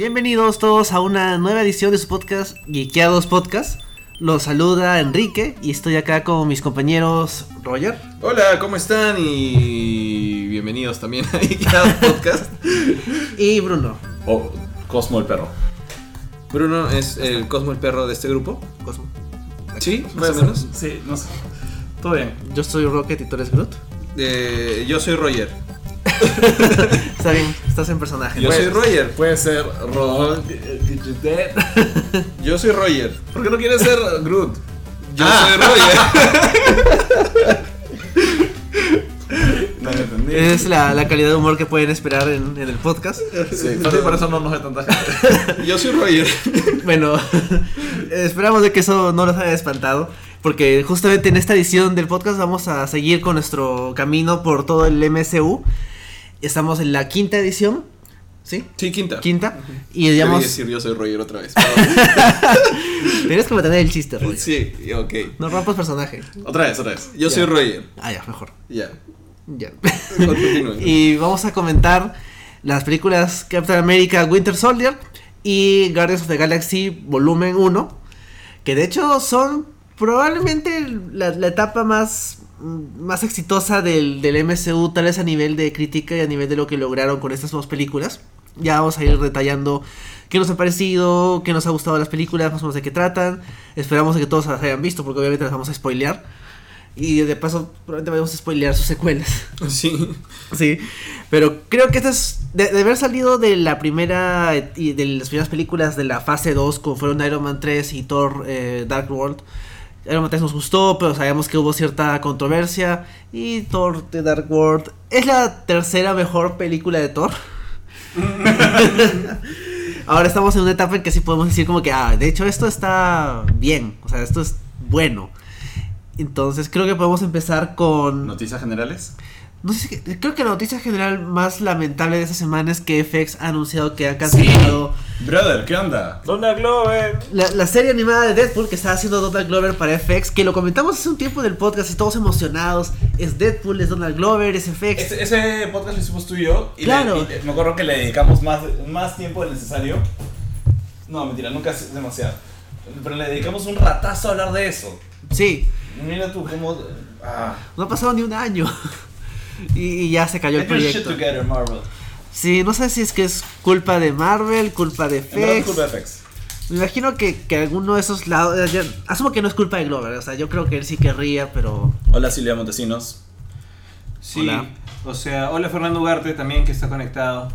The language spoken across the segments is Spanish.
Bienvenidos todos a una nueva edición de su podcast, Geekeados Podcast. Los saluda Enrique y estoy acá con mis compañeros Roger. Hola, ¿cómo están? Y bienvenidos también a Geekeados Podcast. Y Bruno. O Cosmo el perro. Bruno es el Cosmo el perro de este grupo. Cosmo. ¿Sí? Más ¿Puede o menos. Sí, no sé. Todo bien. Yo soy Rocket y tú eres Groot. Eh, yo soy Roger. Está bien, estás en personaje. Yo Pues, soy Roger. Puede ser Ron. Yo soy Roger. ¿Por qué no quieres ser Groot? Yo Ah. soy Roger. No lo entendí. Es la, la calidad de humor que pueden esperar en, en el podcast. Sí, fácil, por eso no nos ve tanta gente. Yo soy Roger. Bueno, esperamos de que eso no los haya espantado. Porque justamente en esta edición del podcast vamos a seguir con nuestro camino por todo el MCU. Estamos en la quinta edición. ¿Sí? Sí, quinta. Quinta. Y Quería digamos. decir yo soy Roger otra vez. Tienes que mantener el chiste, Roy. sí, ok. No rompas personaje. Otra vez, otra vez. Yo Ya. soy Roger. Ah, ya, mejor. Ya. Ya. Y vamos a comentar las películas Captain America Winter Soldier y Guardians of the Galaxy Volumen 1. Que de hecho son probablemente la, la etapa más, más exitosa del, del MCU, tal vez a nivel de crítica y a nivel de lo que lograron con estas dos películas. Ya vamos a ir detallando qué nos ha parecido, qué nos ha gustado de las películas, más o menos de qué tratan. Esperamos que todos las hayan visto, porque obviamente las vamos a spoilear. Y de paso, probablemente vamos a spoilear sus secuelas. Sí. Sí, pero creo que esta es. De, de haber salido de la primera. y de las primeras películas de la fase 2, como fueron Iron Man 3 y Thor eh, Dark World. 3 nos gustó, pero sabíamos que hubo cierta controversia. Y Thor de Dark World es la tercera mejor película de Thor. Ahora estamos en una etapa en que sí podemos decir, como que, ah, de hecho, esto está bien. O sea, esto es bueno. Entonces, creo que podemos empezar con. Noticias generales. No sé, si- creo que la noticia general más lamentable de esta semana es que FX ha anunciado que ha cancelado Brother, ¿qué onda? Donald Glover. la, la serie animada de Deadpool que estaba haciendo Donald Glover para FX, que lo comentamos hace un tiempo en el podcast y todos emocionados. Es Deadpool, es Donald Glover, es FX. Ese, ese podcast lo hicimos tú y yo. Y Claro. le- y me acuerdo que le dedicamos más, más tiempo del necesario. No, mentira, nunca es demasiado. Pero le dedicamos un ratazo a hablar de eso. Sí, Mira tú cómo. Ah. no ha pasado ni un año. y, y ya se cayó el proyecto. together. Sí, no sé si es que es culpa de Marvel, culpa de FX. culpa de FX. Me imagino que, que alguno de esos lados. ya- asumo que no es culpa de Glover, o sea, yo creo que él sí querría, pero. Hola Silvia Montesinos. Sí. Hola. O sea, hola Fernando Ugarte también que está conectado.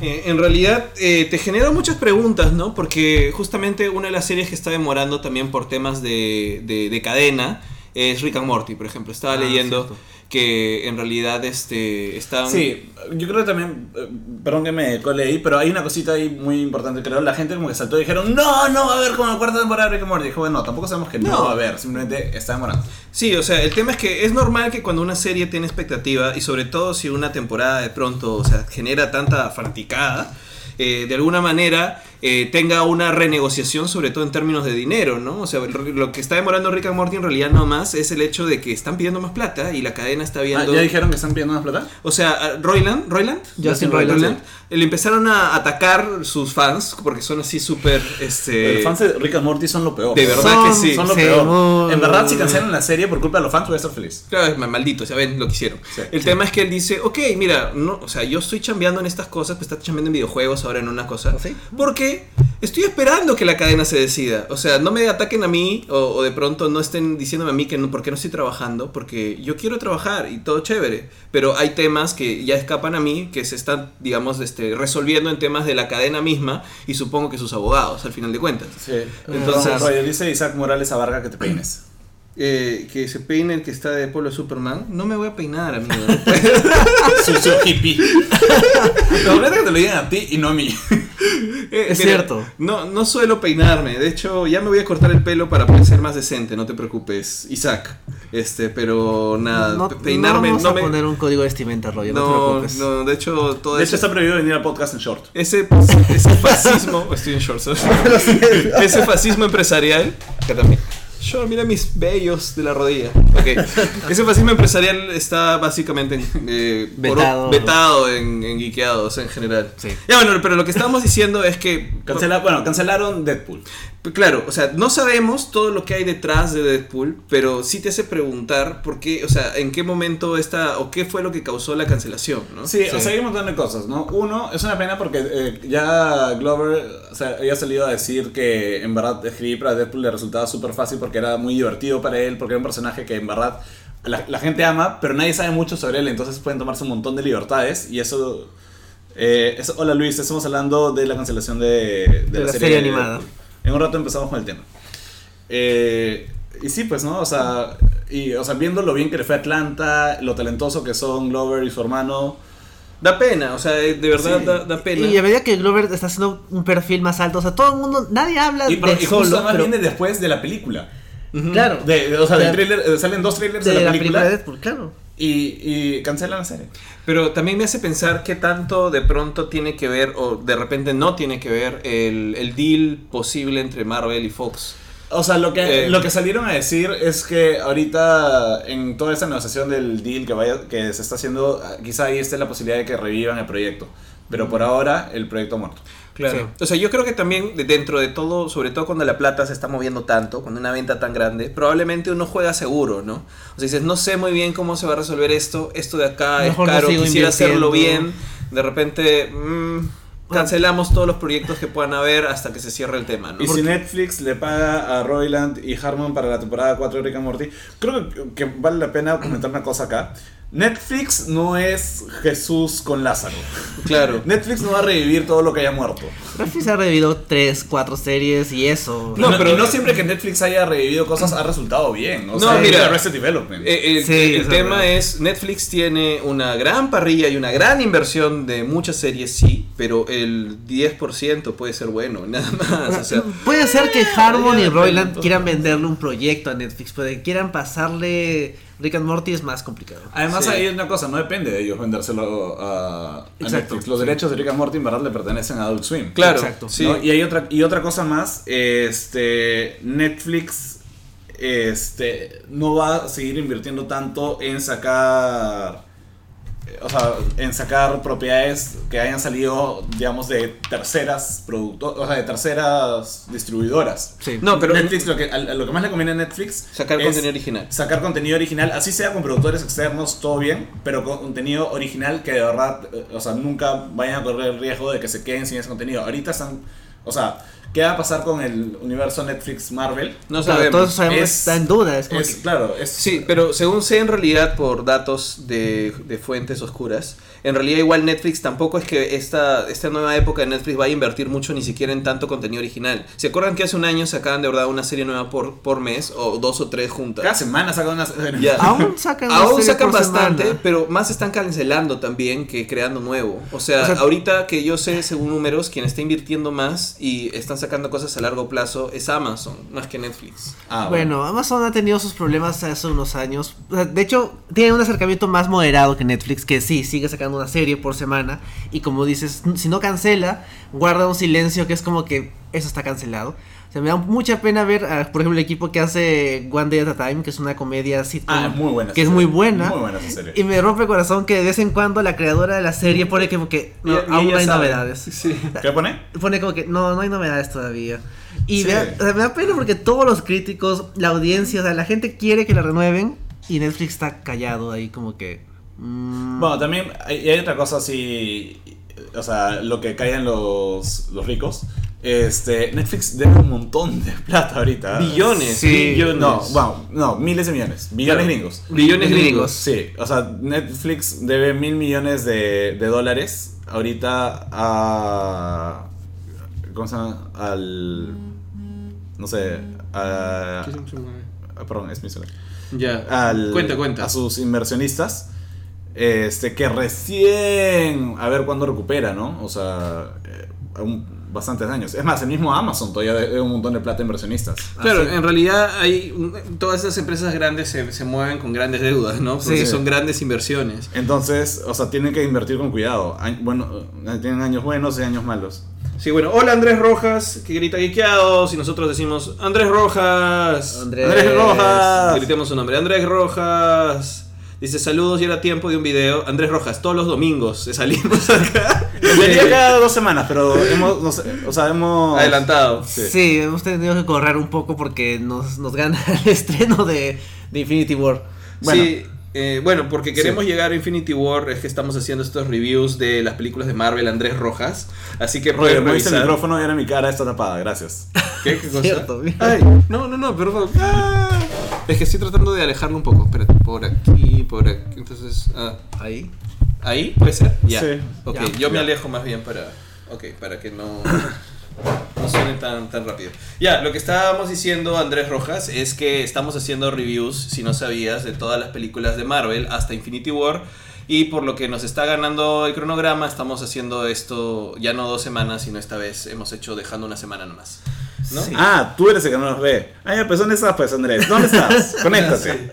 Eh, en realidad eh, te genera muchas preguntas, ¿no? Porque justamente una de las series que está demorando también por temas de, de- de cadena es Rick and Morty, por ejemplo. Estaba Ah, leyendo cierto. Que en realidad este, están... Sí, yo creo que también, eh, perdón que me cole ahí, pero hay una cosita ahí muy importante, creo. La gente como que saltó y dijeron, no, no va a haber como la cuarta temporada de Rick and Morty. Dijo, bueno, tampoco sabemos que no, No. va a haber, simplemente está demorando. Sí, o sea, el tema es que es normal que cuando una serie tiene expectativa y sobre todo si una temporada de pronto, o sea, genera tanta fanaticada, eh, de alguna manera eh, tenga una renegociación, sobre todo en términos de dinero, ¿no? O sea, lo que está demorando Rick and Morty en realidad no más es el hecho de que están pidiendo más plata y la cadena está Ah, viendo... ¿Ya dijeron que están pidiendo más plata? O sea, a Roiland, Roiland, Justin Roiland, le empezaron a atacar sus fans porque son así súper, este... Los fans de Rick and Morty son lo peor. De verdad Son- que sí. Son lo Sí, peor. En verdad, si cancelan la serie por culpa de los fans, voy a estar feliz. Claro, es ma- maldito, ya ven lo que hicieron. Sí, el sí. tema es que él dice, ok, mira, no, o sea, yo estoy chambeando en estas cosas, pues está chambeando en videojuegos ahora en una cosa. ¿Sí? Porque estoy esperando que la cadena se decida. O sea, no me ataquen a mí o, o de pronto no estén diciéndome a mí que no, por qué no estoy trabajando, porque yo quiero trabajar y todo chévere. Pero hay temas que ya escapan a mí, que se están, digamos, este, resolviendo en temas de la cadena misma y supongo que sus abogados, al final de cuentas. Sí. Entonces- Entonces, Roger dice Isaac Morales a Varga que te peines. Eh, que se peine el que está de Pueblo Superman. No me voy a peinar, amigo. Sucio hippie. Lo que te lo digan a ti y no a mí. Eh, Es cierto. No, no suelo peinarme. De hecho, ya me voy a cortar el pelo para poder ser más decente. No te preocupes, Isaac. Este, pero nada, No, pe- peinarme no vamos no a me. poner un código de vestimenta, Roger, no, te no, preocupes. no, de hecho, todo De hecho, eso. está prohibido venir al podcast en short. Ese, ese fascismo. Estoy en shorts. ese fascismo empresarial. Acá también. Yo, mira mis vellos de la rodilla. Ok. Ese fascismo empresarial está básicamente eh, Vetado. vetado en, en geekeados en general. Sí. Ya bueno, pero lo que estábamos diciendo es que. Cancela- bueno, cancelaron Deadpool. Pues Claro, o sea, no sabemos todo lo que hay detrás de Deadpool, pero sí te hace preguntar por qué, o sea, en qué momento esta, o qué fue lo que causó la cancelación, ¿no? Sí, o sea, hay un montón de cosas, ¿no? Uno, es una pena porque eh, ya Glover o sea, había salido a decir que en verdad escribir para Deadpool le resultaba súper fácil porque era muy divertido para él, porque era un personaje que en verdad la, la gente ama, pero nadie sabe mucho sobre él, entonces pueden tomarse un montón de libertades y eso... eh, eso- hola Luis, estamos hablando de la cancelación de, De la serie animada. En un rato empezamos con el tema. Eh, y sí, pues, ¿no? O sea, y, o sea, viendo lo bien que le fue a Atlanta, lo talentoso que son Glover y su hermano. Da pena, o sea, de verdad Sí. da, da pena. Y a medida que Glover está haciendo un perfil más alto, o sea, todo el mundo, nadie habla Y, de y justo solo, además pero- viene después de la película. claro, De, o sea, del De- tráiler, eh, salen dos trailers de, de, la, la película película, de Deadpool, claro. Y, y cancelan la serie. Pero también me hace pensar qué tanto de pronto tiene que ver, o de repente no tiene que ver, el, el deal posible entre Marvel y Fox. O sea, lo que, Eh. lo que salieron a decir es que ahorita en toda esa negociación del deal que, vaya, que se está haciendo, ah, quizá ahí esté la posibilidad de que revivan el proyecto. Pero por ahora el proyecto muerto. Claro. O sea, yo creo que también de- dentro de todo, sobre todo cuando la plata se está moviendo tanto, cuando una venta tan grande, probablemente uno juega seguro, ¿no? O sea, dices, no sé muy bien cómo se va a resolver esto, esto de acá Mejor es no caro, sigo quisiera hacerlo bien, de repente mm, cancelamos todos los proyectos que puedan haber hasta que se cierre el tema, ¿no? Y si Netflix le paga a Royland y Harmon para la temporada 4 de Rick and Morty, creo que, que vale la pena comentar una cosa acá. Netflix no es Jesús con Lázaro. Claro. Netflix no va a revivir todo lo que haya muerto. Netflix ha revivido 3, 4 series y eso. No, No, pero no siempre que Netflix haya revivido cosas ha resultado bien. O No, sea, mira, Arrested Development. Eh, el Sí, el eso tema es es, Netflix tiene una gran parrilla y una gran inversión de muchas series, sí, pero el 10% puede ser bueno, nada más. O sea, Puede ser que Harmon y Royland quieran venderle un proyecto a Netflix, que quieran pasarle Rick and Morty es más complicado. Además Sí. hay una cosa, no depende de ellos vendérselo a, a Exacto, Netflix. Los sí. derechos de Rick and Morty en verdad le pertenecen a Adult Swim. claro, Exacto. sí. ¿no? Y hay otra y otra cosa más, este Netflix este no va a seguir invirtiendo tanto en sacar o sea, en sacar propiedades que hayan salido, digamos, de terceras producto o sea, de terceras distribuidoras. Sí. No, pero Netflix, lo que, a, a lo que más le conviene a Netflix sacar es contenido original. sacar contenido original, así sea con productores externos, todo bien, pero con contenido original que de verdad, eh, o sea, nunca vayan a correr el riesgo de que se queden sin ese contenido. Ahorita están, o sea, ¿qué va a pasar con el universo Netflix Marvel? No Claro, sabemos. todo eso sabemos Es- está en duda. Es como Es, que- claro, es... Sí, pero según sé en realidad por datos de, de fuentes oscuras, en realidad igual Netflix tampoco es que esta, esta nueva época de Netflix vaya a invertir mucho ni siquiera en tanto contenido original. ¿Se acuerdan que hace un año sacaban de verdad una serie nueva por, por mes o dos o tres juntas? Cada semana sacan una... Ya. Aún sacan una Aún serie sacan por bastante, semana. pero más están cancelando también que creando nuevo. O sea, O sea, ahorita que yo sé, según números, quien está invirtiendo más y están sacando cosas a largo plazo es Amazon, más que Netflix. Ah, Bueno, Amazon ha tenido sus problemas hace unos años. De hecho, tiene un acercamiento más moderado que Netflix, que sí, sigue sacando una serie por semana. Y como dices, si no cancela, guarda un silencio que es como que eso está cancelado. O sea, me da mucha pena ver, a, por ejemplo, el equipo que hace One Day at a Time, que es una comedia sitcom, Ah, muy buena. que es muy buena. Muy buena esa serie. Y me rompe el corazón que de vez en cuando la creadora de la serie pone como que no, Y- y aún no hay sabe. novedades. Sí. ¿Qué pone? Pone como que no, no hay novedades todavía. Y Sí. me, da, o sea, me da pena porque todos los críticos, la audiencia, o sea, la gente quiere que la renueven y Netflix está callado ahí como que... mm, Bueno, también hay, hay otra cosa así, o sea, lo que callan los, los ricos. Este, Netflix debe un montón de plata ahorita. Billones, Sí. billones. No, bueno, no, miles de millones. Billones Claro. gringos. Billones gringos. Sí, o sea, Netflix debe mil millones de, de dólares ahorita a. ¿Cómo se llama? Al. No sé. A, ah, perdón, es mi celular. Ya. Al, cuenta, cuenta. A sus inversionistas. Este, que recién. A ver cuándo recupera, ¿no? O sea. eh, aún bastantes años. Es más, el mismo Amazon todavía debe un montón de plata a inversionistas. Claro, Ah, sí. en realidad hay un- todas esas empresas grandes se, se mueven con grandes deudas, ¿no? Porque Sí. son grandes inversiones. Entonces, o sea, tienen que invertir con cuidado. Bueno, eh, tienen años buenos y años malos. Sí, bueno, hola Andrés Rojas, que grita guiqueados, y nosotros decimos Andrés Rojas. Andrés. Andrés Rojas. Gritemos su nombre, Andrés Rojas. Dice saludos y era tiempo de un video. Andrés Rojas, todos los domingos salimos acá. Venía cada dos semanas, pero hemos, no sé, o sea, hemos... Adelantado. Sí. Sí. hemos tenido que correr un poco porque nos, nos gana el estreno de, de Infinity War. Bueno. Sí, eh, bueno, porque queremos llegar a Infinity War, es que estamos haciendo estos reviews de las películas de Marvel Andrés Rojas. Así que Roger, me el micrófono y ahora mi cara está tapada, gracias. ¿Qué, ¿Qué cosa? Cierto. Ay, no, no, no, perdón. Ah, es que estoy tratando de alejarlo un poco. Espérate, por aquí, por aquí. Entonces, ah, Ahí. ahí puede ser. Ya. Sí. Ok, Ya. yo me alejo más bien para. Ok, para que no. No suene tan, tan rápido. Ya, lo que estábamos diciendo, Andrés Rojas, es que estamos haciendo reviews, si no sabías, de todas las películas de Marvel hasta Infinity War. Y por lo que nos está ganando el cronograma, estamos haciendo esto ya no dos semanas, sino esta vez hemos hecho dejando una semana nomás. ¿No? Sí. Ah, tú eres el que no nos ve. Ah, ya, pues ¿dónde estás, pues, Andrés? ¿Dónde estás? Conéctate.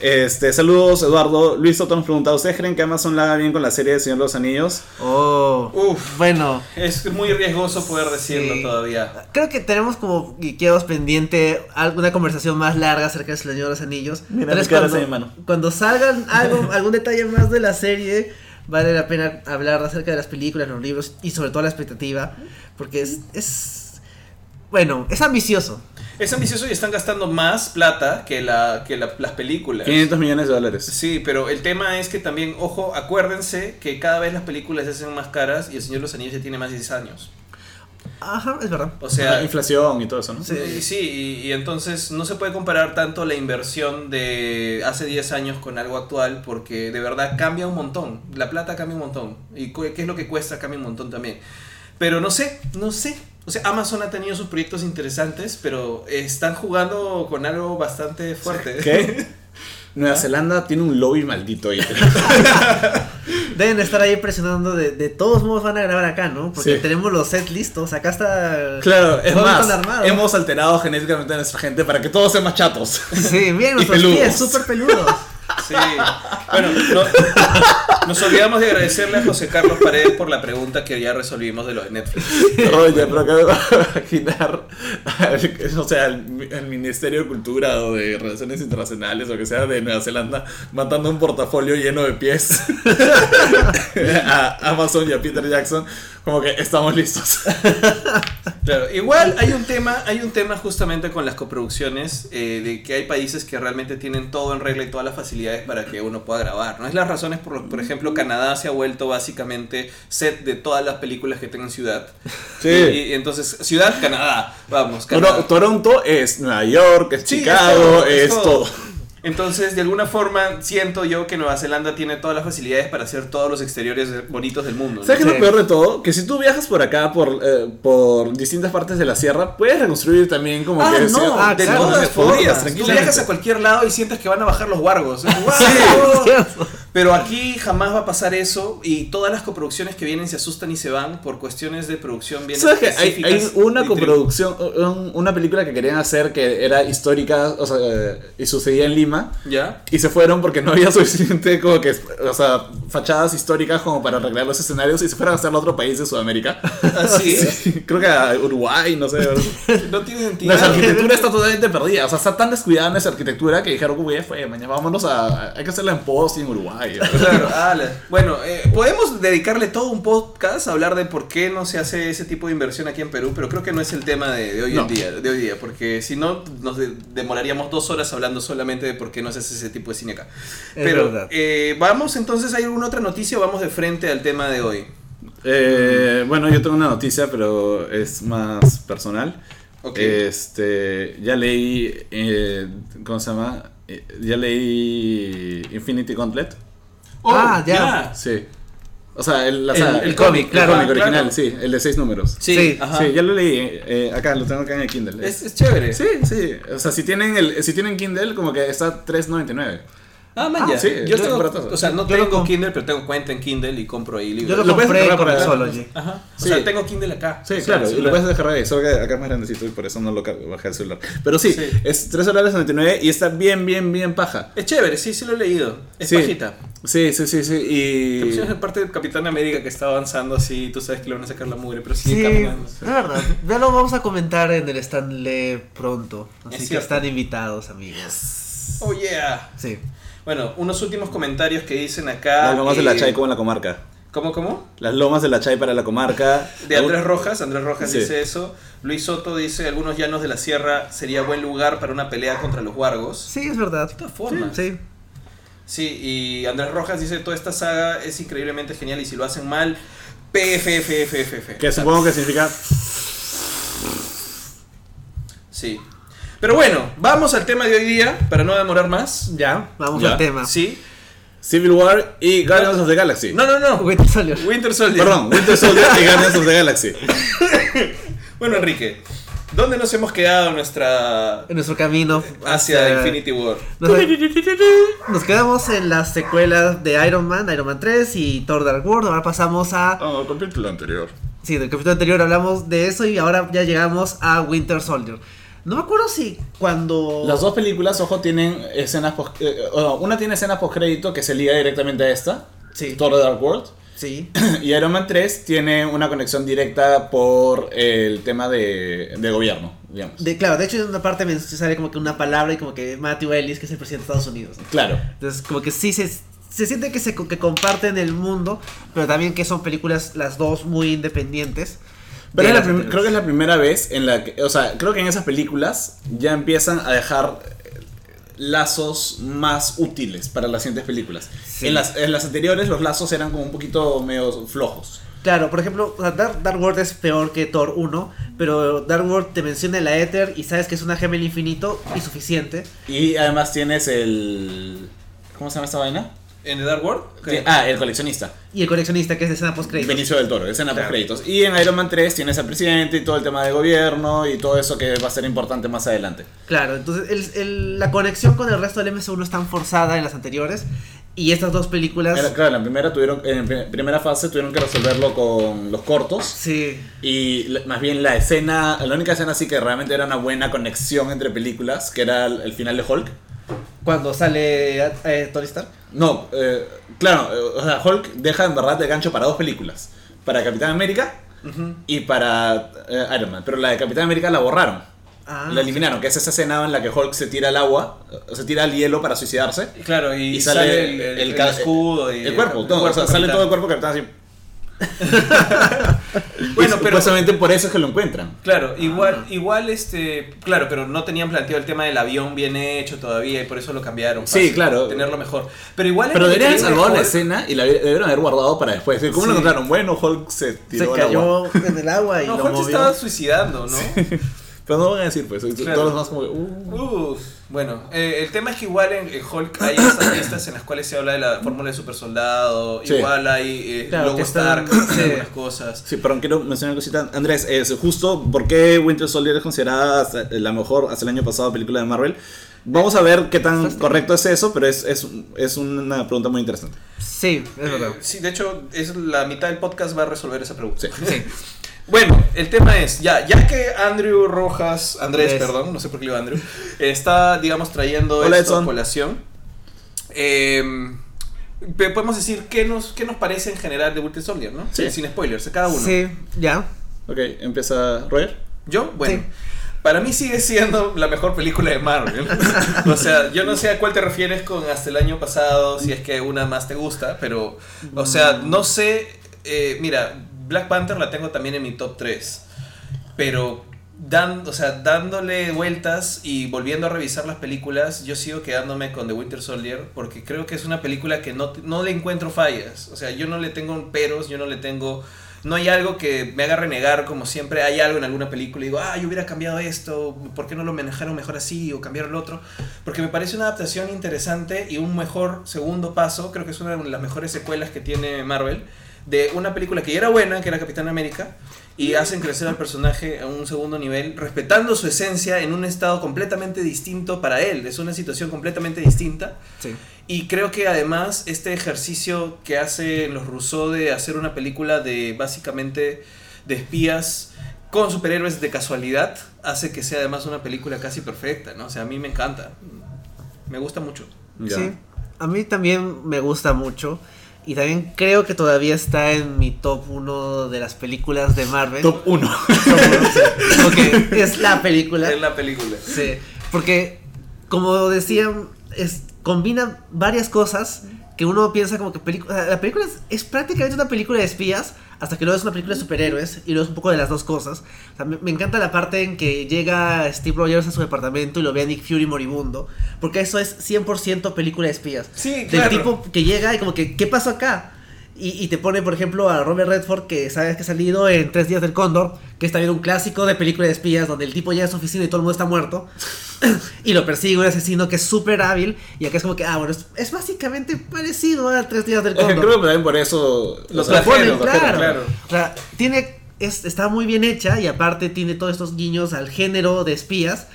Este, saludos, Eduardo. Luis Soto nos pregunta, ¿ustedes creen que Amazon la haga bien con la serie de Señor de los Anillos? Oh. Uf. Bueno. Es muy riesgoso poder decirlo Sí. todavía. Creo que tenemos como guiqueados pendiente alguna conversación más larga acerca del Señor de los Anillos. Mira, cuando, mi mano. cuando salgan algo, algún detalle más de la serie, vale la pena hablar acerca de las películas, los libros y sobre todo la expectativa. Porque es. es bueno, es ambicioso. Es ambicioso y están gastando más plata que, la, que la- las películas. 500 millones de dólares. Sí, pero el tema es que también, ojo, acuérdense que cada vez las películas se hacen más caras y El Señor de los Anillos ya tiene más de 10 años. Ajá, es verdad. O la sea, inflación y todo eso, ¿no? Sí. y, sí, y, y entonces no se puede comparar tanto la inversión de hace 10 años con algo actual porque de verdad cambia un montón. La plata cambia un montón. Y qué es lo que cuesta cambia un montón también. Pero no sé, no sé. O sea, Amazon ha tenido sus proyectos interesantes, pero están jugando con algo bastante fuerte. ¿Qué? Nueva Zelanda tiene un lobby maldito ahí. Deben estar ahí presionando de, de todos modos van a grabar acá, ¿no? Porque Sí. tenemos los sets listos. Acá está. Claro, es más, hemos alterado genéticamente a nuestra gente para que todos sean más chatos. Sí, bien, Y nuestros pies súper peludos. Bueno, no- nos olvidamos de agradecerle a José Carlos Paredes por la pregunta que ya resolvimos de lo de Netflix. Oye, pero acabo imaginar, o sea, el Ministerio de Cultura o de Relaciones Internacionales o que sea de Nueva Zelanda mandando un portafolio lleno de pies a Amazon y a Peter Jackson, como que estamos listos. Claro, igual hay un tema, hay un tema justamente con las coproducciones, eh, de que hay países que realmente tienen todo en regla y todas las facilidades para que uno pueda grabar. No es las razones por por ejemplo, Canadá se ha vuelto básicamente set de todas las películas que tengan ciudad. Sí. Y, y entonces, ciudad, Canadá. Vamos, Canadá. Toronto es Nueva York, es Sí, es Chicago, todo, es todo. Entonces, de alguna forma, siento yo que Nueva Zelanda tiene todas las facilidades para hacer todos los exteriores de- bonitos del mundo. ¿no? ¿Sabes qué es Sí. lo peor de todo? Que si tú viajas por acá, por, eh, por distintas partes de la sierra, puedes reconstruir también como Ah, que... no, cier- ah, de claro, todas podrías, formas. Tú viajas a cualquier lado y sientes que van a bajar los wargos. ¡Guau! Cierto. Pero aquí jamás va a pasar eso y todas las coproducciones que vienen se asustan y se van por cuestiones de producción bien ¿Sabes que hay, una coproducción, un- una película que querían hacer que era histórica, o sea, y sucedía en Lima, ¿Ya? y se fueron porque no había suficiente como que, o sea, fachadas históricas como para arreglar los escenarios y se fueron a hacerlo a otro país de Sudamérica. Así. Sí, creo que a Uruguay, no sé. No tiene sentido. Nuestra arquitectura está totalmente perdida, o sea, está tan descuidada nuestra arquitectura que dijeron, ya fue, mañana vámonos a, hay que hacerla en post y en Uruguay. Claro, ala. bueno, eh, podemos dedicarle todo un podcast a hablar de por qué no se hace ese tipo de inversión aquí en Perú, pero creo que no es el tema de, de hoy No. en día, de hoy día, porque si no nos de- demoraríamos dos horas hablando solamente de por qué no se hace ese tipo de cine acá. Es pero eh, vamos entonces, ¿hay alguna otra noticia o vamos de frente al tema de hoy? Eh, bueno, yo tengo una noticia, pero es más personal. Ok. Este, ya leí, eh, ¿cómo se llama? Ya leí Infinity Gauntlet. Ah, ya. Sí. O sea, el, la El- el cómic, claro. cómic original, claro. sí, el de seis números. Sí, Sí, ajá. Sí, ya lo leí. eh, acá, lo tengo acá en el Kindle. es, es chévere. Sí, sí. O sea, si tienen, el, si tienen Kindle, como que está 3.99. Ah, man, Ah, ya. sí, yo tengo, baratazo. o sea, no Yo tengo Kindle, pero tengo cuenta en Kindle y compro ahí libros. Yo lo Lo puedes compré con el. Sology. Ajá. O Sí. sea, tengo Kindle acá. Sí, claro, y lo puedes descargar ahí, solo que acá es más grandecito y por eso no lo bajé al celular. Pero sí, Sí. es 3 dólares 99 y está bien, bien, bien paja. Es chévere, sí, sí lo he leído. Es Sí. pajita. Sí, sí, sí, sí. Y. Es parte del Capitán América que está avanzando así, tú sabes que le van a sacar la mugre, pero Sí, sigue caminando. es verdad. Ya lo vamos a comentar en el Stanley pronto. Así Es que cierto. están invitados, amigos. Oh yeah. Sí. Bueno, unos últimos comentarios que dicen acá. Las lomas de la Chay como en la comarca. ¿Cómo, cómo? Las lomas de la Chay para la comarca. De Andrés Rojas, Andrés Rojas Sí. dice eso. Luis Soto dice, algunos llanos de la sierra sería buen lugar para una pelea contra los wargos. Sí, es verdad. De todas formas. Sí. Sí, y Andrés Rojas dice, toda esta saga es increíblemente genial y si lo hacen mal, PFFFFF. Que supongo que significa. Sí. Pero bueno, vamos al tema de hoy día, para no demorar más. Ya, vamos Ya. al tema. Sí. Civil War y Guardians of the Galaxy. No, no, no. Winter Soldier. Winter Soldier. Perdón, Winter Soldier y Guardians of the Galaxy. Bueno, Enrique, ¿dónde nos hemos quedado en nuestra... En nuestro camino hacia Infinity War? Nos, nos quedamos en las secuelas de Iron Man, Iron Man 3 y Thor Dark World. Ahora pasamos a. Oh, capítulo anterior. Sí, del capítulo anterior hablamos de eso y ahora ya llegamos a Winter Soldier. No me acuerdo si cuando. Las dos películas, ojo, tienen escenas post eh, oh, Una tiene escena post crédito que se liga directamente a esta. Sí. Thor Dark World. Sí. Y Iron Man 3 tiene una conexión directa por el tema de, de gobierno, digamos. De, claro, de hecho en una parte me sale como que una palabra y como que Matthew Ellis, que es el presidente de Estados Unidos. Claro. Entonces, como que sí se, se siente que se que comparten el mundo, pero también que son películas las dos muy independientes. Pero es la creo que es la primera vez en la que, o sea, creo que en esas películas ya empiezan a dejar eh, lazos más útiles para las siguientes películas. Sí. En, las, en las anteriores los lazos eran como un poquito medio flojos. Claro, por ejemplo, Dark, Dark World es peor que Thor 1, pero Dark World te menciona la Ether y sabes que es una gema del infinito y suficiente. Y además tienes el... ¿Cómo se llama esta vaina? ¿En The Dark World? Sí, Ah, el coleccionista. Y el coleccionista, que es de escena post Benicio del Toro, escena Claro. post créditos. Y en Iron Man 3 tienes al presidente y todo el tema de gobierno y todo eso que va a ser importante más adelante. Claro, entonces el- el- la conexión con el resto del MCU no es tan forzada en las anteriores. Y estas dos películas. Era- claro, en la primera tuvieron, en pri- primera fase tuvieron que resolverlo con los cortos. Sí, Y más bien la escena, la única escena así que realmente era una buena conexión entre películas, que era el, el final de Hulk. Cuando sale eh, Tony Stark. No, eh, claro, eh, o sea, Hulk deja en verdad de gancho para dos películas. Para Capitán América y para eh, Iron Man. Pero la de Capitán América la borraron. Ah, la eliminaron, que es esa escena en la que Hulk se tira al agua, eh, se tira al hielo para suicidarse. Claro, y, Y sale, sale el, el- el el escudo y El cuerpo, todo, o sea, cuerpo sale todo el cuerpo Capitán así. Bueno, pero- supuestamente por eso es que lo encuentran. Claro, igual, igual este, claro, pero no tenían planteado el tema del avión bien hecho todavía y por eso lo cambiaron. Sí, fácil, claro. Tenerlo mejor. Pero igual Pero deberían salvado la escena y la debieron haber guardado para después. ¿Cómo lo Sí. encontraron? Bueno, Hulk se se tiró al agua. en el agua y No, lo Hulk se estaba suicidando, ¿no? Pero no van a decir, pues. Claro. Todos los demás como que, uh. Uf, bueno, eh, el tema es que igual en, en Hulk hay estas listas en las cuales se habla de la fórmula de super soldado, Sí. igual hay eh, Claro, Logo Stark, sí. algunas cosas. Sí, perdón, quiero mencionar una cosita. Andrés, es justo por qué Winter Soldier es considerada la mejor hasta el año pasado película de Marvel. Vamos a ver qué tan correcto es eso, pero es, es, es una pregunta muy interesante. Sí, es verdad. Eh, sí, de hecho, es la mitad del podcast va a resolver esa pregunta. Sí. Sí. Bueno, el tema es, ya, ya que Andrew Rojas, Andrés, Andrés. perdón, no sé por qué le digo Andrew, está, digamos, trayendo Hola, esto a Edson. colación. eh, pe- podemos decir qué nos, qué nos parece en general de Winter Soldier, ¿no? Sí. Sin spoilers, cada uno. Sí, ya. Ok, empieza Roger. ¿Yo? Bueno. Sí. Para mí sigue siendo la mejor película de Marvel. o sea, yo no sé a cuál te refieres con hasta el año pasado, si es que una más te gusta, pero, o sea, no sé. eh, mira, Black Panther la tengo también en mi top 3. Pero, dan, o sea, dándole vueltas y volviendo a revisar las películas, yo sigo quedándome con The Winter Soldier porque creo que es una película que no, no le encuentro fallas. O sea, yo no le tengo peros, yo no le tengo no hay algo que me haga renegar como siempre hay algo en alguna película y digo, ah, yo hubiera cambiado esto, ¿por qué no lo manejaron mejor así o cambiaron lo otro? Porque me parece una adaptación interesante y un mejor segundo paso, creo que es una de las mejores secuelas que tiene Marvel, de una película que ya era buena, que era Capitán América, y hacen crecer al personaje a un segundo nivel, respetando su esencia en un estado completamente distinto para él. Es una situación completamente distinta. Sí. Y creo que además este ejercicio que hace los Rousseau de hacer una película de básicamente de espías con superhéroes de casualidad hace que sea además una película casi perfecta, ¿no? O sea, a mí me encanta. Me gusta mucho. Ya. Sí, a mí también me gusta mucho. Y también creo que todavía está en mi top 1 de las películas de Marvel. Top 1. Porque es la película. Es la película. Sí, porque como decían, es, combina varias cosas que uno piensa como que película, la película es, es prácticamente una película de espías hasta que luego es una película de superhéroes y luego es un poco de las dos cosas. O sea, me, me encanta la parte en que llega Steve Rogers a su departamento y lo ve a Nick Fury moribundo, porque eso es 100% película de espías. Sí, Del claro. tipo que llega y como que, ¿qué pasó acá? Y, y te pone, por ejemplo, a Robert Redford, que sabes que ha salido en Tres Días del Cóndor, que es también un clásico de película de espías, donde el tipo llega a su oficina y todo el mundo está muerto. y lo persigue un asesino que es súper hábil. Y acá es como que, ah, bueno, es, es básicamente parecido a Tres Días del Cóndor. creo que también por eso Los lo trajeron, claro. claro. O sea, tiene, es- está muy bien hecha y aparte tiene todos estos guiños al género de espías.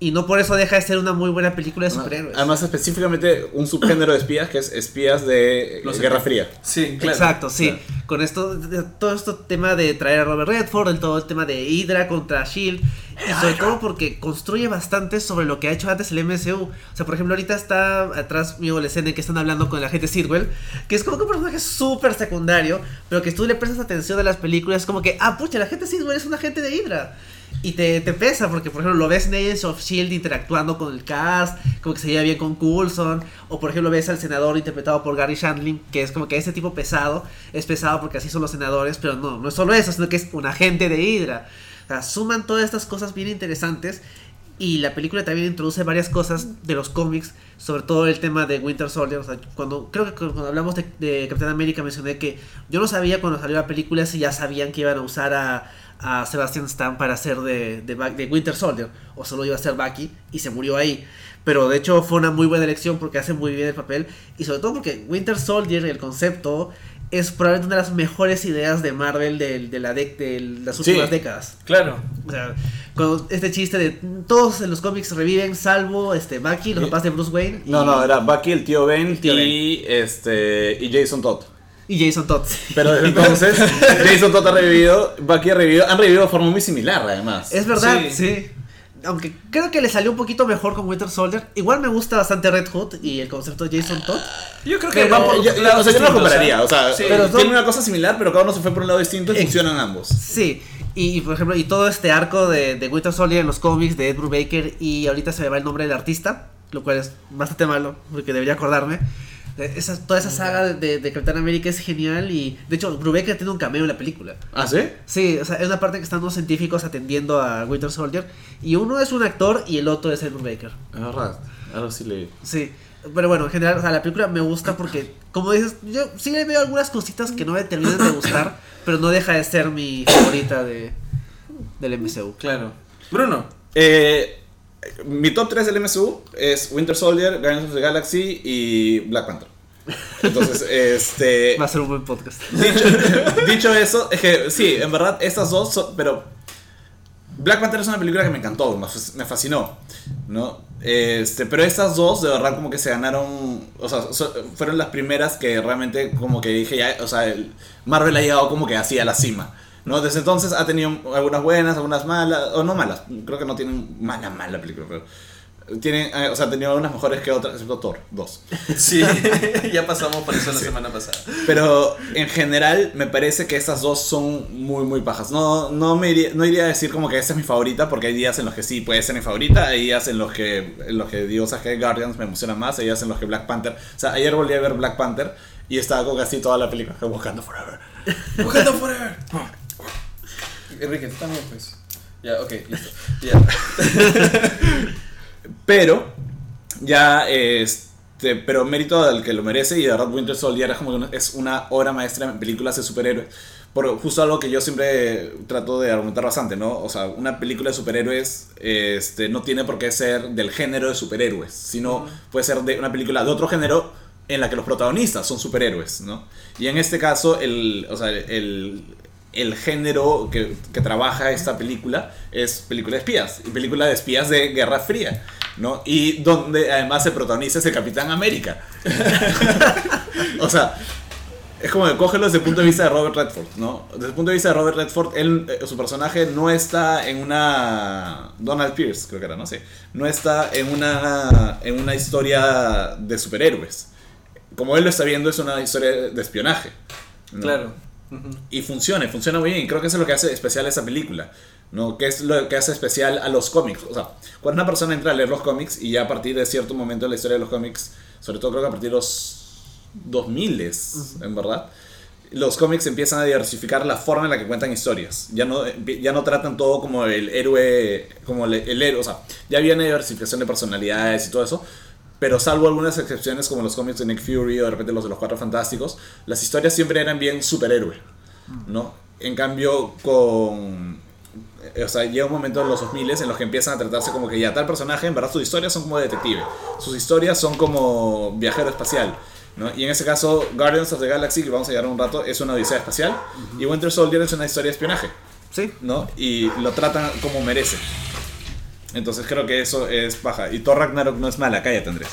Y no por eso deja de ser una muy buena película de superhéroes. Además, específicamente un subgénero de espías que es espías de Los Guerra. Fría. Sí, claro. Exacto, sí. Claro. Con esto, todo este tema de traer a Robert Redford, el, todo el tema de Hydra contra Shield, y sobre todo porque construye bastante sobre lo que ha hecho antes el MCU. O sea, por ejemplo, ahorita está atrás mío la escena en que están hablando con la gente Sidwell, que es como que un personaje súper secundario, pero que tú le prestas atención a las películas, es como que, ah, pucha, la gente Sidwell es un agente de Hydra. Y te, te pesa, porque por ejemplo lo ves en Agents of Shield interactuando con el cast, como que se lleva bien con Coulson, o por ejemplo ves al senador interpretado por Gary Shandling, que es como que ese tipo pesado, es pesado porque así son los senadores, pero no, no es solo eso, sino que es un agente de Hydra. O sea, suman todas estas cosas bien interesantes y la película también introduce varias cosas de los cómics, sobre todo el tema de Winter Soldier. O sea, cuando, creo que cuando hablamos de, de Capitán América mencioné que yo no sabía cuando salió la película si ya sabían que iban a usar a, a Sebastian Stan para hacer de, de, Winter Soldier, o solo iba a ser Bucky y se murió ahí. Pero de hecho fue una muy buena elección porque hace muy bien el papel y sobre todo porque Winter Soldier, el concepto, es probablemente una de las mejores ideas de Marvel de, de la de las Sí. últimas décadas. Claro. O sea, cuando este chiste de todos en los cómics reviven, salvo este Bucky, los papás de Bruce Wayne. No, y- no, era Bucky, el tío Ben El tío y, Este, y Jason Todd. Y Jason Todd. Pero desde entonces, Jason Todd ha revivido, Bucky ha revivido, han revivido de forma muy similar además. Es verdad, Sí. sí. Aunque creo que le salió un poquito mejor con Winter Soldier. Igual me gusta bastante Red Hood y el concepto de Jason Todd. Yo creo que Pero- va por Eh, yo, yo- lados o sea, yo no lo compararía, ¿eh? o sea, Sí. Pero tiene son- una cosa similar, pero cada uno se fue por un lado distinto y Ex- funcionan ambos. Sí. Y, y, por ejemplo, y todo este arco de, de Winter Soldier en los cómics de Ed Brubaker y ahorita se me va el nombre del artista, lo cual es bastante malo, porque debería acordarme. Esa, toda esa saga de, de, de Capitán América es genial y de hecho Brubaker tiene un cameo en la película. ¿Ah, sí? Sí, o sea, es una parte que están dos científicos atendiendo a Winter Soldier y uno es un actor y el otro es Ed Brubaker. Verdad. Ahora sí le. Sí, pero bueno, en general, o sea, la película me gusta porque, como dices, yo sí le veo algunas cositas que no me terminan de gustar, pero no deja de ser mi favorita de, del MCU. Claro. Bruno. Eh, mi top 3 del MSU es Winter Soldier, Guardians of the Galaxy y Black Panther. Entonces, este. Va a ser un buen podcast. Dicho, dicho eso, es que sí, en verdad, estas dos son. Pero. Black Panther es una película que me encantó, me fas- me fascinó. ¿no? Este, pero estas dos, de verdad, como que se ganaron. O sea, so- fueron las primeras que realmente, como que dije, ya. O sea, el- Marvel ha llegado como que así a la cima. ¿No? Desde entonces ha tenido algunas buenas, algunas malas, o no malas, creo que no tienen mala, mala película, pero. Tienen, eh, o sea, ha tenido unas mejores que otras, excepto Thor, dos. Sí, ya pasamos por eso la semana pasada. Pero en general me parece que estas dos son muy, muy pajas. No, no, me iría, no iría a decir como que esta es mi favorita, porque hay días en los que sí puede ser mi favorita, hay días en los que, en los que digo, que Guardians me emociona más, hay días en los que Black Panther. O sea, ayer volví a ver Black Panther y estaba con casi toda la película buscando Forever. Buscando Forever. Enrique, tú también, pues. Ya, ok, listo. Ya. Pero, ya, este, pero mérito al que lo merece y de verdad Winter Soldier es como que una- es una obra maestra en películas de superhéroes. Por justo algo que yo siempre trato de argumentar bastante, ¿no? O sea, una película de superhéroes este, no tiene por qué ser del género de superhéroes, sino puede ser de una película de otro género en la que los protagonistas son superhéroes, ¿no? Y en este caso, el, o sea, el, el género que, que trabaja esta película es película de espías, y película de espías de Guerra Fría, ¿no? Y donde además el protagonista es el Capitán América. o sea, es como cógelo desde el punto de vista de Robert Redford, ¿no? Desde el punto de vista de Robert Redford, él, eh, su personaje no está en una... Donald Pierce, creo que era, no sé. No está en una, en una historia de superhéroes. Como él lo está viendo, es una historia de espionaje. Claro. Ujú. Y funciona, funciona muy bien. Creo que eso es lo que hace especial a esa película. ¿no? Que es lo que hace especial a los cómics. O sea, cuando una persona entra a leer los cómics y ya a partir de cierto momento de la historia de los cómics, sobre todo creo que a partir de los 2000 en verdad, los cómics empiezan a diversificar la forma en la que cuentan historias. Ya no, ya no tratan todo como el héroe, como el, el héroe, o sea, ya viene diversificación de personalidades y todo eso. Pero salvo algunas excepciones como los cómics de Nick Fury o de repente los de los Cuatro Fantásticos, las historias siempre eran bien superhéroe, ¿no? En cambio, con... eh, O sea, llega un momento en los 2000 en los que empiezan a tratarse como que ya tal personaje, en verdad sus historias son como detective. Sus historias son como viajero espacial. ¿no? Y en ese caso, Guardians of the Galaxy, que vamos a llegar un rato, es una odisea espacial. Y Winter Soldier es una historia de espionaje. Sí. ¿no? Y lo tratan como merece. Entonces creo que eso es paja. Y Thor Ragnarok no es mala, cállate Andrés.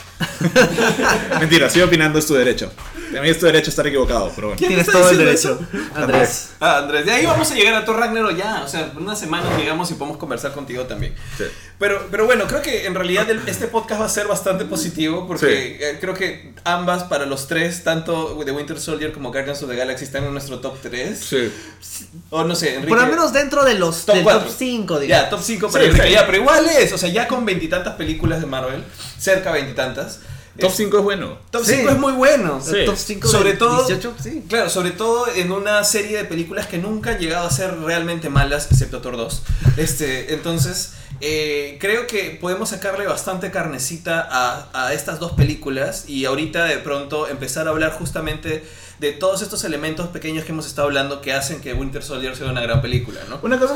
Mentira, sigo opinando, es tu derecho. A mí es tu derecho estar equivocado, pero bueno. ¿Quién Tienes está todo el diciendo derecho. Andrés. Ah, Andrés, de ahí vamos a llegar a Thor Ragnarok ya. O sea, en una semana llegamos y podemos conversar contigo también. Sí. Pero, pero bueno, creo que en realidad el- este podcast va a ser bastante positivo porque eh, creo que ambas para los tres, tanto de Winter Soldier como Guardians of the Galaxy, están en nuestro top 3. Sí. O no sé, Enrique. Por lo menos dentro de los Top del cuatro. top 5, Ya, digamos. top 5 para Sí, Enrique. sí. Ya, pero igual es, o sea, ya con veintitantas películas de Marvel, cerca de veintitantas. Top es- 5 es bueno. Top Sí. 5 es muy bueno. Sí. Top 5 Sobre todo- 18, sí. Claro, sobre todo en una serie de películas que nunca han llegado a ser realmente malas, excepto Thor 2. Este, entonces, eh, creo que podemos sacarle bastante carnecita a, a estas dos películas y ahorita de pronto empezar a hablar justamente de todos estos elementos pequeños que hemos estado hablando que hacen que Winter Soldier sea una gran película, ¿no? Una cosa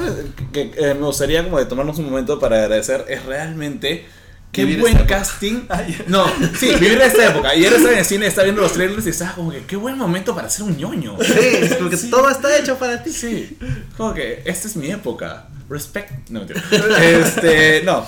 que, que, eh, me gustaría como de tomarnos un momento para agradecer es realmente qué Vivir buen casting. No, sí, vivir esta época. Y eres en el cine, está viendo los trailers y estaba como que qué buen momento para ser un ñoño. Sí, porque todo está hecho para ti. Sí, como que esta es mi época. Respect. No, mentira. Este, no.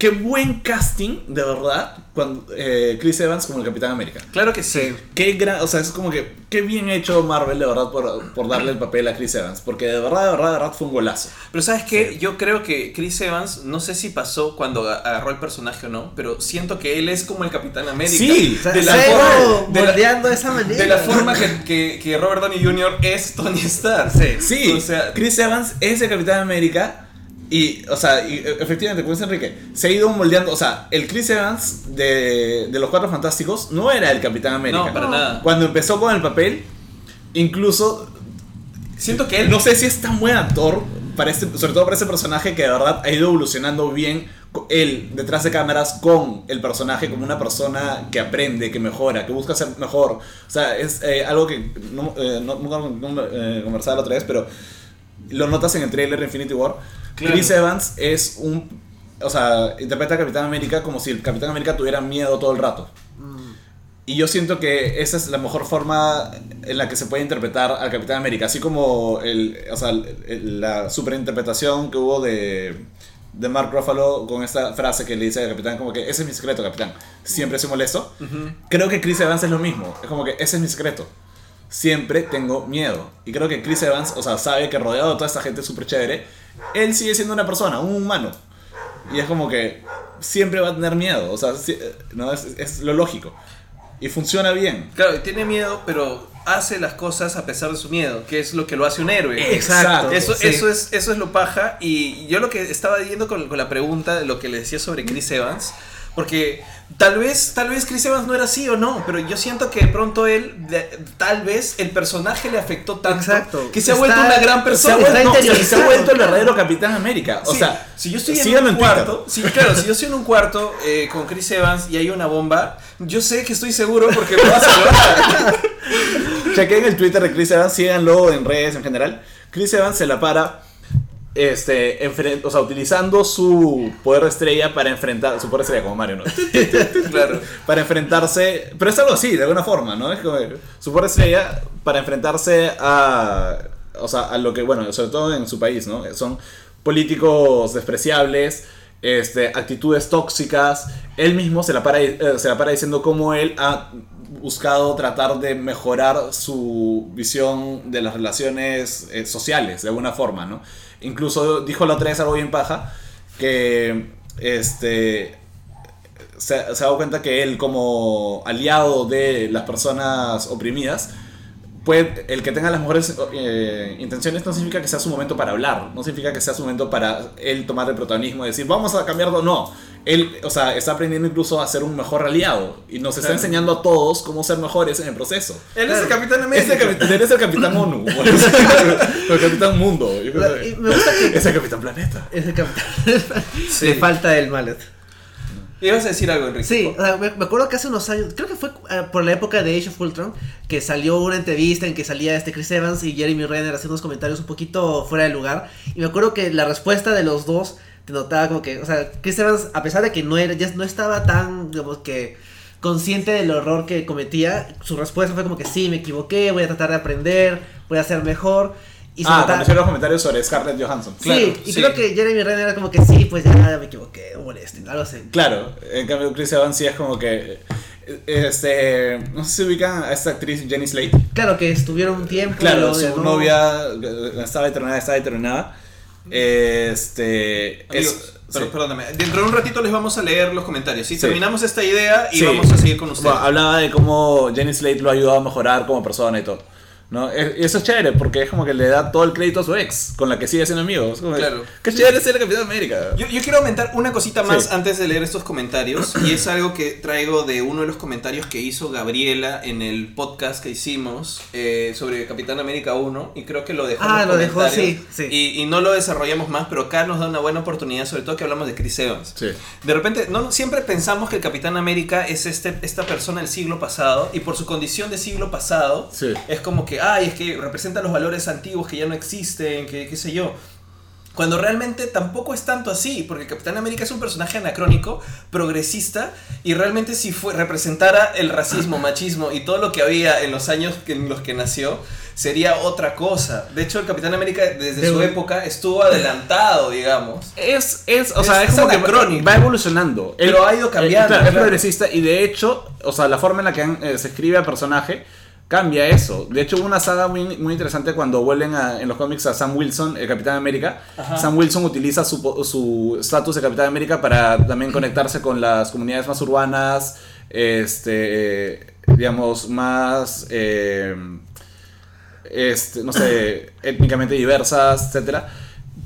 Qué buen casting, de verdad, cuando eh, Chris Evans como el Capitán América. Claro que sí. Qué gran, o sea, es como que qué bien hecho Marvel de verdad por, por darle el papel a Chris Evans, porque de verdad, de verdad, de verdad fue un golazo. Pero sabes qué, yo creo que Chris Evans, no sé si pasó cuando agarró el personaje o no, pero siento que él es como el Capitán América. Sí, O sea, de la forma, de la- moldeando esa manera. de la forma que, que, que Robert Downey Jr. es Tony Stark. Sí, O sea, Chris Evans es el Capitán América y, o sea, y, e- efectivamente, como dice Enrique, se ha ido moldeando, o sea, el Chris Evans de, de los Cuatro Fantásticos no era el Capitán América. No, para nada. Cuando empezó con el papel, incluso siento que él no sé si es tan buen actor, para este, sobre todo para ese personaje que de verdad ha ido evolucionando bien él detrás de cámaras con el personaje como una persona que aprende, que mejora, que busca ser mejor. O sea, es eh, algo que no, eh, no, nunca no, eh, conversaba la otra vez, pero lo notas en el trailer de Infinity War. Claro. Chris Evans es un... O sea, interpreta a Capitán América como si el Capitán América tuviera miedo todo el rato. Y yo siento que esa es la mejor forma en la que se puede interpretar al Capitán América. Así como el, o sea, el- la superinterpretación que hubo de, de Mark Ruffalo con esta frase que le dice al Capitán, como que ese es mi secreto, Capitán. Siempre soy molesto. Creo que Chris Evans es lo mismo. Es como que ese es mi secreto. Siempre tengo miedo. Y creo que Chris Evans, o sea, sabe que rodeado de toda esta gente súper chévere, él sigue siendo una persona, un humano. Y es como que siempre va a tener miedo. O sea, no, es, es lo lógico. Y funciona bien. Claro, tiene miedo, pero hace las cosas a pesar de su miedo, que es lo que lo hace un héroe. Exacto. Eso, sí. eso, es, eso es lo paja. Y yo lo que estaba viendo con, con la pregunta de lo que le decía sobre Chris Evans, porque tal vez, tal vez Chris Evans no era así o no, pero yo siento que de pronto él, de- tal vez el personaje le afectó tanto Exacto. que se ha Está- vuelto una gran Se ha persona. Vuelto, no, se- ha vuelto el verdadero Capitán América. O Sí, sea, si yo estoy en un cuarto, sí, claro, si yo estoy en un cuarto eh, con Chris Evans y hay una bomba, yo sé que estoy seguro porque me va a salvar. Chequen el Twitter de Chris Evans, síganlo en redes en general. Chris Evans se la para este, enfren- o sea, utilizando su poder de estrella para enfrentar, su poder de estrella como Mario, ¿no? Claro. para enfrentarse, pero es algo así, de alguna forma, ¿no? Es como su poder de estrella para enfrentarse a, o sea, a lo que, bueno, sobre todo en su país, ¿no? Son políticos despreciables, este, actitudes tóxicas. Él mismo se la para, eh, se la para diciendo cómo él ha buscado tratar de mejorar su visión de las relaciones eh, sociales, de alguna forma, ¿no? Incluso dijo la otra vez algo bien paja, que este, se, ha dado cuenta que él como aliado de las personas oprimidas, puede, el que tenga las mejores eh, intenciones no significa que sea su momento para hablar, no significa que sea su momento para él tomar el protagonismo y decir, vamos a cambiarlo, no. Él, o sea, está aprendiendo incluso a ser un mejor aliado y nos está Claro. enseñando a todos cómo ser mejores en el proceso. Él es el Capitán América. Capitán, eres el Capitán ONU, o el Capitán Mundo. yo creo que- Y me gusta que Es el Capitán Planeta. es el capitán. Sí. Le falta el mallet. Ibas a decir algo, Enrique. Sí, o sea, me, me acuerdo que hace unos años, creo que fue eh, por la época de Age of Ultron, que salió una entrevista en que salía este Chris Evans y Jeremy Renner haciendo unos comentarios un poquito fuera de lugar. Y me acuerdo que la respuesta de los dos te notaba como que, o sea, Chris Evans, a pesar de que no era, ya no estaba tan, digamos que consciente del horror que cometía, su respuesta fue como que sí, me equivoqué, voy a tratar de aprender, voy a ser mejor. Y Ah, notaba- cuando los comentarios sobre Scarlett Johansson. Claro, sí, y sí. creo que Jeremy Renner era como que sí, pues ya me equivoqué, no molesten, algo así. Claro, en cambio Chris Evans sí es como que... Este, no sé si ubican a esta actriz Jenny Slate. Claro que estuvieron un tiempo. Claro, su novia eh, estaba determinada, estaba determinada. Este, Amigos, es- pero- sí. perdóname. Dentro de un ratito les vamos a leer los comentarios. ¿sí? Sí. Terminamos esta idea y Sí. vamos a seguir con ustedes. Bueno, hablaba de cómo Jenny Slate lo ha ayudado a mejorar como persona y todo. ¿No? Y eso es chévere porque es como que le da todo el crédito a su ex, con la que sigue siendo amigos. Como que, Claro. Qué chévere ser el Capitán América. Yo, yo quiero aumentar una cosita más Sí. antes de leer estos comentarios y es algo que traigo de uno de los comentarios que hizo Gabriela en el podcast que hicimos eh, sobre Capitán América 1 y creo que lo dejó en Ah, los lo dejó, sí, sí. Y, y no lo desarrollamos más, pero acá nos da una buena oportunidad, sobre todo que hablamos de Chris Evans. Sí. De repente, no, siempre pensamos que el Capitán América es este, esta persona del siglo pasado y por su condición de siglo pasado Sí. es como que, ay, es que representa los valores antiguos que ya no existen, que qué sé yo. Cuando realmente tampoco es tanto así, porque Capitán América es un personaje anacrónico, progresista, y realmente si fue, representara el racismo, machismo y todo lo que había en los años en los que nació, sería otra cosa. De hecho, el Capitán América desde De su época estuvo adelantado, digamos. Es, es, o Es- sea, es, es que anacrónico. va evolucionando. Pero ha ido cambiando, eh, claro, es claro. progresista y de hecho, o sea, la forma en la que eh, se escribe al personaje cambia eso. De hecho, hubo una saga muy, muy interesante cuando vuelven a- en los cómics a Sam Wilson, el Capitán América. Ajá. Sam Wilson utiliza su po- su estatus de Capitán América para también conectarse con las comunidades más urbanas, este, digamos, más... eh, este, no sé, étnicamente diversas, etcétera,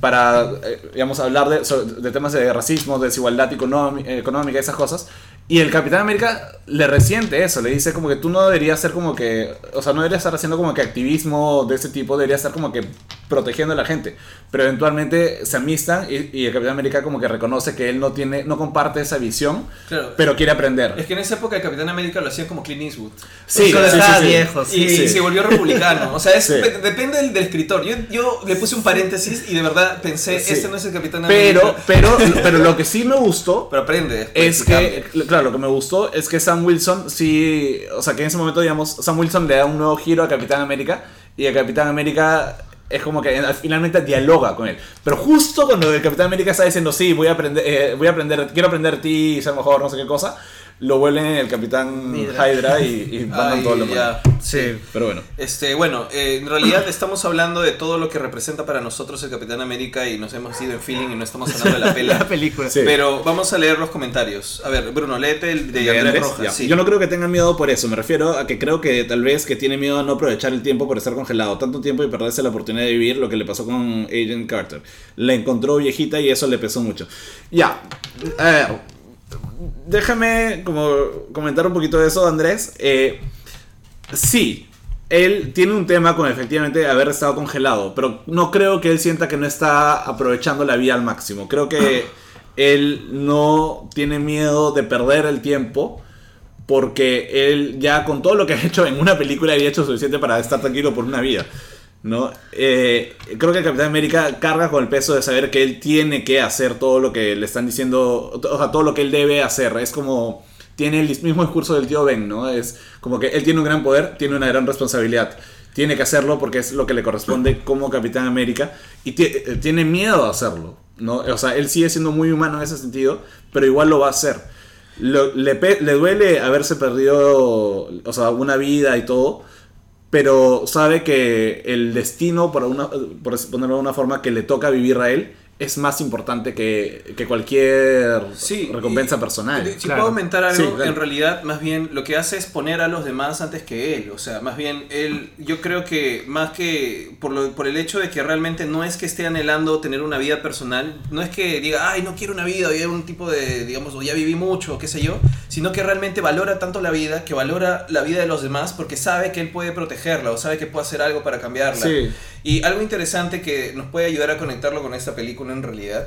para, eh, digamos, hablar de, de temas de racismo, desigualdad económi- económica, esas cosas. Y el Capitán América le resiente eso, le dice como que tú no deberías ser como que, o sea, no deberías estar haciendo como que activismo de ese tipo, deberías estar como que protegiendo a la gente. Pero eventualmente se amistan y, y el Capitán América como que reconoce que él no tiene, no comparte esa visión, Claro. pero quiere aprender. Es que en esa época el Capitán América lo hacía como Clint Eastwood. Sí, sí, sí, sí. viejo, Y, sí. y sí. se volvió republicano. O sea, es- depende del, del escritor. Yo, yo le puse un paréntesis y de verdad pensé, este no es el Capitán América. Pero, pero, pero lo que sí me gustó Pero aprende. es y que, cambia. Claro, lo que me gustó es que Sam Wilson sí, o sea, que en ese momento, digamos, Sam Wilson le da un nuevo giro a Capitán América y el Capitán América es como que eh, finalmente dialoga con él. Pero justo cuando el Capitán América está diciendo, sí, voy a aprender, eh, voy a aprender, quiero aprender de ti y ser mejor, no sé qué cosa, lo vuelven el Capitán Hydra. Hydra y, y mandan Ay, todo lo malo. Sí. Pero bueno. Este, bueno, eh, en realidad estamos hablando de todo lo que representa para nosotros el Capitán América y nos hemos ido en feeling y no estamos hablando de la pela. La película. Sí. Pero vamos a leer los comentarios. A ver, Bruno, léete el de, de Andrés, Andrés, Rojas. sí. Yo no creo que tengan miedo por eso, me refiero a que creo que tal vez que tiene miedo a no aprovechar el tiempo por estar congelado tanto tiempo y perderse la oportunidad de vivir lo que le pasó con Agent Carter. La encontró viejita y eso le pesó mucho. Ya, a ver, déjame como comentar un poquito de eso, Andrés. Eh, sí, él tiene un tema con efectivamente haber estado congelado, pero no creo que él sienta que no está aprovechando la vida al máximo. Creo que él no tiene miedo de perder el tiempo. Porque él ya con todo lo que ha hecho en una película había hecho suficiente para estar tranquilo por una vida. ¿No? Eh, creo que el Capitán América carga con el peso de saber que él tiene que hacer todo lo que le están diciendo, o sea, todo lo que él debe hacer. Es como, tiene el mismo discurso del tío Ben, ¿no? Es como que él tiene un gran poder, tiene una gran responsabilidad. Tiene que hacerlo porque es lo que le corresponde como Capitán América y eh, tiene miedo a hacerlo, ¿no? O sea, él sigue siendo muy humano en ese sentido, pero igual lo va a hacer. Lo- le, le duele haberse perdido, o sea, una vida y todo, pero sabe que el destino, por, una, por ponerlo de una forma, que le toca vivir a él, es más importante que, que cualquier Sí, recompensa y- personal. Si Claro. puedo aumentar algo, Sí, en realidad, más bien lo que hace es poner a los demás antes que él. O sea, más bien él, yo creo que más que por, lo, por el hecho de que realmente no es que esté anhelando tener una vida personal, no es que diga, ay, no quiero una vida, o un tipo de, digamos, o ya viví mucho, o qué sé yo, sino que realmente valora tanto la vida, que valora la vida de los demás porque sabe que él puede protegerla o sabe que puede hacer algo para cambiarla. Sí. Y algo interesante que nos puede ayudar a conectarlo con esta película en realidad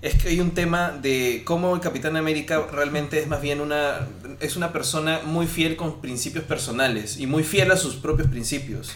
es que hay un tema de cómo el Capitán América realmente es más bien una es una persona muy fiel con principios personales y muy fiel a sus propios principios.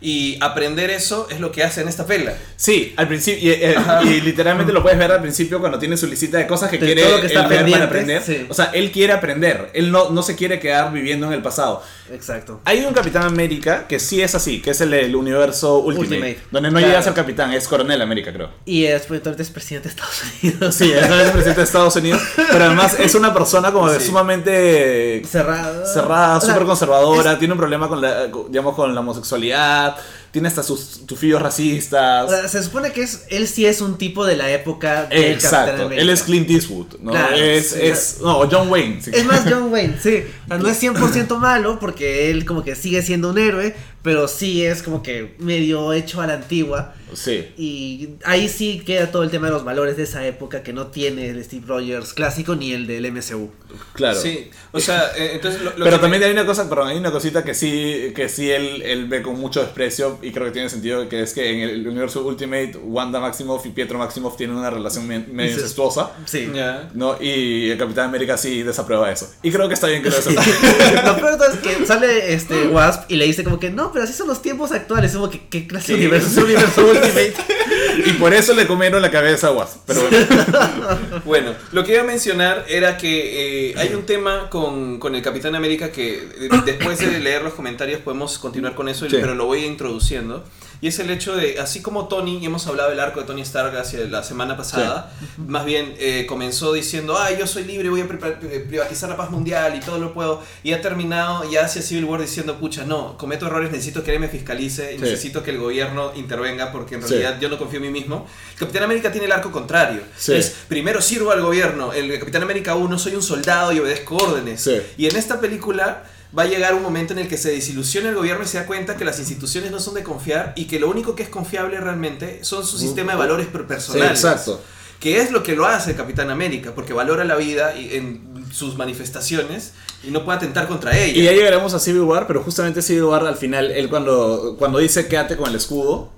Y aprender eso es lo que hace en esta pela. Sí, al principio, y, eh, y literalmente lo puedes ver al principio cuando tiene su lista de cosas que De quiere todo lo que está él ver pendiente, para aprender. sí. O sea, él quiere aprender, él no, no se quiere quedar viviendo en el pasado. Exacto. Hay un Capitán América que sí es así, que es el, universo Ultimate, Ultimate. donde no Claro. llega a ser capitán, es Coronel América, creo. Y ahorita es presidente de Estados Unidos. Sí, es presidente de Estados Unidos, pero además es una persona como de sumamente Cerrada. cerrada, O sea, súper conservadora, tiene un problema con la, digamos, con la homosexualidad, tiene hasta sus tufillos racistas. O sea, se supone que es, él sí es un tipo de la época del Capitán Exacto, América. él es Clint Eastwood, ¿no? Claro, es, sí. es, no, John Wayne. sí. Es más John Wayne, sí. O sea, no es 100% malo porque él como que sigue siendo un héroe, pero sí es como que medio hecho a la antigua. Sí. Y ahí sí queda todo el tema de los valores de esa época que no tiene el Steve Rogers clásico ni el del MCU. Claro. Sí, o sea, eh, entonces lo, lo Pero que también me- hay una cosa, perdón, hay una cosita que sí, que sí él, él ve con mucho desprecio y creo que tiene sentido, que es que en el universo Ultimate, Wanda Maximoff y Pietro Maximoff tienen una relación me- medio Inces- incestuosa, Sí. ¿no? Y el Capitán América sí desaprueba eso. Y creo que está bien que lo Lo desapruebe. peor de todo es que sale este Wasp y le dice como que no, pero así son los tiempos actuales. Es como que qué clase de universo es un universo Ultimate. y por eso le comieron la cabeza a Wasp. Pero bueno. Bueno, lo que iba a mencionar era que eh, hay un tema con, con el Capitán América que eh, después de leer los comentarios podemos continuar con eso, Sí. pero lo voy introduciendo. Y es el hecho de, así como Tony, y hemos hablado del arco de Tony Stark hacia la semana pasada, más bien eh, comenzó diciendo, ah, yo soy libre, voy a pri- privatizar la paz mundial y todo lo puedo. Y ha terminado ya hacia Civil War diciendo, pucha, no, cometo errores, necesito que él me fiscalice, Sí. necesito que el gobierno intervenga porque en Sí. realidad yo no confío en mí mismo. Capitán América tiene el arco contrario. Es primero sirvo al gobierno. El Capitán América 1 soy un soldado y obedezco órdenes. Y en esta película va a llegar un momento en el que se desilusiona el gobierno y se da cuenta que las instituciones no son de confiar y que lo único que es confiable realmente son su sistema de valores Sí, personales. exacto. Que es lo que lo hace Capitán América, porque valora la vida y- en sus manifestaciones y no puede atentar contra ella. Y ya llegaremos a Civil War, pero justamente Civil War al final, él cuando, cuando dice quédate con el escudo,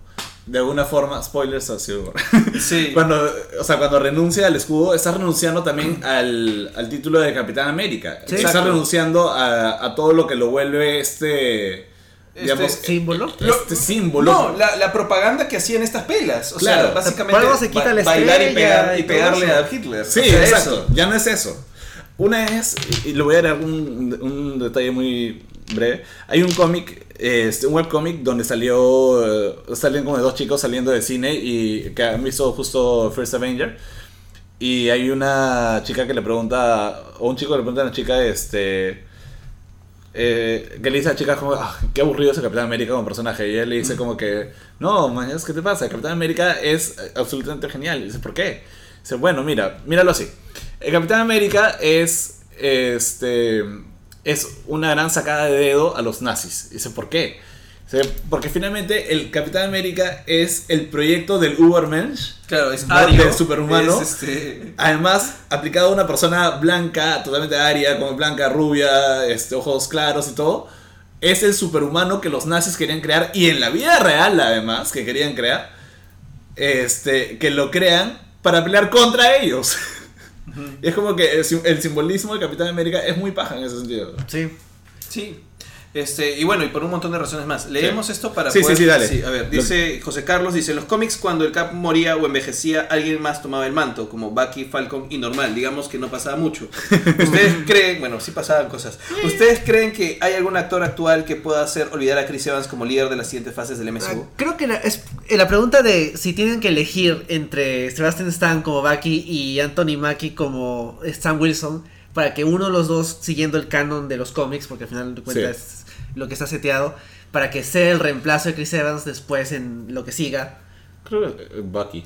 de alguna forma, spoilers a Civil War. Sí. Cuando, o sea, cuando renuncia al escudo, está renunciando también al, al título de Capitán América. Sí. está Exacto. renunciando a, a todo lo que lo vuelve este, digamos, Símbolo. este símbolo. No, la, la propaganda que hacían estas pelas. O Claro. sea, básicamente Por algo se quita ba- la bailar y, pegar- y pegarle a Hitler. Sí, O sea, exacto. eso. Ya no es eso. Una es, y le voy a dar un, un detalle muy breve. Hay un cómic, este, un webcómic donde salió, eh, salen como dos chicos saliendo del cine y que han visto justo First Avenger. Y hay una chica que le pregunta, o un chico que le pregunta a una chica, este, eh, que le dice a la chica como, "Ah, qué aburrido es el Capitán América como personaje. Y él le dice como que, no, man, ¿qué te pasa? El Capitán América es eh, absolutamente genial. Dice, ¿por qué? Dice, bueno, mira, míralo así. El Capitán América es, este, es una gran sacada de dedo a los nazis. Dice, ¿por qué? Porque finalmente el Capitán América es el proyecto del Ubermensch. Claro, es ¿no? ario. Del superhumano. es, este, Además, aplicado a una persona blanca, totalmente aria, como blanca, rubia, este, ojos claros y todo, es el superhumano que los nazis querían crear y en la vida real, además, que querían crear, este, que lo crean para pelear contra ellos. Y es como que el, el simbolismo del Capitán América es muy paja en ese sentido. Sí. Sí. Este, y bueno, y por un montón de razones más. Leemos esto para Sí, poder... sí, sí, dale. a ver, dice José Carlos, dice, en los cómics cuando el Cap moría o envejecía, alguien más tomaba el manto, como Bucky, Falcon y normal. Digamos que no pasaba mucho. ¿Ustedes creen, bueno, sí pasaban cosas. ¿Ustedes creen que hay algún actor actual que pueda hacer olvidar a Chris Evans como líder de las siguientes fases del Ah, MCU? Creo que la, es, eh, la pregunta de si tienen que elegir entre Sebastian Stan como Bucky y Anthony Mackie como Stan Wilson para que uno de los dos siguiendo el canon de los cómics, porque al final de cuentas lo que está seteado, para que sea el reemplazo de Chris Evans después en lo que siga. Creo que eh, Bucky.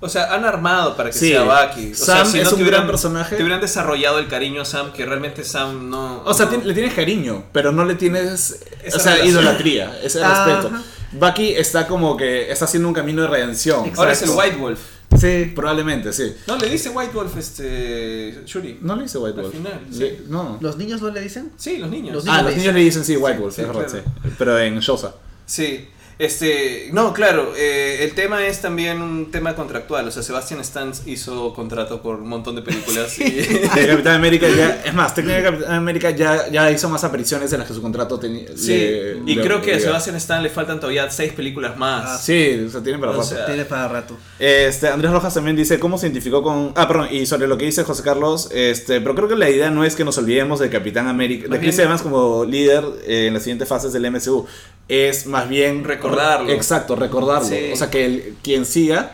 O sea, han armado para que Sí. sea Bucky. O Sam sea, es un te gran personaje. Te hubieran desarrollado el cariño a Sam, que realmente Sam no... O sea, no- le tienes cariño, pero no le tienes. Esa o sea, relación. idolatría, ese Ajá. respeto. Bucky está como que está haciendo un camino de redención. Exacto. Ahora es el White Wolf. Sí. Probablemente, sí. No, le dice White Wolf este. Shuri. No le dice White Al Wolf. final, Le- sí. No. ¿Los niños no le dicen? Sí, los niños. Los Ah, los niños le dicen sí, White Wolf, Sí, es verdad, claro. sí. Pero en Shosa. Sí. Este, no, claro, eh, el tema es también un tema contractual. O sea, Sebastian Stan hizo contrato por un montón de películas. y- De Capitán América ya. Es más, técnicamente Capitán América ya, ya hizo más apariciones de las que su contrato tenía. sí, le- y le- creo que a Sebastian Stan le faltan todavía seis películas más. Ah, Sí, o sea, tiene para O rato. sea, Tiene para rato. Este, Andrés Rojas también dice cómo se identificó con. Ah, perdón, y sobre lo que dice José Carlos, este, pero creo que la idea no es que nos olvidemos de Capitán América, de Chris Evans como líder eh, en las siguientes fases del MCU. Es más bien. Recordarlo. Exacto, recordarlo. Sí. O sea, que el- quien siga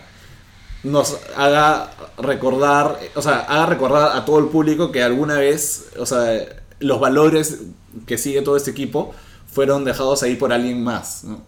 nos haga recordar, o sea, haga recordar a todo el público que alguna vez, o sea, los valores que sigue todo este equipo fueron dejados ahí por alguien más, ¿no?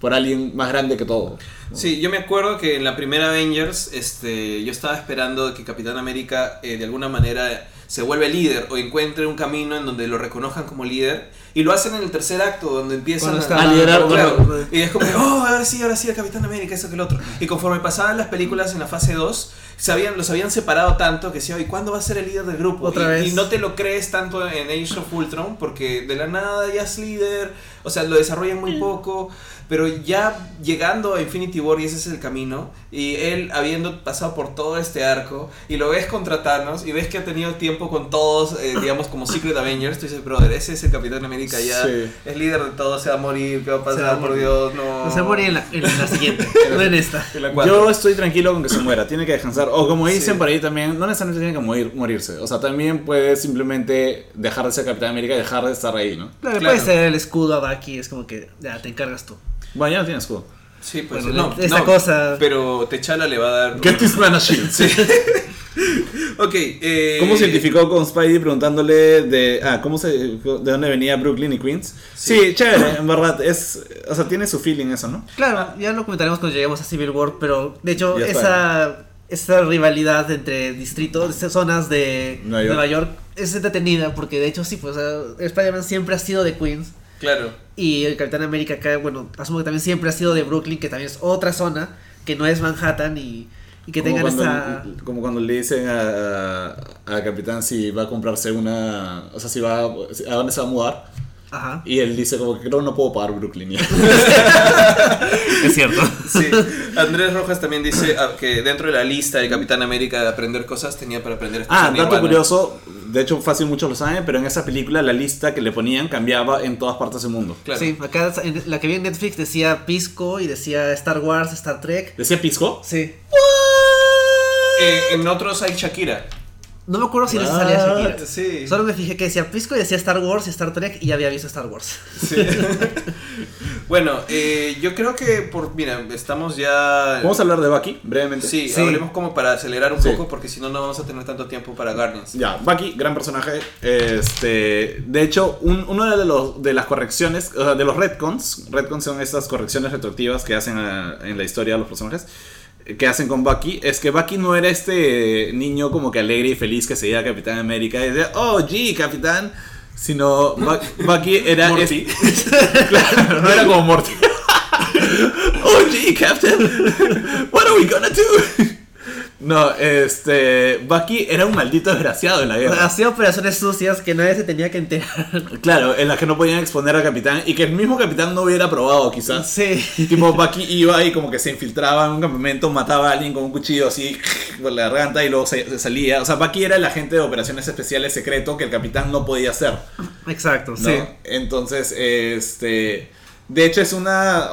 Por alguien más grande que todo. Sí, yo me acuerdo que en la primera Avengers, este, yo estaba esperando que Capitán América eh, de alguna manera se vuelva líder o encuentre un camino en donde lo reconozcan como líder y lo hacen en el tercer acto donde empiezan a, A liderar, Claro, bueno, y es como, oh, ahora sí, ahora sí, el Capitán América, eso que el otro. Y conforme pasaban las películas en la fase 2, se habían, los habían separado tanto que decía, ¿y cuándo va a ser el líder del grupo? Otra y, vez. y no te lo crees tanto en Age of Ultron, porque de la nada ya es líder, o sea, lo desarrollan muy poco, pero ya llegando a Infinity War, y ese es el camino, y él habiendo pasado por todo este arco, y lo ves contra Thanos, y ves que ha tenido tiempo con todos, eh, digamos, como Secret Avengers, tú dices, brother, ese es el Capitán América ya, Sí. es líder de todo, se va a morir, ¿qué va a Se va a pasar? Por. Dios, no. Se morir en la, en la siguiente, no en esta. En la. Yo estoy tranquilo con que se muera, tiene que descansar. O como dicen Sí. por ahí también, no necesariamente tiene que morir, morirse. O sea, también puede simplemente dejar de ser Capitán América y dejar de estar ahí, ¿no? Claro, Claro. puede ser el escudo a Bucky, es como que ya te encargas tú. Bueno, ya no tiene escudo. Sí, pues Bueno, no, esta no, cosa- Pero Techala le va a dar. Get this man a shield. Ok, eh, ¿Cómo se identificó con Spidey preguntándole de ah, cómo se de dónde venía Brooklyn y Queens? Sí, chévere, en verdad es, o sea, tiene su feeling eso, ¿no? Claro, ya lo comentaremos cuando lleguemos a Civil War, pero de hecho Ya esa, esa rivalidad entre distritos, esas zonas de Nueva York. Nueva York es entretenida porque de hecho sí, pues o sea, Spider-Man siempre ha sido de Queens Claro. y el Capitán América acá, bueno, asumo que también siempre ha sido de Brooklyn, que también es otra zona que no es Manhattan y, y que como, tengan cuando, esa... como cuando le dicen a, a, a Capitán si va a comprarse una, o sea, si va a, a dónde se va a mudar Ajá, y él dice como que creo que no puedo pagar Brooklyn. es cierto. Sí. Andrés Rojas también dice ah, que dentro de la lista de Capitán América de aprender cosas tenía para aprender Ah, dato Nirvana. curioso, de hecho fácil muchos lo saben, pero en esa película la lista que le ponían cambiaba en todas partes del mundo. Claro. Sí, acá en la que vi en Netflix decía Pisco y decía Star Wars, Star Trek. ¿Decía Pisco? Sí. Eh, en otros hay Shakira. No me acuerdo si en esa salía Shakira. Sí. Solo me fijé que decía Pisco y decía Star Wars y Star Trek y ya había visto Star Wars. Sí. bueno, eh, yo creo que por. Mira, estamos ya. Vamos a hablar de Bucky brevemente. Sí, Sí. hablemos como para acelerar un Sí. poco porque si no, no vamos a tener tanto tiempo para Guardians. Ya, Bucky, gran personaje. Este, de hecho, un- uno de, los, de las correcciones, o sea, de los retcons, retcons son estas correcciones retroactivas que hacen a- en la historia de los personajes, eh, que hacen con Bucky, es que Bucky no era este niño como que alegre y feliz que seguía a Capitán América y decía, oh, gee, Capitán, sino Bu- Bucky era... Morty. este- Claro, no era como Morty. oh, gee, Captain, what are we gonna do? No, este. Bucky era un maldito desgraciado en la guerra. Hacía operaciones sucias que nadie se tenía que enterar. Claro, en las que no podían exponer al capitán y que el mismo capitán no hubiera probado, quizás. Sí. Tipo, Bucky iba y como que se infiltraba en un campamento, mataba a alguien con un cuchillo así por la garganta y luego se, se salía. O sea, Bucky era el agente de operaciones especiales secreto que el capitán no podía hacer. Exacto, ¿no? sí. Entonces, este. De hecho, es una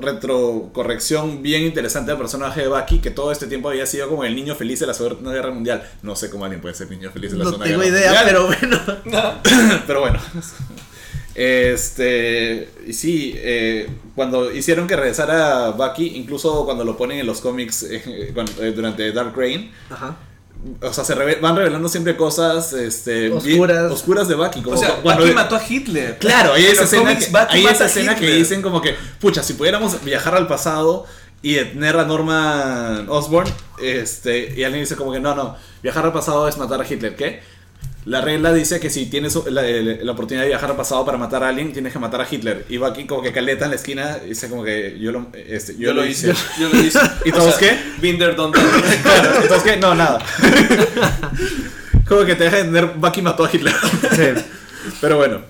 retrocorrección bien interesante del personaje de Bucky, que todo este tiempo había sido como el niño feliz de la Segunda Guerra Mundial. No sé cómo alguien puede ser niño feliz de la No Segunda tengo Guerra idea, Mundial. pero bueno. Pero bueno. Este. Y sí, eh, cuando hicieron que regresara Bucky, incluso cuando lo ponen en los cómics eh, cuando- eh, durante Dark Reign, Ajá. O sea, se reve- van revelando siempre cosas este, bien- Oscuras. oscuras de Bucky. Como O sea, cu- cuando- Bucky mató a Hitler. Claro, hay esa escena, cómics, que, hay esa escena que dicen como que, pucha, si pudiéramos viajar al pasado y detener a Norman Osborn, este, y alguien dice como que no, no, viajar al pasado es matar a Hitler, ¿qué? La regla dice que si tienes la, la- la oportunidad de viajar al pasado para matar a alguien, tienes que matar a Hitler. Y va aquí como que caleta en la esquina y dice como que yo lo, este, yo Yo lo hice. Yo lo hice. ¿Y todos qué? Binder don't done. Claro, entonces ¿qué? No, nada. como que te deja de entender, Bucky mató a Hitler. Pero bueno.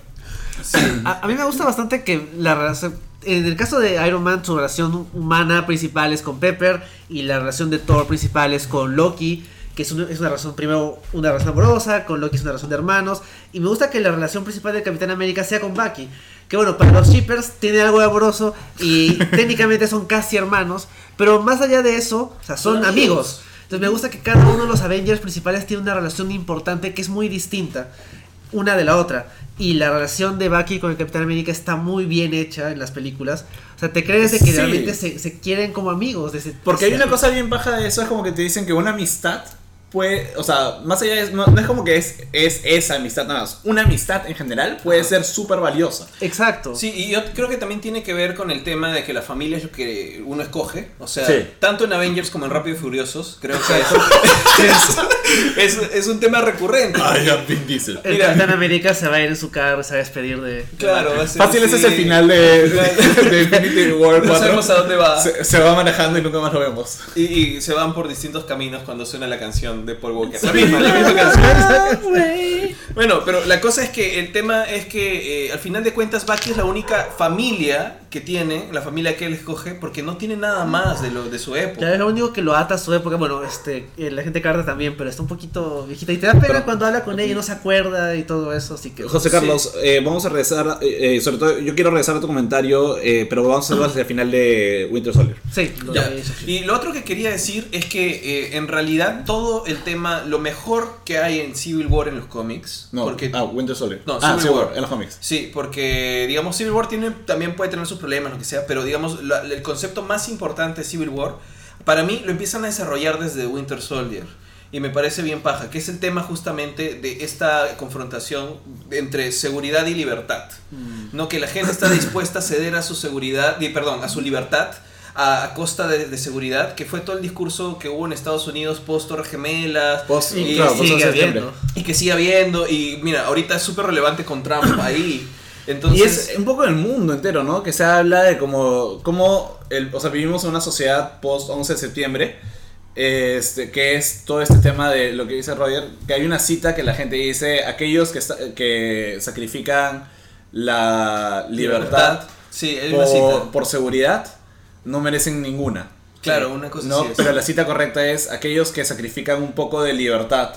A, a mí me gusta bastante que la relación. En el caso de Iron Man, su relación humana principal es con Pepper y la relación de Thor principal es con Loki, que es, una- es una relación, primero, una relación amorosa, con Loki es una relación de hermanos. Y me gusta que la relación principal del Capitán América sea con Bucky. Que bueno, para los shippers tiene algo de amoroso y técnicamente son casi hermanos, pero más allá de eso, o sea, son amigos. Entonces me gusta que cada uno de los Avengers principales tiene una relación importante que es muy distinta una de la otra. Y la relación de Bucky con el Capitán América está muy bien hecha en las películas. O sea, te crees de que Sí. realmente se, se quieren como amigos. Porque hay una cosa bien baja de eso, es como que te dicen que una amistad puede, o sea, más allá de, no, no es como que es, es esa amistad nada más, una amistad en general puede ser súper valiosa. Exacto. Sí, y yo creo que también tiene que ver con el tema de que la familia es lo que uno escoge. O sea, Sí. tanto en Avengers como en Rápido y Furiosos, creo que eso es, es- es un tema recurrente. Ay, ya, Vin Diesel. el mira. Capitán América se va a ir en su carro, se va a despedir de... Claro, va a ser Fácil ese es el final de, de, de Infinity War 4. No sabemos a dónde va. Se, se va manejando y nunca más lo vemos. Y, y se van por distintos caminos cuando suena la canción de Paul Walker. La misma, la misma canción. Bueno, pero la cosa es que el tema es que eh, al final de cuentas Bucky es la única familia que tiene, la familia que él escoge, porque no tiene nada más de, lo, de su Ya época. es lo único que lo ata a su época. Bueno, este, eh, la gente Carter también, pero está un poquito viejita. Y te da pena Pero- cuando habla con ella y no se acuerda y todo eso. Así que. José Carlos, eh, vamos a regresar, sobre todo yo quiero regresar a tu comentario, eh, pero vamos a hacerlo hacia el final de Winter Soldier. Sí, lo Ya. de eso sí. Y lo otro que quería decir es que eh, en realidad todo el tema, lo mejor que hay en Civil War en los cómics, No, porque ah, Winter Soldier. No, ah, Civil Civil War. War, en los cómics. Sí, porque digamos Civil War tiene, también puede tener sus problemas, lo que sea, pero digamos la- el concepto más importante de Civil War, para mí lo empiezan a desarrollar desde Winter Soldier. Y me parece bien paja, que es el tema justamente de esta confrontación entre seguridad y libertad. No que la gente está dispuesta a ceder a su seguridad, y, perdón, a su libertad a, a costa de, de seguridad, que fue todo el discurso que hubo en Estados Unidos post Torres Gemelas. Post- Y claro, que post sigue habiendo. Y que sigue habiendo, y mira, ahorita es súper relevante con Trump ahí. Entonces, y es un poco del mundo entero, ¿no? Que se habla de cómo, cómo el, o sea, vivimos en una sociedad post 11 de septiembre, este, que es todo este tema de lo que dice Roger, que hay una cita que la gente dice, aquellos que, que sacrifican la libertad Sí, hay una por, cita. por seguridad no merecen ninguna. Claro, una cosa No, pero la cita correcta es aquellos que sacrifican un poco de libertad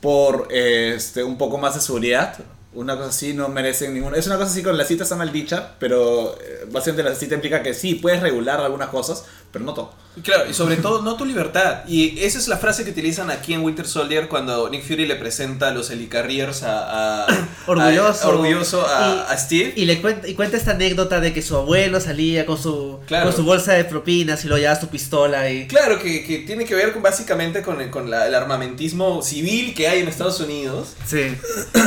por este un poco más de seguridad. Una cosa así no merecen ninguna. Es una cosa así con la cita está mal dicha, pero eh, básicamente la cita implica que sí, puedes regular algunas cosas, pero no todo. Claro, y sobre todo, no tu libertad. Y esa es la frase que utilizan aquí en Winter Soldier cuando Nick Fury le presenta a los Helicarriers a, a- Orgulloso. a- orgulloso a, Y- a Steve. Y le cuenta, y cuenta esta anécdota de que su abuelo salía con su, Claro. con su bolsa de propinas y lo llevaba su pistola y... Claro, que, que tiene que ver con, básicamente con, el, con la- el armamentismo civil que hay en Estados Unidos. Sí.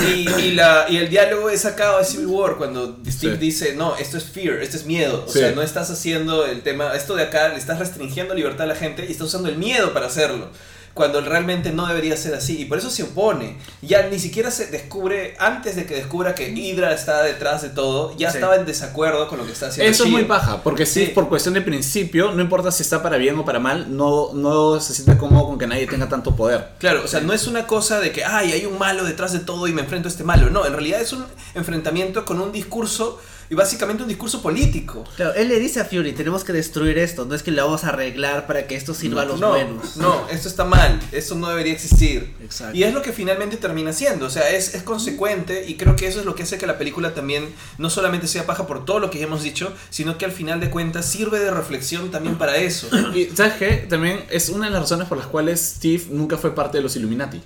Y, y la, y el diálogo es sacado de Civil War cuando Steve Sí. dice, no, esto es fear, esto es miedo. O Sí. sea, no estás haciendo el tema, esto de acá, le estás restringiendo libertad a la gente y estás usando el miedo para hacerlo. cuando realmente no debería ser así y por eso se opone. Ya ni siquiera se descubre, antes de que descubra que Hydra está detrás de todo, ya Sí. estaba en desacuerdo con lo que está haciendo. Eso es muy paja, porque sí, Sí. por cuestión de principio, no importa si está para bien o para mal, no, no se siente cómodo con que nadie tenga tanto poder. Claro, o sea, no es una cosa de que, ay, hay un malo detrás de todo y me enfrento a este malo. No, en realidad es un enfrentamiento con un discurso y básicamente un discurso político. Claro, él le dice a Fury, tenemos que destruir esto, no es que lo vamos a arreglar para que esto sirva a los no, buenos. no, esto está mal, esto no debería existir. Exacto. Y es lo que finalmente termina siendo, o sea, es, es consecuente y creo que eso es lo que hace que la película también no solamente sea paja por todo lo que ya hemos dicho, sino que al final de cuentas sirve de reflexión también para eso. Y ¿sabes qué? También es una de las razones por las cuales Steve nunca fue parte de los Illuminati.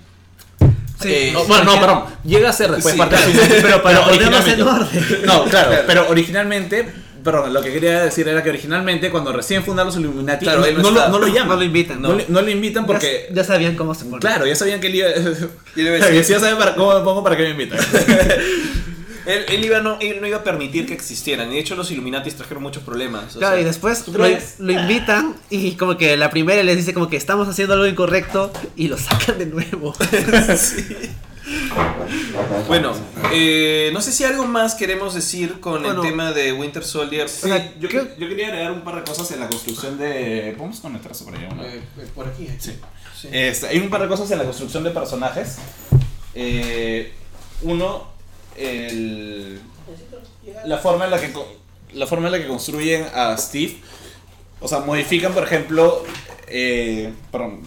Eh, No, bueno, no, perdón. Llega a ser después Sí, parte claro. Pero, en originalmente. orden. No, claro, Claro. pero originalmente, perdón, lo que quería decir era que originalmente cuando recién fundaron los Illuminati, Claro, no, lo, está. no lo llaman. No lo invitan, No, no. le- no lo invitan porque... Ya, ya sabían cómo se pone. Claro, ya sabían que él iba... Ya saben para, cómo me pongo para que me invitan. Él, él iba no, él no iba a permitir que existieran. Y de hecho los Illuminatis trajeron muchos problemas. o Claro, sea, y después ¿tú lo, invitan y como que la primera les dice como que estamos haciendo algo incorrecto y lo sacan de nuevo. Bueno, eh, no sé si algo más queremos decir con Bueno. el tema de Winter Soldier. Sí, sea, yo, ¿qué- yo quería agregar un par de cosas en la construcción de... ¿Podemos conectar por allá? no? Eh, eh, por aquí. aquí. Sí. Sí. Este, hay un par de cosas en la construcción de personajes. Eh, uno, el- la forma en la que la forma en la que construyen a Steve. O sea, modifican, por ejemplo, eh, perdón,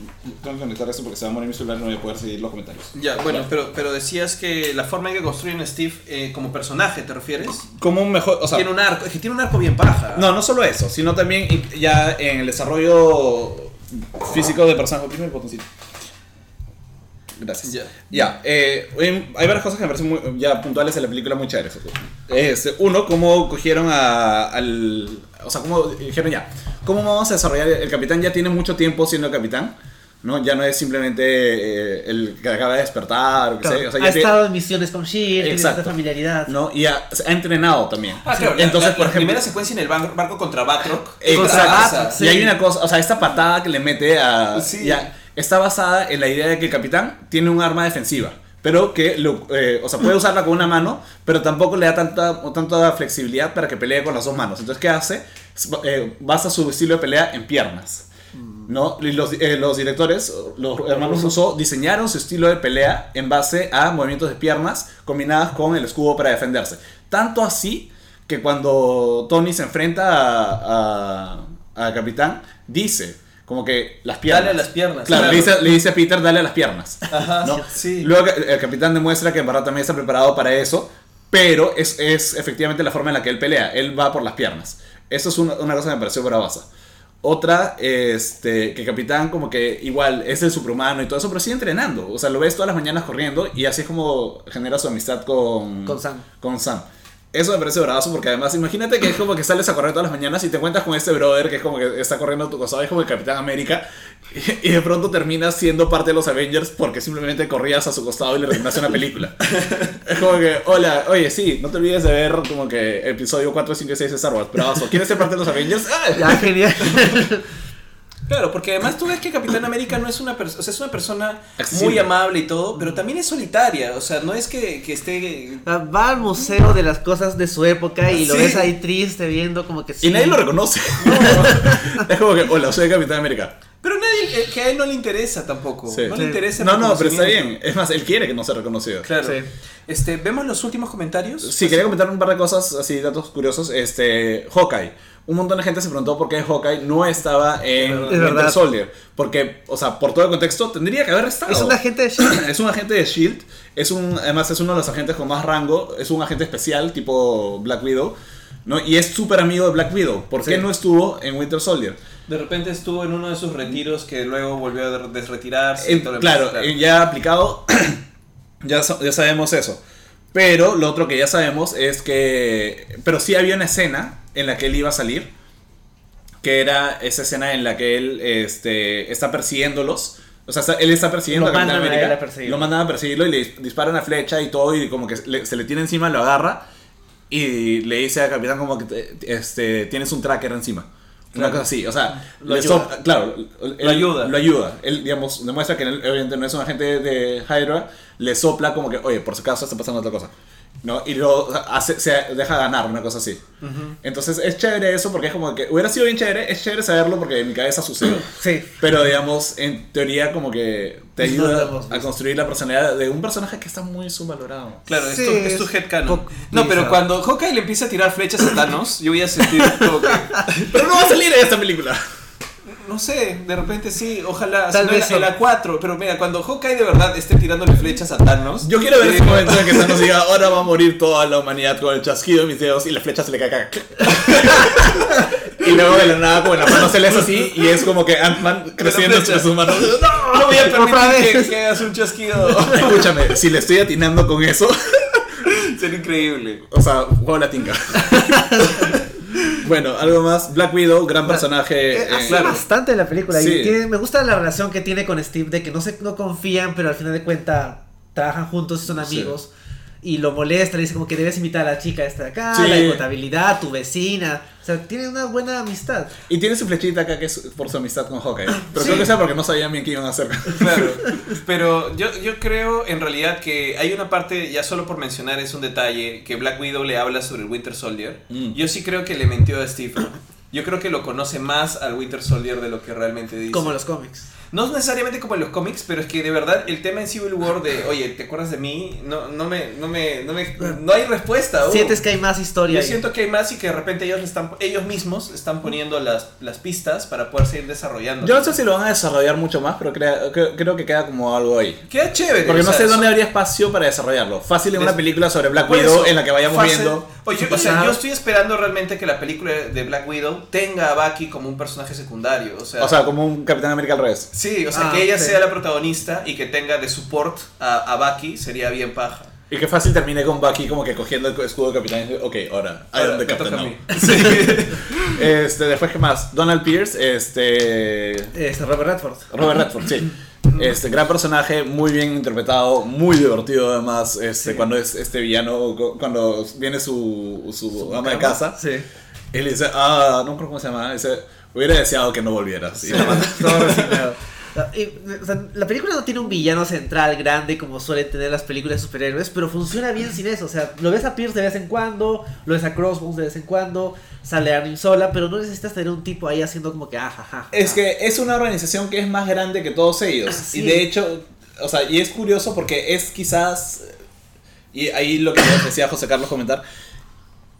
tengo que conectar esto porque se va a morir mi celular y no voy a poder seguir los comentarios. Ya, bueno, pero, pero decías que la forma en que construyen a Steve eh, como personaje, ¿te refieres? Como un mejor, o sea, tiene un arco, es que tiene un arco bien paja. no, no solo eso, sino también ya en el desarrollo físico de personajes. Oprime el botoncito. Gracias. Ya. Ya, eh, hay hay varias cosas que me parecen muy, ya puntuales en la película muy chéveres. Este, uno, cómo cogieron a- al... O sea, cómo dijeron ya, ¿cómo vamos a desarrollar? El capitán ya tiene mucho tiempo siendo capitán, ¿no? Ya no es simplemente eh, el que acaba de despertar, o qué Claro, sé, o sea, ha estado en misiones con Shield, tiene familiaridad. ¿no? Y ha, ha entrenado también. Ah, claro, la- Entonces, la, por la ejemplo... primera secuencia en el bar- barco contra Batroc. Exacto. bravaza. Sí. Y hay una cosa, o sea, esta patada que le mete a. Sí. ya, está basada en la idea de que el capitán tiene un arma defensiva. Pero que, eh, o sea, puede usarla con una mano, pero tampoco le da tanta, tanta flexibilidad para que pelee con las dos manos. Entonces, ¿qué hace? Eh, basa su estilo de pelea en piernas. ¿no? Eh, los directores, los hermanos Russo, diseñaron su estilo de pelea en base a movimientos de piernas combinadas con el escudo para defenderse. Tanto así que cuando Tony se enfrenta a, a, a Capitán, dice como que las piernas. Dale a las piernas. Claro, Le, dice, le dice a Peter, dale a las piernas. Ajá, ¿no? sí. Luego el el capitán demuestra que en verdad también está preparado para eso, pero es, es efectivamente la forma en la que él pelea. Él va por las piernas. Eso es una, una cosa que me pareció bravaza. Otra, este, que Capitán como que igual es el superhumano y todo eso, pero sigue entrenando. O sea, lo ves todas las mañanas corriendo y así es como genera su amistad con, Con Sam. Con Sam. Eso me parece bravazo porque además imagínate que es como que sales a correr todas las mañanas y te encuentras con este brother que es como que está corriendo a tu costado, es como el Capitán América y, y de pronto terminas siendo parte de los Avengers porque simplemente corrías a su costado y le terminaste una película. es como que, hola, oye, sí, no te olvides de ver como que episodio 4, 5 y 6 de Star Wars, bravazo. ¿Quieres ser parte de los Avengers? ¡Ah! Ya, genial. Claro, porque además tú ves que Capitán América no es una persona, o sea, es una persona Accesible. muy amable y todo, pero también es solitaria, o sea, no es que, que esté... Va al museo de las cosas de su época y lo Sí. ves ahí triste viendo como que sí. Y nadie lo reconoce. es como que, hola, soy Capitán América. Pero nadie, eh, que a él no le interesa tampoco, Sí. no le interesa. No, no, pero está bien. Es más, él quiere que no sea reconocido. Claro. Sí. Este, ¿vemos los últimos comentarios? Sí, quería comentar un par de cosas, así, datos curiosos. Este, Hawkeye. Un montón de gente se preguntó por qué Hawkeye no estaba en Es Winter. Soldier. Porque, o sea, por todo el contexto, tendría que haber estado. Es un agente de Shield. es un agente de Shield. Es un, además, es uno de los agentes con más rango. Es un agente especial, tipo Black Widow. ¿no? Y es súper amigo de Black Widow. ¿Por qué no estuvo en Winter Soldier? De repente estuvo en uno de sus retiros que luego volvió a de- desretirarse. y En- todo lo demás, claro, en ya aplicado, ya, ya sabemos eso. Pero lo otro que ya sabemos es que. Pero sí había una escena en la que él iba a salir. Que era esa escena en la que él este, está persiguiéndolos. O sea, está- él está persiguiendo Lo a Capitán América. a perseguirlo. Lo mandan a perseguirlo y le dis- disparan una flecha y todo. Y como que le- se le tiene encima, lo agarra. Y le dice a Capitán como que te- este, tienes un tracker encima. Una cosa así, o sea, Lo ayuda. claro, él- ayuda. Lo ayuda. Él, digamos, demuestra que él, obviamente no es un agente de Hydra, le sopla como que, oye, por si acaso está pasando otra cosa. ¿No? Y luego hace- se deja ganar, una cosa así. Entonces es chévere eso porque es como que hubiera sido bien chévere, es chévere saberlo porque en mi cabeza sucedió. Sí. Pero digamos, en teoría como que te ayuda a construir la personalidad de un personaje que está muy subvalorado. Claro, Sí, es, tu, es tu headcanon. No, pero cuando Hawkeye le empieza a tirar flechas a Thanos, yo voy a sentir como que. Pero no va a salir en esta película. No sé, de repente sí, ojalá. Tal si no, vez son- en la 4, pero mira, cuando Hawkeye de verdad esté tirándole flechas a Thanos. Yo quiero ver yo ese momento en que Thanos diga, ahora va a morir toda la humanidad con el chasquido de mis dedos y la flecha se le cae acá. y luego de la nada con la mano se le hace así y es como que Ant-Man creciendo entre sus manos. No, no voy a permitir que, que hagas un chasquido. Escúchame, si le estoy atinando con eso, Sería increíble. o sea, juego la tinca. bueno, algo más. Black Widow, gran personaje. Eh, hace eh, bastante de la película. Sí. Y tiene- me gusta la relación que tiene con Steve, de que no se no confían, pero al final de cuentas trabajan juntos y son Sí. Y lo molesta, le dice como que debes invitar a la chica esta de acá, Sí. la de contabilidad, tu vecina. O sea, tiene una buena amistad. Y tiene su flechita acá que es por su amistad con Hawkeye. Pero Sí. creo que sea porque no sabían bien qué iban a hacer. Claro, pero yo, yo creo en realidad que hay una parte, ya solo por mencionar es un detalle, que Black Widow le habla sobre el Winter Soldier. Mm. Yo sí creo que le mintió a Steve. Yo creo que lo conoce más al Winter Soldier de lo que realmente dice. Como los cómics. No necesariamente como en los cómics, pero es que de verdad el tema en Civil War de, oye, ¿te acuerdas de mí? No, no me, no me, no me, no hay respuesta. Sientes que hay más historia. Yo ahí. siento que hay más y que de repente ellos están, ellos mismos están poniendo las, las pistas para poder seguir desarrollando. Yo no sé si lo van a desarrollar mucho más, pero crea- creo, creo que queda como algo ahí. Queda chévere. Porque no sea, sé dónde habría espacio para desarrollarlo. Fácil en una película sobre Black Widow eso, en la que vayamos fácil. viendo. Oye, o sea, pasado. yo estoy esperando realmente que la película de Black Widow tenga a Bucky como un personaje secundario. O sea, O sea, como un Capitán América al revés. Sí, o sea, Ah, que ella sí. sea la protagonista y que tenga de support a, a Bucky sería bien paja. Y que fácil termine con Bucky como que cogiendo el escudo de Capitán y dice, ok, ahora, I am the me Captain now". Sí. Este, después, ¿qué más? Donald Pierce, este... Este, Robert Redford. Robert Redford, sí. Este, gran personaje, muy bien interpretado, muy divertido además, este, Sí. cuando es este villano, cu- cuando viene su, su ama de casa, Sí. él dice, ah, no creo cómo se llama, dice, hubiera deseado que no volvieras. Y la o sea, la película no tiene un villano central grande como suelen tener las películas de superhéroes, pero funciona bien sin eso. O sea, lo ves a Pierce de vez en cuando, lo ves a Crossbones de vez en cuando, sale Arnim sola, pero no necesitas tener un tipo ahí haciendo como que, ah, ja, ja, Es que es una organización que es más grande que todos ellos. Ah, sí. Y de hecho, o sea, y es curioso porque es quizás, y ahí lo que decía José Carlos comentar,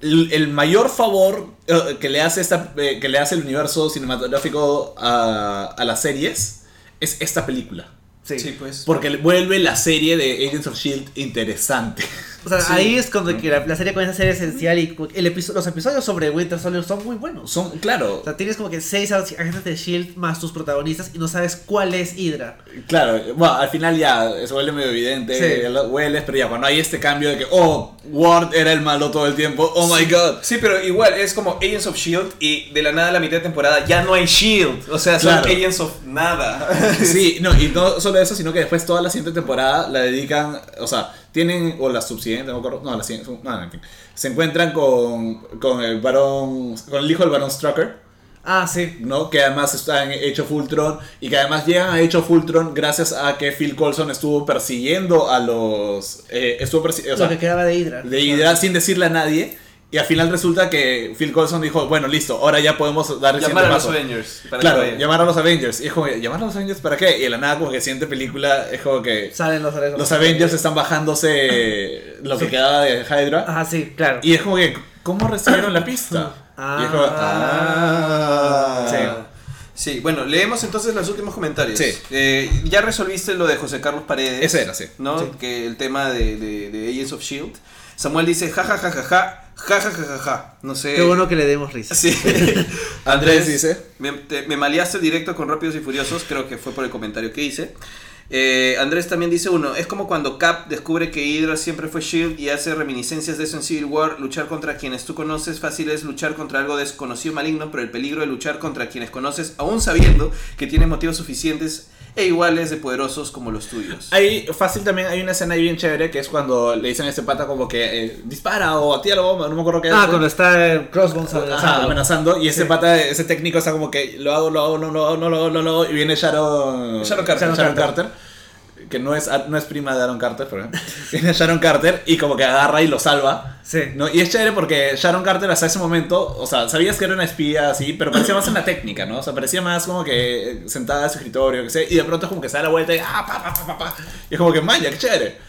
el, el mayor favor eh, que le hace esta, eh, que le hace el universo cinematográfico a, a las series es esta película. Sí. Sí, pues. Porque le vuelve la serie de Agents of Shield interesante. O sea, Sí. ahí es cuando que la, la serie comienza a ser esencial y el episo- los episodios sobre Winter Soldier son muy buenos. Son, claro, O sea, tienes como que seis agentes de Shield más tus protagonistas y no sabes cuál es Hydra. Claro, bueno, al final ya se vuelve medio evidente, Sí. ya lo hueles, pero ya cuando hay este cambio de que, oh, Ward era el malo todo el tiempo, oh my god. Sí, pero igual es como Agents of Shield y de la nada a la mitad de temporada ya no hay Shield. O sea, son Claro. Agents of nada. Sí, no, y no solo eso, sino que después toda la siguiente temporada la dedican, o sea, tienen, o la subsiguiente, no me acuerdo, no, la siguiente, no, en fin, se encuentran con, con el varón, con el hijo del varón Strucker, Ah, sí. ¿no? Que además está en Age of Ultron y que además llegan a Age of Ultron gracias a que Phil Coulson estuvo persiguiendo a los, eh, estuvo persiguiendo, o sea, lo que quedaba de Hydra. de Hydra sin decirle a nadie. Y al final resulta que Phil Coulson dijo, bueno, listo, ahora ya podemos dar el Llamar a los paso. Avengers. para Claro, que llamar a los Avengers. Y es como, ¿llamar a los Avengers para qué? Y de la nada, como que siguiente película, es como que Salen los Avengers. los Avengers están bajándose lo que quedaba de Hydra. Ajá, sí, claro. Y es como que, ¿cómo recibieron la pista? Y es como, ah. Sí. Sí, bueno, leemos entonces los últimos comentarios. Sí. Eh, ya resolviste lo de José Carlos Paredes. Ese era, sí. ¿No? Sí. Que el tema de, de, de Agents of Shield. Samuel dice, ja ja ja ja ja, ja ja ja ja ja. No sé. Qué bueno que le demos risa. Sí. Andrés dice, Me, te- me maleaste directo con Rápidos y Furiosos, creo que fue por el comentario que hice. Eh, Andrés también dice uno, es como cuando Cap descubre que Hydra siempre fue Shield y hace reminiscencias de eso en Civil War, luchar contra quienes tú conoces fácil es luchar contra algo desconocido maligno, pero el peligro de luchar contra quienes conoces, aún sabiendo que tienes motivos suficientes, e iguales de poderosos como los tuyos. Hay, fácil también, hay una escena ahí bien chévere que es cuando le dicen a este pata como que eh, dispara o tira la bomba, no me acuerdo qué Ah, es. cuando está eh, Crossbones amenazando. amenazando y ese Sí. pata, ese técnico está como que lo hago, lo hago, no lo hago, no lo hago, no lo hago y viene Sharon, Sharon Carter. Sharon Carter, que no es, no es prima de Aaron Carter, pero viene Sharon Carter y como que agarra y lo salva. Sí. ¿no? Y es chévere porque Sharon Carter hasta ese momento, o sea, sabías que era una espía así, pero parecía más en la técnica, ¿no? O sea, parecía más como que sentada en su escritorio, que sé, y de pronto es como que se da la vuelta y ah, pa, pa, pa, pa, pa. Y es como que, maya, qué chévere.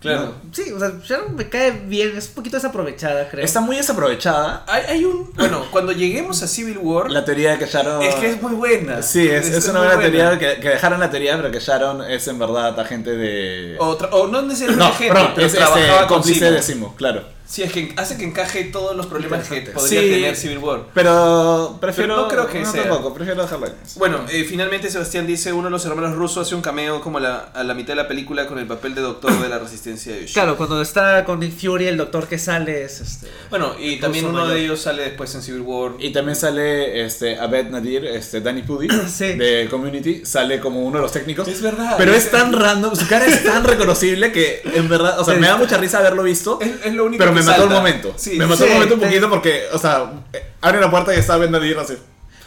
Claro. Sí, o sea, Sharon me cae bien, es un poquito desaprovechada, creo. Está muy desaprovechada Hay, hay un. Bueno, cuando lleguemos a Civil War, la teoría de que Sharon... es que es muy buena. Sí, es, es una buena teoría que, que dejaron la teoría, pero que Sharon es en verdad agente de... O, o no necesariamente no, gente, perdón, pero es trabajaba este, con cómplice Simo. de Simo, claro. Sí, es que hace que encaje todos los problemas que podría Sí. tener Civil War. Pero prefiero... Pero no creo que sea. tampoco, prefiero dejarlo ahí. Bueno, eh, finalmente Sebastián dice, uno de los hermanos rusos hace un cameo como a la, a la mitad de la película con el papel de doctor de la resistencia de Claro, cuando está con Nick Fury, el doctor que sale es este. Bueno, y también uno mayor. de ellos sale después en Civil War. Y también sale este, Abed Nadir, este, Danny Pudi, Sí. de Community, sale como uno de los técnicos. Es verdad. Pero es tan random, su cara es tan reconocible que en verdad, o sea, me da mucha risa haberlo visto. Es, es lo único Pero que me mató el momento. Sí, me mató sí, el momento un poquito porque, o sea, abre la puerta y está Abed Nadir así.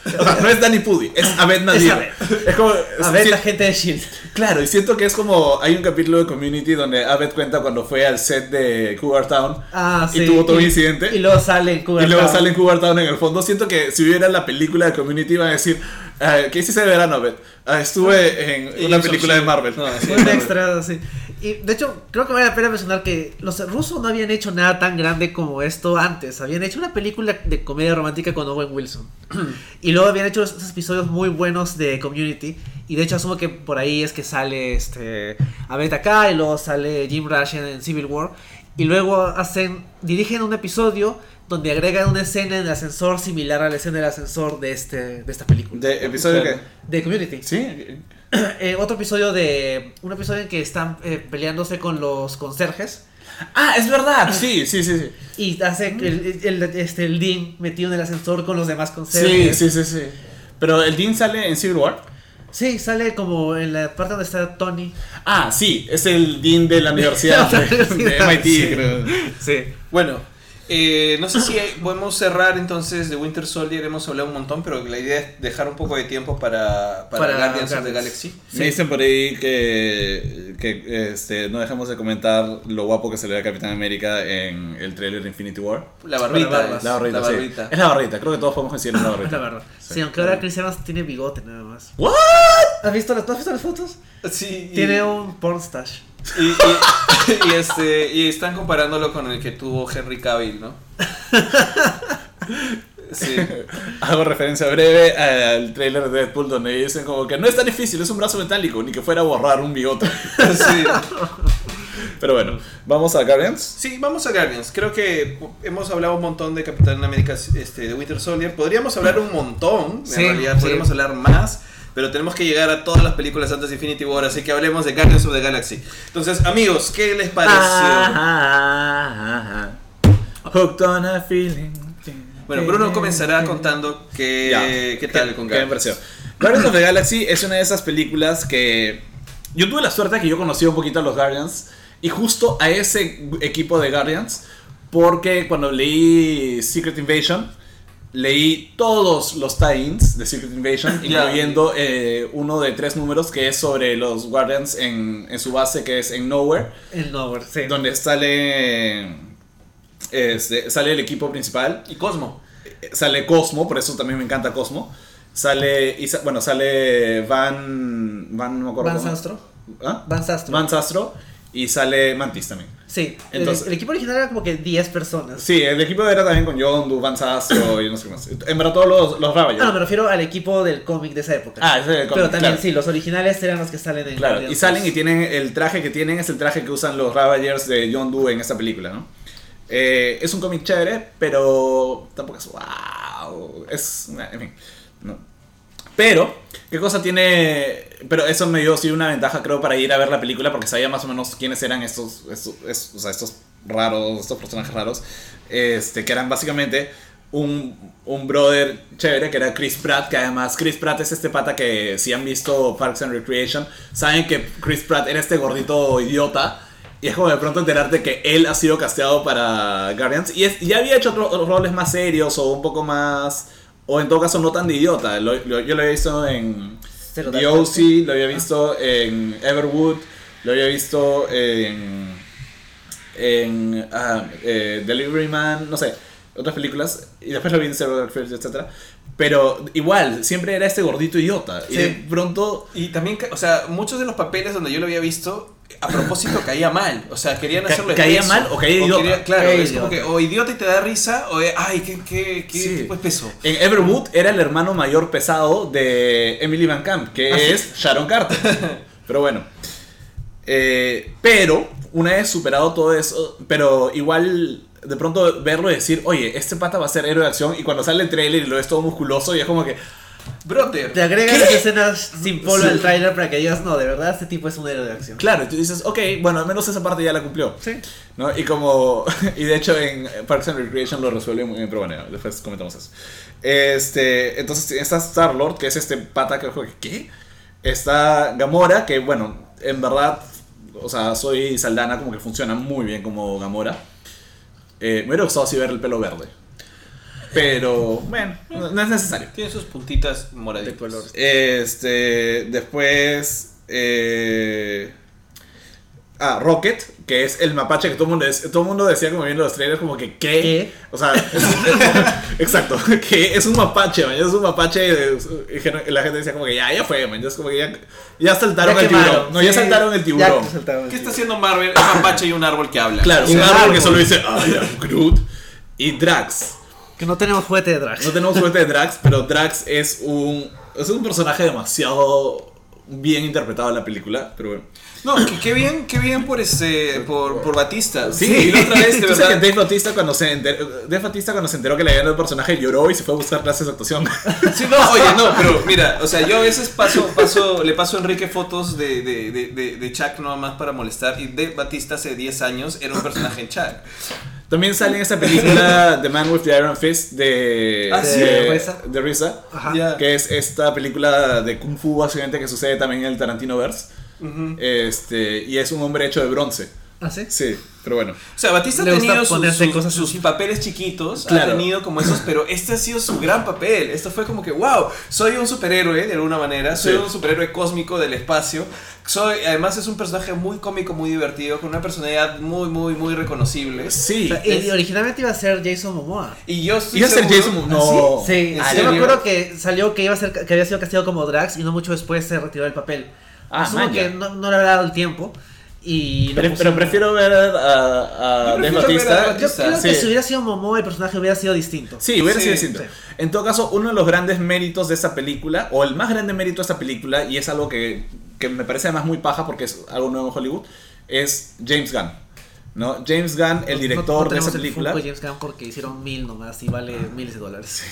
O sea, no es Danny Pudi, es Abed Nadir. Abed. Es como. A ver, sí- la gente de Shield. Claro, y siento que es como. Hay un capítulo de Community donde Abed cuenta cuando fue al set de Cougar Town Ah, y sí. tuvo todo un incidente. Y luego sale en Cougar Y luego Town. sale en Cougar Town en el fondo. Siento que si hubiera la película de Community iban a decir, "Ah, ¿qué hiciste de verano, Abed? "Ah, estuve en Y una película de. Marvel. No, sí, Un Marvel. extra, sí. Y de hecho, creo que vale la pena mencionar que los rusos no habían hecho nada tan grande como esto antes. Habían hecho una película de comedia romántica con Owen Wilson. y luego habían hecho esos episodios muy buenos de Community. Y de hecho, asumo que por ahí es que sale este Abed acá y luego sale Jim Rush en Civil War. Y luego hacen, dirigen un episodio donde agregan una escena en el ascensor similar a la escena del ascensor de, este, de esta película. ¿De episodio qué? de Community. Sí. Eh, otro episodio de. Un episodio en que están eh, peleándose con los conserjes. Ah, es verdad. Sí, sí, sí. sí. Y hace el, el, este, el Dean metido en el ascensor con los demás Sí, conserjes. sí, sí, sí. Pero el Dean sale en Civil War. Sí, sale como en la parte donde está Tony. Ah, sí, es el Dean de la universidad de, de MIT, Sí. creo. Sí. Bueno, eh, no sé si hay- podemos cerrar entonces de Winter Soldier. Hemos hablado un montón, pero la idea es dejar un poco de tiempo para, para, Para Guardians of the. Galaxy. Me dicen por ahí que, que este, no dejemos de comentar lo guapo que se le ve a Capitán América en el trailer de Infinity War. La barbita. La es, barrita, la sí. Es la barrita, creo que todos podemos coincidir en la barrita. Es la verdad. Sí. Sí, aunque ahora Chris Evans tiene bigote nada más. ¿What? ¿Has visto las, ¿tú has visto las fotos? Sí, y- Tiene un porn stash. Y, y- y este, y están comparándolo con el que tuvo Henry Cavill, ¿no? Sí. Hago referencia breve al trailer de Deadpool donde dicen como que no es tan difícil, es un brazo metálico, ni que fuera a borrar un bigote. sí. Pero bueno, vamos a Guardians. Sí, vamos a Guardians. Creo que hemos hablado un montón de Capitán América este, de Winter Soldier. Podríamos hablar un montón, en Sí, realidad sí. podríamos hablar más. Pero tenemos que llegar a todas las películas antes de Infinity War, así que hablemos de Guardians of the Galaxy. Entonces, amigos, ¿qué les pareció? Ah, Hooked on a feeling. Bueno, Bruno comenzará contando qué, Ya. qué tal con ¿Qué me Guardians. pareció? Guardians of the Galaxy es una de esas películas que yo tuve la suerte de que yo conocí un poquito a los Guardians y justo a ese equipo de Guardians porque cuando leí Secret Invasion leí todos los tie-ins de Secret Invasion incluyendo eh, uno de tres números que es sobre los Guardians en, en su base que es en Nowhere El Nowhere, sí. donde sale este, sale el equipo principal Y Cosmo. sale Cosmo, por eso también me encanta Cosmo. Sale, bueno, sale Van, Van, no me acuerdo Van. Sastro. ¿Ah? Van Sastro. Van Sastro y sale Mantis también. Sí. el- Entonces- el, equipo original era como que 10 personas. Sí, el equipo era también con Yondu, Van Sastro y no sé qué más. En verdad todos los, los Ravagers. Ah, no, me refiero al equipo del cómic de esa época. Ah, ese es el Pero cómic, también claro. sí, los originales eran los que salen en Claro, Guardians y salen y 2. tienen el traje que tienen es el traje que usan los Ravagers de Yondu en esta película, ¿no? Eh, es un cómic chévere, pero tampoco es wow. Es, en fin, no. Pero, ¿qué cosa tiene? Pero eso me dio sí una ventaja, creo, para ir a ver la película porque sabía más o menos quiénes eran estos, estos, es- o sea, estos raros, estos personajes raros, este, que eran básicamente un, un brother chévere que era Chris Pratt, que además Chris Pratt es este pata que si han visto Parks and Recreation, saben que Chris Pratt era este gordito idiota. Y es como de pronto enterarte que él ha sido casteado para Guardians. Y ya había hecho otros roles más serios o un poco más... O en todo caso no tan de idiota. Lo- lo- yo lo había visto en The OC, lo había visto en Everwood, lo había visto en... En ah, eh, Delivery Man, no sé, otras películas. Y después lo vi en Zero Dark Thirty, etc. Pero igual, siempre era este gordito idiota. Y de pronto... Y también, o sea, muchos de los papeles donde yo lo había visto, a propósito caía mal. O sea, querían hacerlo caía mal o caía idiota. claro, Caía es como que o idiota y te da risa, o de, ay, qué, qué, qué Sí. tipo espeso. En Everwood era el hermano mayor pesado de Emily Van Camp, que Ah, sí. es Sharon Carter. pero bueno. Eh, pero, una vez superado todo eso, pero igual de pronto verlo y decir, oye, este pata va a ser héroe de acción, y cuando sale el trailer y lo ves todo musculoso, y es como que, Brother. Te agregan las escenas sin polvo al trailer para que digas, no, de verdad, este tipo es un héroe de acción. claro, y tú dices, ok, bueno, al menos esa parte ya la cumplió. Sí. ¿no? Y como, y de hecho en Parks and Recreation lo resuelve muy bien, pero bueno, después comentamos eso. Este, entonces está Star Lord, que es este pata que, ¿qué? Está Gamora, que bueno, en verdad, o sea, soy Saldana, como que funciona muy bien como Gamora. Eh, me hubiera gustado así ver el pelo verde. Pero, bueno, no es necesario. Tiene sus puntitas moraditas. De color. Este, después. Eh, ah, Rocket, que es el mapache que todo el mundo, todo el mundo decía como viendo los trailers, como que, ¿qué? ¿Qué? O sea, es- exacto, que es un mapache, man, es un mapache. y la gente decía como que ya, ya fue, man, ya es como que ya, ya saltaron Ya el quemaron, tiburón. No, ya saltaron el tiburón. ya saltaron el ¿Qué está haciendo Marvel? Es un mapache y un árbol que habla. Claro, O un árbol que solo dice, am Groot. Y Drax. Que no tenemos juguete de drag. No tenemos suerte de Drax, pero Drax es un, es un personaje demasiado bien interpretado en la película, pero bueno. No, qué bien, qué bien por este, por, por Batista. Sí, y la otra vez, de verdad. que Dave Bautista cuando se enteró, Dave Bautista cuando se enteró que le habían dado el personaje lloró y se fue a buscar clases de actuación. Sí, no, oye, no, pero mira, o sea, yo a veces paso, paso, le paso a Enrique fotos de, de, de, de, de Chuck nada más para molestar. Y Dave Batista hace 10 años era un personaje en Chuck. También sale en esta película The Man with the Iron Fist de, Ah, sí, de. Ya. que es esta película de Kung Fu básicamente que sucede también en el Tarantino Verse. Este, y es un hombre hecho de bronce. ¿Ah, sí? Sí, pero bueno. O sea, Batista ha Le tenido sus, cosas sus papeles chiquitos, ha Claro. tenido como esos, pero este ha sido su gran papel. Esto fue como que, wow, soy un superhéroe de alguna manera, soy Sí. un superhéroe cósmico del espacio. Soy, además es un personaje muy cómico, muy divertido, con una personalidad muy, muy, muy reconocible. Sí. O sea, y es- originalmente iba a ser Jason Momoa. Y yo estoy Iba a ser Jason Mo- ¿Ah, no. sí? Sí, ¿En yo me acuerdo que salió que iba a ser que había sido castigado como Drax y no mucho después se retiró del papel. Ah, Asumo man, que no, no le habrá dado el tiempo y Pero, prefiero ver a, a Dave prefiero ver a Bautista. Yo creo Sí. que si hubiera sido Momoa el personaje hubiera sido distinto. Sí, hubiera Sí, sido distinto. sí. En todo caso, uno de los grandes méritos de esta película, o el más grande mérito de esta película, y es algo que, que me parece además muy paja porque es algo nuevo en Hollywood, es James Gunn. ¿no? James Gunn, el director no de esa tenemos el película. Funko de James Gunn porque hicieron mil nomás y vale miles de dólares.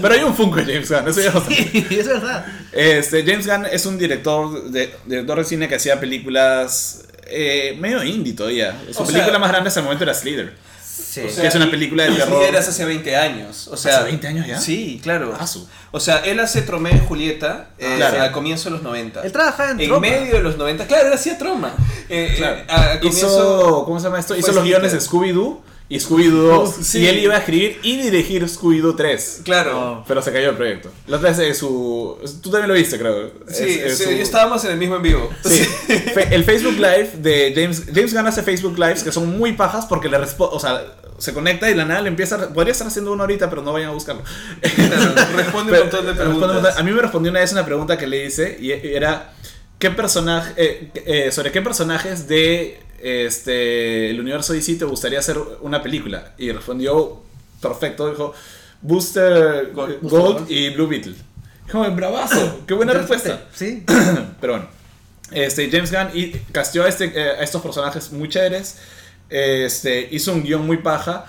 Pero hay un Funko de James Gunn, eso ya lo. Sí, es verdad. Este, James Gunn es un director de, director de cine que hacía películas eh, medio indie todavía. Su O sea- película más grande hasta el momento era Slither. Sí. O que es una película de terror. Eras hace 20 años. O sea, ¿Hace 20 años ya? Sí, claro. Ah, su. O sea, él hace Tromeo y Julieta eh, Claro. al comienzo de los 90. Él trabajaba en En Troma. medio de los 90, claro, él hacía Troma. Eh, Claro. eh, a- a comienzo- Hizo, ¿cómo se llama esto? Hizo los guiones de Slither. Scooby-Doo y Scooby-Doo 2. Sí. Y él iba a escribir y dirigir Scooby-Doo 3. Claro. No. Pero se cayó el proyecto. La otra es su... Tú también lo viste, creo. Sí, Es- es sí, su- estábamos en el mismo en vivo. Sí. El Facebook Live de James... James Gunn hace Facebook Lives que son muy pajas porque le responde... O sea, se conecta y de la nada le empieza... a- Podría estar haciendo uno ahorita, pero no vayan a buscarlo. Claro, responde un Pero- montón de responde un montón- preguntas. A mí me respondió una vez una pregunta que le hice y era ¿qué personaje eh, eh, sobre qué personajes de este el universo DC te gustaría hacer una película? Y respondió perfecto, dijo Booster Gold. Gold, y Blue Beetle. Dijo, bravazo, qué buena respuesta. Sí. Pero bueno, este, James Gunn y casteó a, este, eh, a estos personajes muy chéveres. Este, hizo un guion muy paja.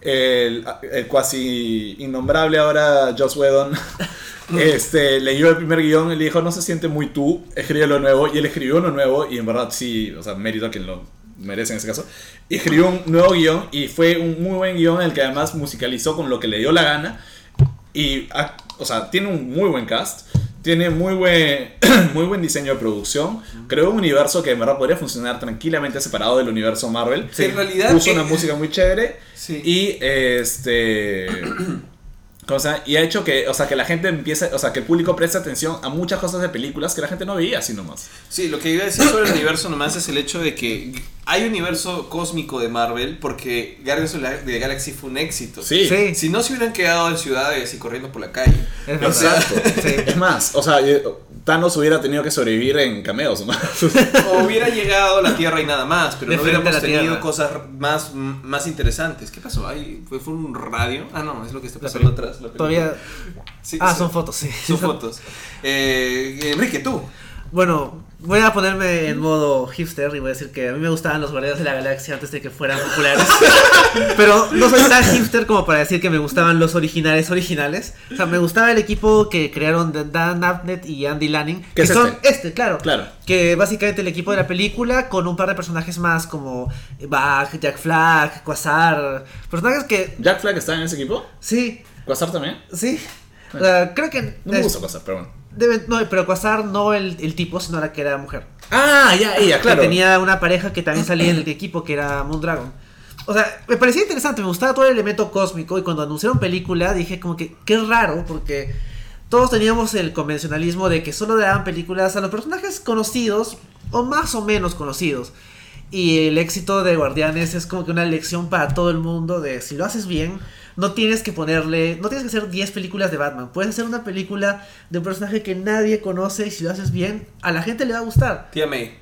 El, el cuasi innombrable ahora Joss Whedon este, leyó el primer guion y le dijo no se siente muy tú, escribe lo nuevo y él escribió uno nuevo y en verdad sí, o sea, mérito a quien lo, merece en ese caso, y escribió un nuevo guion y fue un muy buen guion en el que además musicalizó con lo que le dio la gana y, o sea, tiene un muy buen cast, tiene muy buen, muy buen diseño de producción, creó un universo que en verdad podría funcionar tranquilamente separado del universo Marvel. Sí, en realidad, Puso eh, una música muy chévere Sí. y este... ¿cómo se llama? y ha hecho que, o sea, que la gente empiece, o sea, que el público preste atención a muchas cosas de películas que la gente no veía así nomás. Sí, lo que iba a decir sobre el universo nomás es el hecho de que hay universo cósmico de Marvel porque Guardians of the Galaxy fue un éxito. Sí. Sí. Si no se hubieran quedado en ciudades y corriendo por la calle. Es O sea, Exacto. Sí. Es más, o sea, eh, Thanos hubiera tenido que sobrevivir en cameos nomás. O hubiera llegado a la Tierra y nada más, pero De no hubiéramos tenido Tierra. cosas más, más interesantes. ¿Qué pasó? Ahí fue, fue un radio. Ah, no, es lo que está pasando atrás. la. Todavía. Sí, ah, sí. son fotos, sí. Son fotos. Eh, Enrique, tú. Bueno, voy a ponerme en modo hipster y voy a decir que a mí me gustaban los Guardianes de la Galaxia antes de que fueran populares. Pero no soy tan hipster como para decir que me gustaban los originales originales. O sea, me gustaba el equipo que crearon Dan Abnett y Andy Lanning. ¿Qué Que es son este? este, claro. Claro. Que básicamente el equipo de la película con un par de personajes más como Bach, Jack Flag, Quasar. Personajes que... Jack Flag está en ese equipo. Sí, Quasar también. sí. O sea, creo que... No me gusta Quasar, pero bueno. Deben- no, pero Quasar no el, el tipo, sino la que era mujer. Ah, ya, ella, claro. Que tenía una pareja que también salía en el equipo, que era Moondragon. O sea, me parecía interesante, me gustaba todo el elemento cósmico y cuando anunciaron película dije como que qué raro porque todos teníamos el convencionalismo de que solo daban películas a los personajes conocidos o más o menos conocidos. Y el éxito de Guardianes es como que una lección para todo el mundo de si lo haces bien, no tienes que ponerle, no tienes que hacer 10 películas de Batman, puedes hacer una película de un personaje que nadie conoce y si lo haces bien, a la gente le va a gustar. Tía May.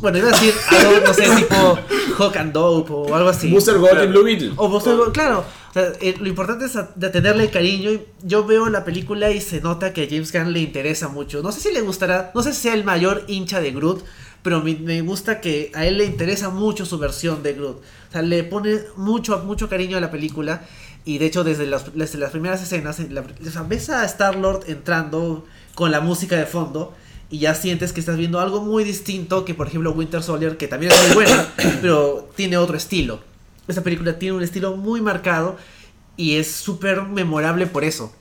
Bueno, iba a decir algo, no sé, tipo Hawk and Dope o algo así. Booster Gold Claro. y Blue Beetle. O Buster Gold, claro. O sea, eh, lo importante es a- de tenerle cariño. y Yo veo la película y se nota que a James Gunn le interesa mucho. No sé si le gustará, no sé si sea el mayor hincha de Groot, pero me, me gusta que a él le interesa mucho su versión de Groot. O sea, le pone mucho, mucho cariño a la película. Y de hecho, desde las, desde las primeras escenas, en la- o sea, ves a Star-Lord entrando con la música de fondo. Y ya sientes que estás viendo algo muy distinto que, por ejemplo, Winter Soldier, que también es muy buena, pero tiene otro estilo. Esta película tiene un estilo muy marcado y es súper memorable por eso.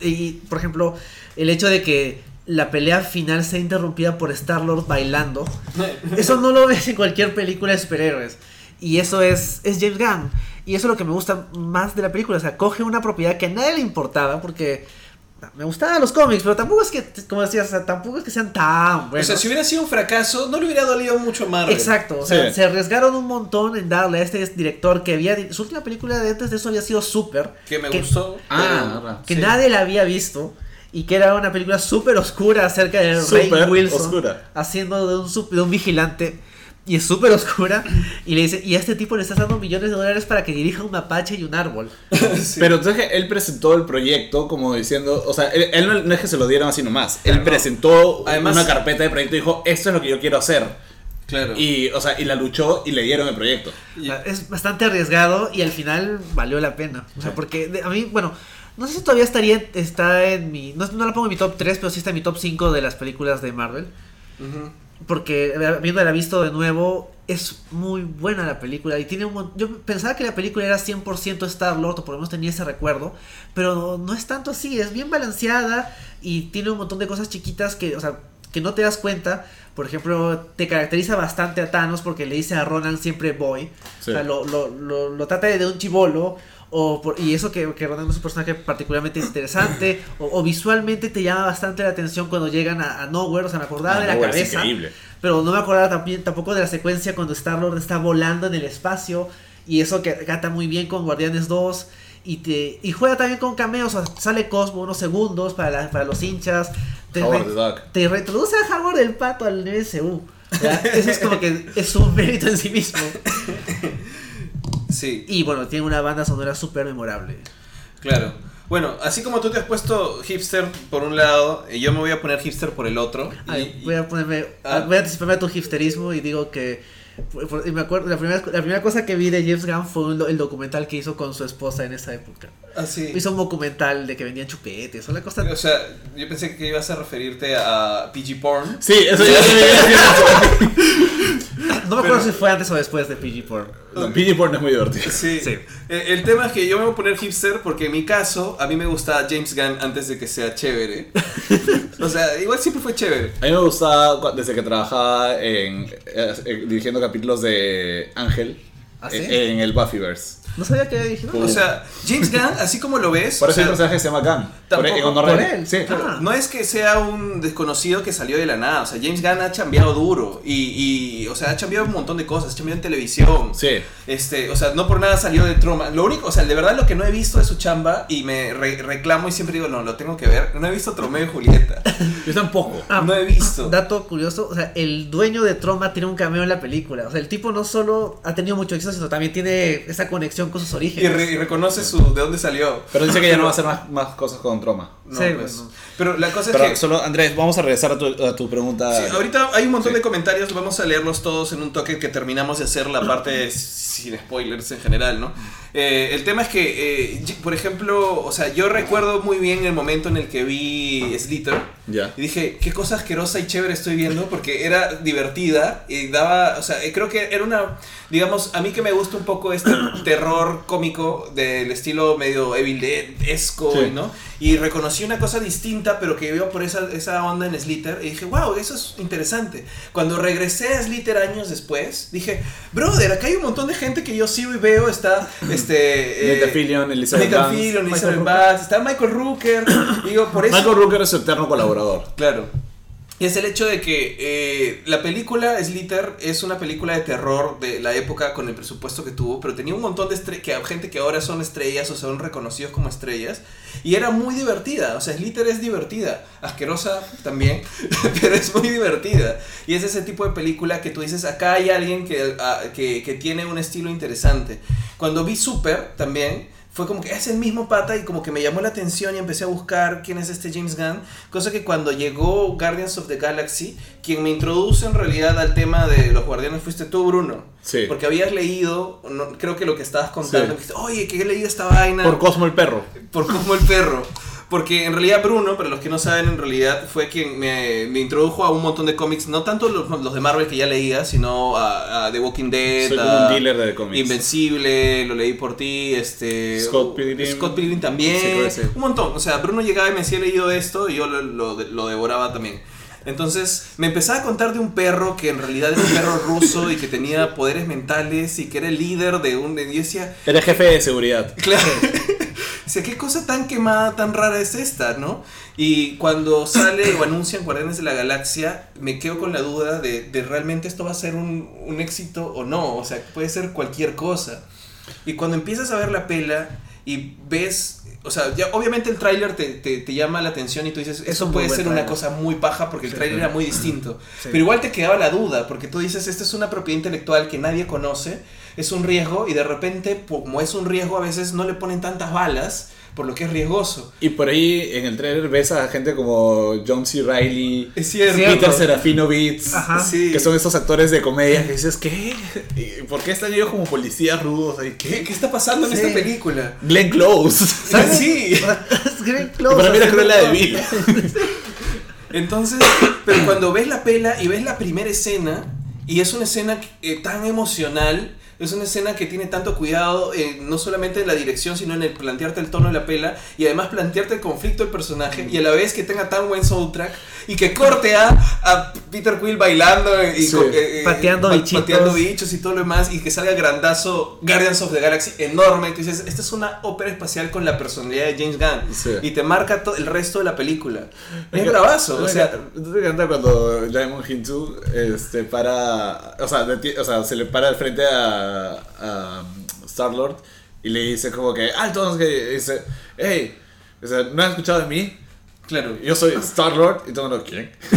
Y, por ejemplo, el hecho de que la pelea final sea interrumpida por Star-Lord bailando, eso no lo ves en cualquier película de superhéroes. Y eso es, es James Gunn. Y eso es lo que me gusta más de la película. O sea, coge una propiedad que a nadie le importaba porque me gustaban los cómics, pero tampoco es que, como decías, o sea, tampoco es que sean tan buenos. O sea, si hubiera sido un fracaso, no le hubiera dolido mucho a Marvel. Exacto, o sea, Sí. se arriesgaron un montón en darle a este director que había. Su última película de antes de eso había sido Super. Que me gustó. Ah, pero- verdad. Que sí. nadie la había visto. Y que era una película súper oscura acerca de Ray Súper Wilson. oscura. Haciendo de un, sup- de un vigilante. Y es súper oscura. Y le dice: Y a este tipo le estás dando millones de dólares para que dirija un mapache y un árbol. Sí. Pero entonces que él presentó el proyecto como diciendo, o sea, él, él no, no es que se lo dieron así nomás, él presentó Además- una carpeta de proyecto y dijo, esto es lo que yo quiero hacer. Claro. Y, o sea, y la luchó y le dieron el proyecto. Es bastante arriesgado y al final valió la pena. O sea, porque de- a mí, bueno, no sé si todavía estaría está en mi. No, no la pongo en mi top 3, pero sí está en mi top 5 de las películas de Marvel. Ujú. Porque eh, viéndola visto de nuevo, es muy buena la película. Y tiene un Yo pensaba que la película era 100% Star-Lord, o por lo menos tenía ese recuerdo. Pero no, no es tanto así, es bien balanceada y tiene un montón de cosas chiquitas que, o sea, que no te das cuenta. Por ejemplo, te caracteriza bastante a Thanos porque le dice a Ronan siempre boy. Sí. O sea, lo, lo, lo, lo trata de un chivolo. O por- y eso que, que Ronan es un personaje particularmente interesante. o, o visualmente te llama bastante la atención cuando llegan a, a Nowhere. O sea, me acordaba Ah, de la Nowhere cabeza. Pero no me acordaba también, tampoco de la secuencia cuando Star-Lord está volando en el espacio. Y eso que gata muy bien con Guardianes 2. Y, te, y juega también con cameos. O sea, sale Cosmo unos segundos para, la- para los hinchas. Te, re- te reintroduce a Howard el pato al. ¿ya? Eso es como que es un mérito en sí mismo. Sí, Y bueno, tiene una banda sonora súper memorable. claro. Bueno, así como tú te has puesto hipster por un lado, eh, yo me voy a poner hipster por el otro. Ay, y- voy a ponerme. Ah. Voy a anticiparme a tu hipsterismo y digo que Y me acuerdo, la primera, la primera cosa que vi de James Gunn fue un el documental que hizo con su esposa en esa época. Así. Hizo un documental de que vendían chupetes, una cosa... O sea, yo pensé que ibas a referirte a PG Porn. Sí, eso ya No me acuerdo pero- si fue antes o después de PG Porn. No, PG Porn es muy divertido. Sí. Sí. Eh, El tema es que yo me voy a poner hipster porque en mi caso, a mí me gustaba James Gunn antes de que sea chévere. o sea, igual siempre fue chévere. A mí me gustaba desde que trabajaba en, eh, eh, dirigiendo capítulos de Ángel ¿Ah, sí? eh, en el Buffyverse. No sabía que había dirigido. O sea, James Gunn, así como lo ves, Por o eso el personaje se llama Gunn. Por, Tampoco- en honor por a él. Sí. Ah. no es que sea un desconocido que salió de la nada. O sea, James Gunn ha chambeado duro. Y, y, o sea, ha chambeado un montón de cosas. Ha chambeado en televisión. Sí. Este, o sea, no por nada salió de Troma. Lo único, o sea, de verdad lo que no he visto de su chamba y me re- reclamo y siempre digo, no, lo tengo que ver. No he visto Tromeo y Julieta. Yo tampoco. Ah, no he visto. Dato curioso, o sea, el dueño de Troma tiene un cameo en la película. O sea, el tipo no solo ha tenido mucho éxito, sino también tiene esa conexión con sus Y, orígenes. re- y reconoce su, de dónde salió. Pero dice que ya no va a hacer más, más cosas con Troma. No, Sí, pues. bueno. Pero la cosa Pero es que. solo, Andrés, vamos a regresar a tu, a tu pregunta. Sí, ahorita hay un montón Sí. de comentarios, vamos a leerlos todos en un toque que terminamos de hacer la parte sin spoilers en general, ¿no? Eh, el tema es que, eh, por ejemplo, o sea, yo recuerdo muy bien el momento en el que vi Slither Ya. y dije, qué cosa asquerosa y chévere estoy viendo porque era divertida y daba, o sea, eh, creo que era una, digamos, a mí que me gusta un poco este terror cómico del estilo medio Evil Dead-esco, Sí. ¿no? Y reconocí una cosa distinta, pero que iba por esa, esa onda en Slither. Y dije, wow, eso es interesante. Cuando regresé a Slither años después, dije, brother, acá hay un montón de gente que yo sigo y veo. Está este. Nathan Fillion, Elizabeth Nathan Fillion, Elizabeth. Banks, está Michael Rooker. digo, por eso. Michael Rooker es su eterno colaborador. Claro. Y es el hecho de que eh, la película Slither es una película de terror de la época con el presupuesto que tuvo, pero tenía un montón de que gente que ahora son estrellas o son reconocidos como estrellas y era muy divertida. O sea, Slither es divertida, asquerosa también, pero es muy divertida. Y es ese tipo de película que tú dices, acá hay alguien que, ah, que, que tiene un estilo interesante. Cuando vi Super también fue como que es el mismo pata y como que me llamó la atención y empecé a buscar quién es este James Gunn. Cosa que cuando llegó Guardians of the Galaxy, quien me introduce en realidad al tema de los guardianes fuiste tú, Bruno. Sí. Porque habías leído, no- creo que lo que estabas contando, Sí. dijiste, oye, que he leído esta vaina Por Cosmo el perro. por como el perro. Porque en realidad Bruno, para los que no saben, en realidad fue quien me, me introdujo a un montón de cómics, no tanto los, los de Marvel que ya leía, sino a, a The Walking Dead, Soy a un dealer de cómics. Invencible, lo leí por ti, este Scott Pilgrim. Scott Pilgrim también, Sí, un montón. O sea, Bruno llegaba y me decía, he leído esto y yo lo, lo- lo devoraba también. Entonces me empezaba a contar de un perro que en realidad era un perro ruso y que tenía poderes mentales y que era el líder de un... Y decía, Era jefe de seguridad. Claro. Dice, ¿qué cosa tan quemada, tan rara es esta, no? Y cuando sale o anuncian Guardianes de la Galaxia, me quedo con la duda de, realmente esto va a ser un, un éxito o no. O sea, puede ser cualquier cosa. Y cuando empiezas a ver la pela y ves, o sea, ya obviamente el tráiler te, te, te llama la atención y tú dices, Es eso puede ser una cosa muy paja porque el tráiler era muy distinto. Sí. Pero igual te quedaba la duda, porque tú dices, esta es una propiedad intelectual que nadie conoce, es un riesgo y de repente, como es un riesgo, a veces no le ponen tantas balas por lo que es riesgoso. Y por ahí en el trailer ves a gente como John C. Reilly. Peter Serafinovich, Ajá. Sí. que son estos actores de comedia que dices, ¿qué? ¿Y ¿Por qué están ellos como policías rudos? ahí? ¿Qué, está pasando en Sí. esta película? Glenn Close. ¿Sabes? Sí. Es Greg Que Close, para mí era Cruella de. Vil. Entonces, pero cuando ves la pela y ves la primera escena, y es una escena eh, tan emocional, es una escena que tiene tanto cuidado, eh, no solamente en la dirección, sino en el plantearte el tono de la pela, y además plantearte el conflicto del personaje, y a la vez que tenga tan buen soundtrack, y que corte a, a Peter Quill bailando y Sí. eh, eh, Pateando pa- bichitos. pateando bichos y todo lo demás, y que salga grandazo Guardians of the Galaxy enorme, que dices, esta es una ópera espacial con la personalidad de James Gunn, Sí. y te marca el resto de la película. Es bravazo, o sea... me encanta cuando Diamond Hintu este, para, o sea, o sea, se le para al frente a, a Star Lord y le dice como que alto, qué", y dice, hey, o sea, ¿no has escuchado de mí? Claro, Yo soy Star Lord y todo mundo, ¿quién?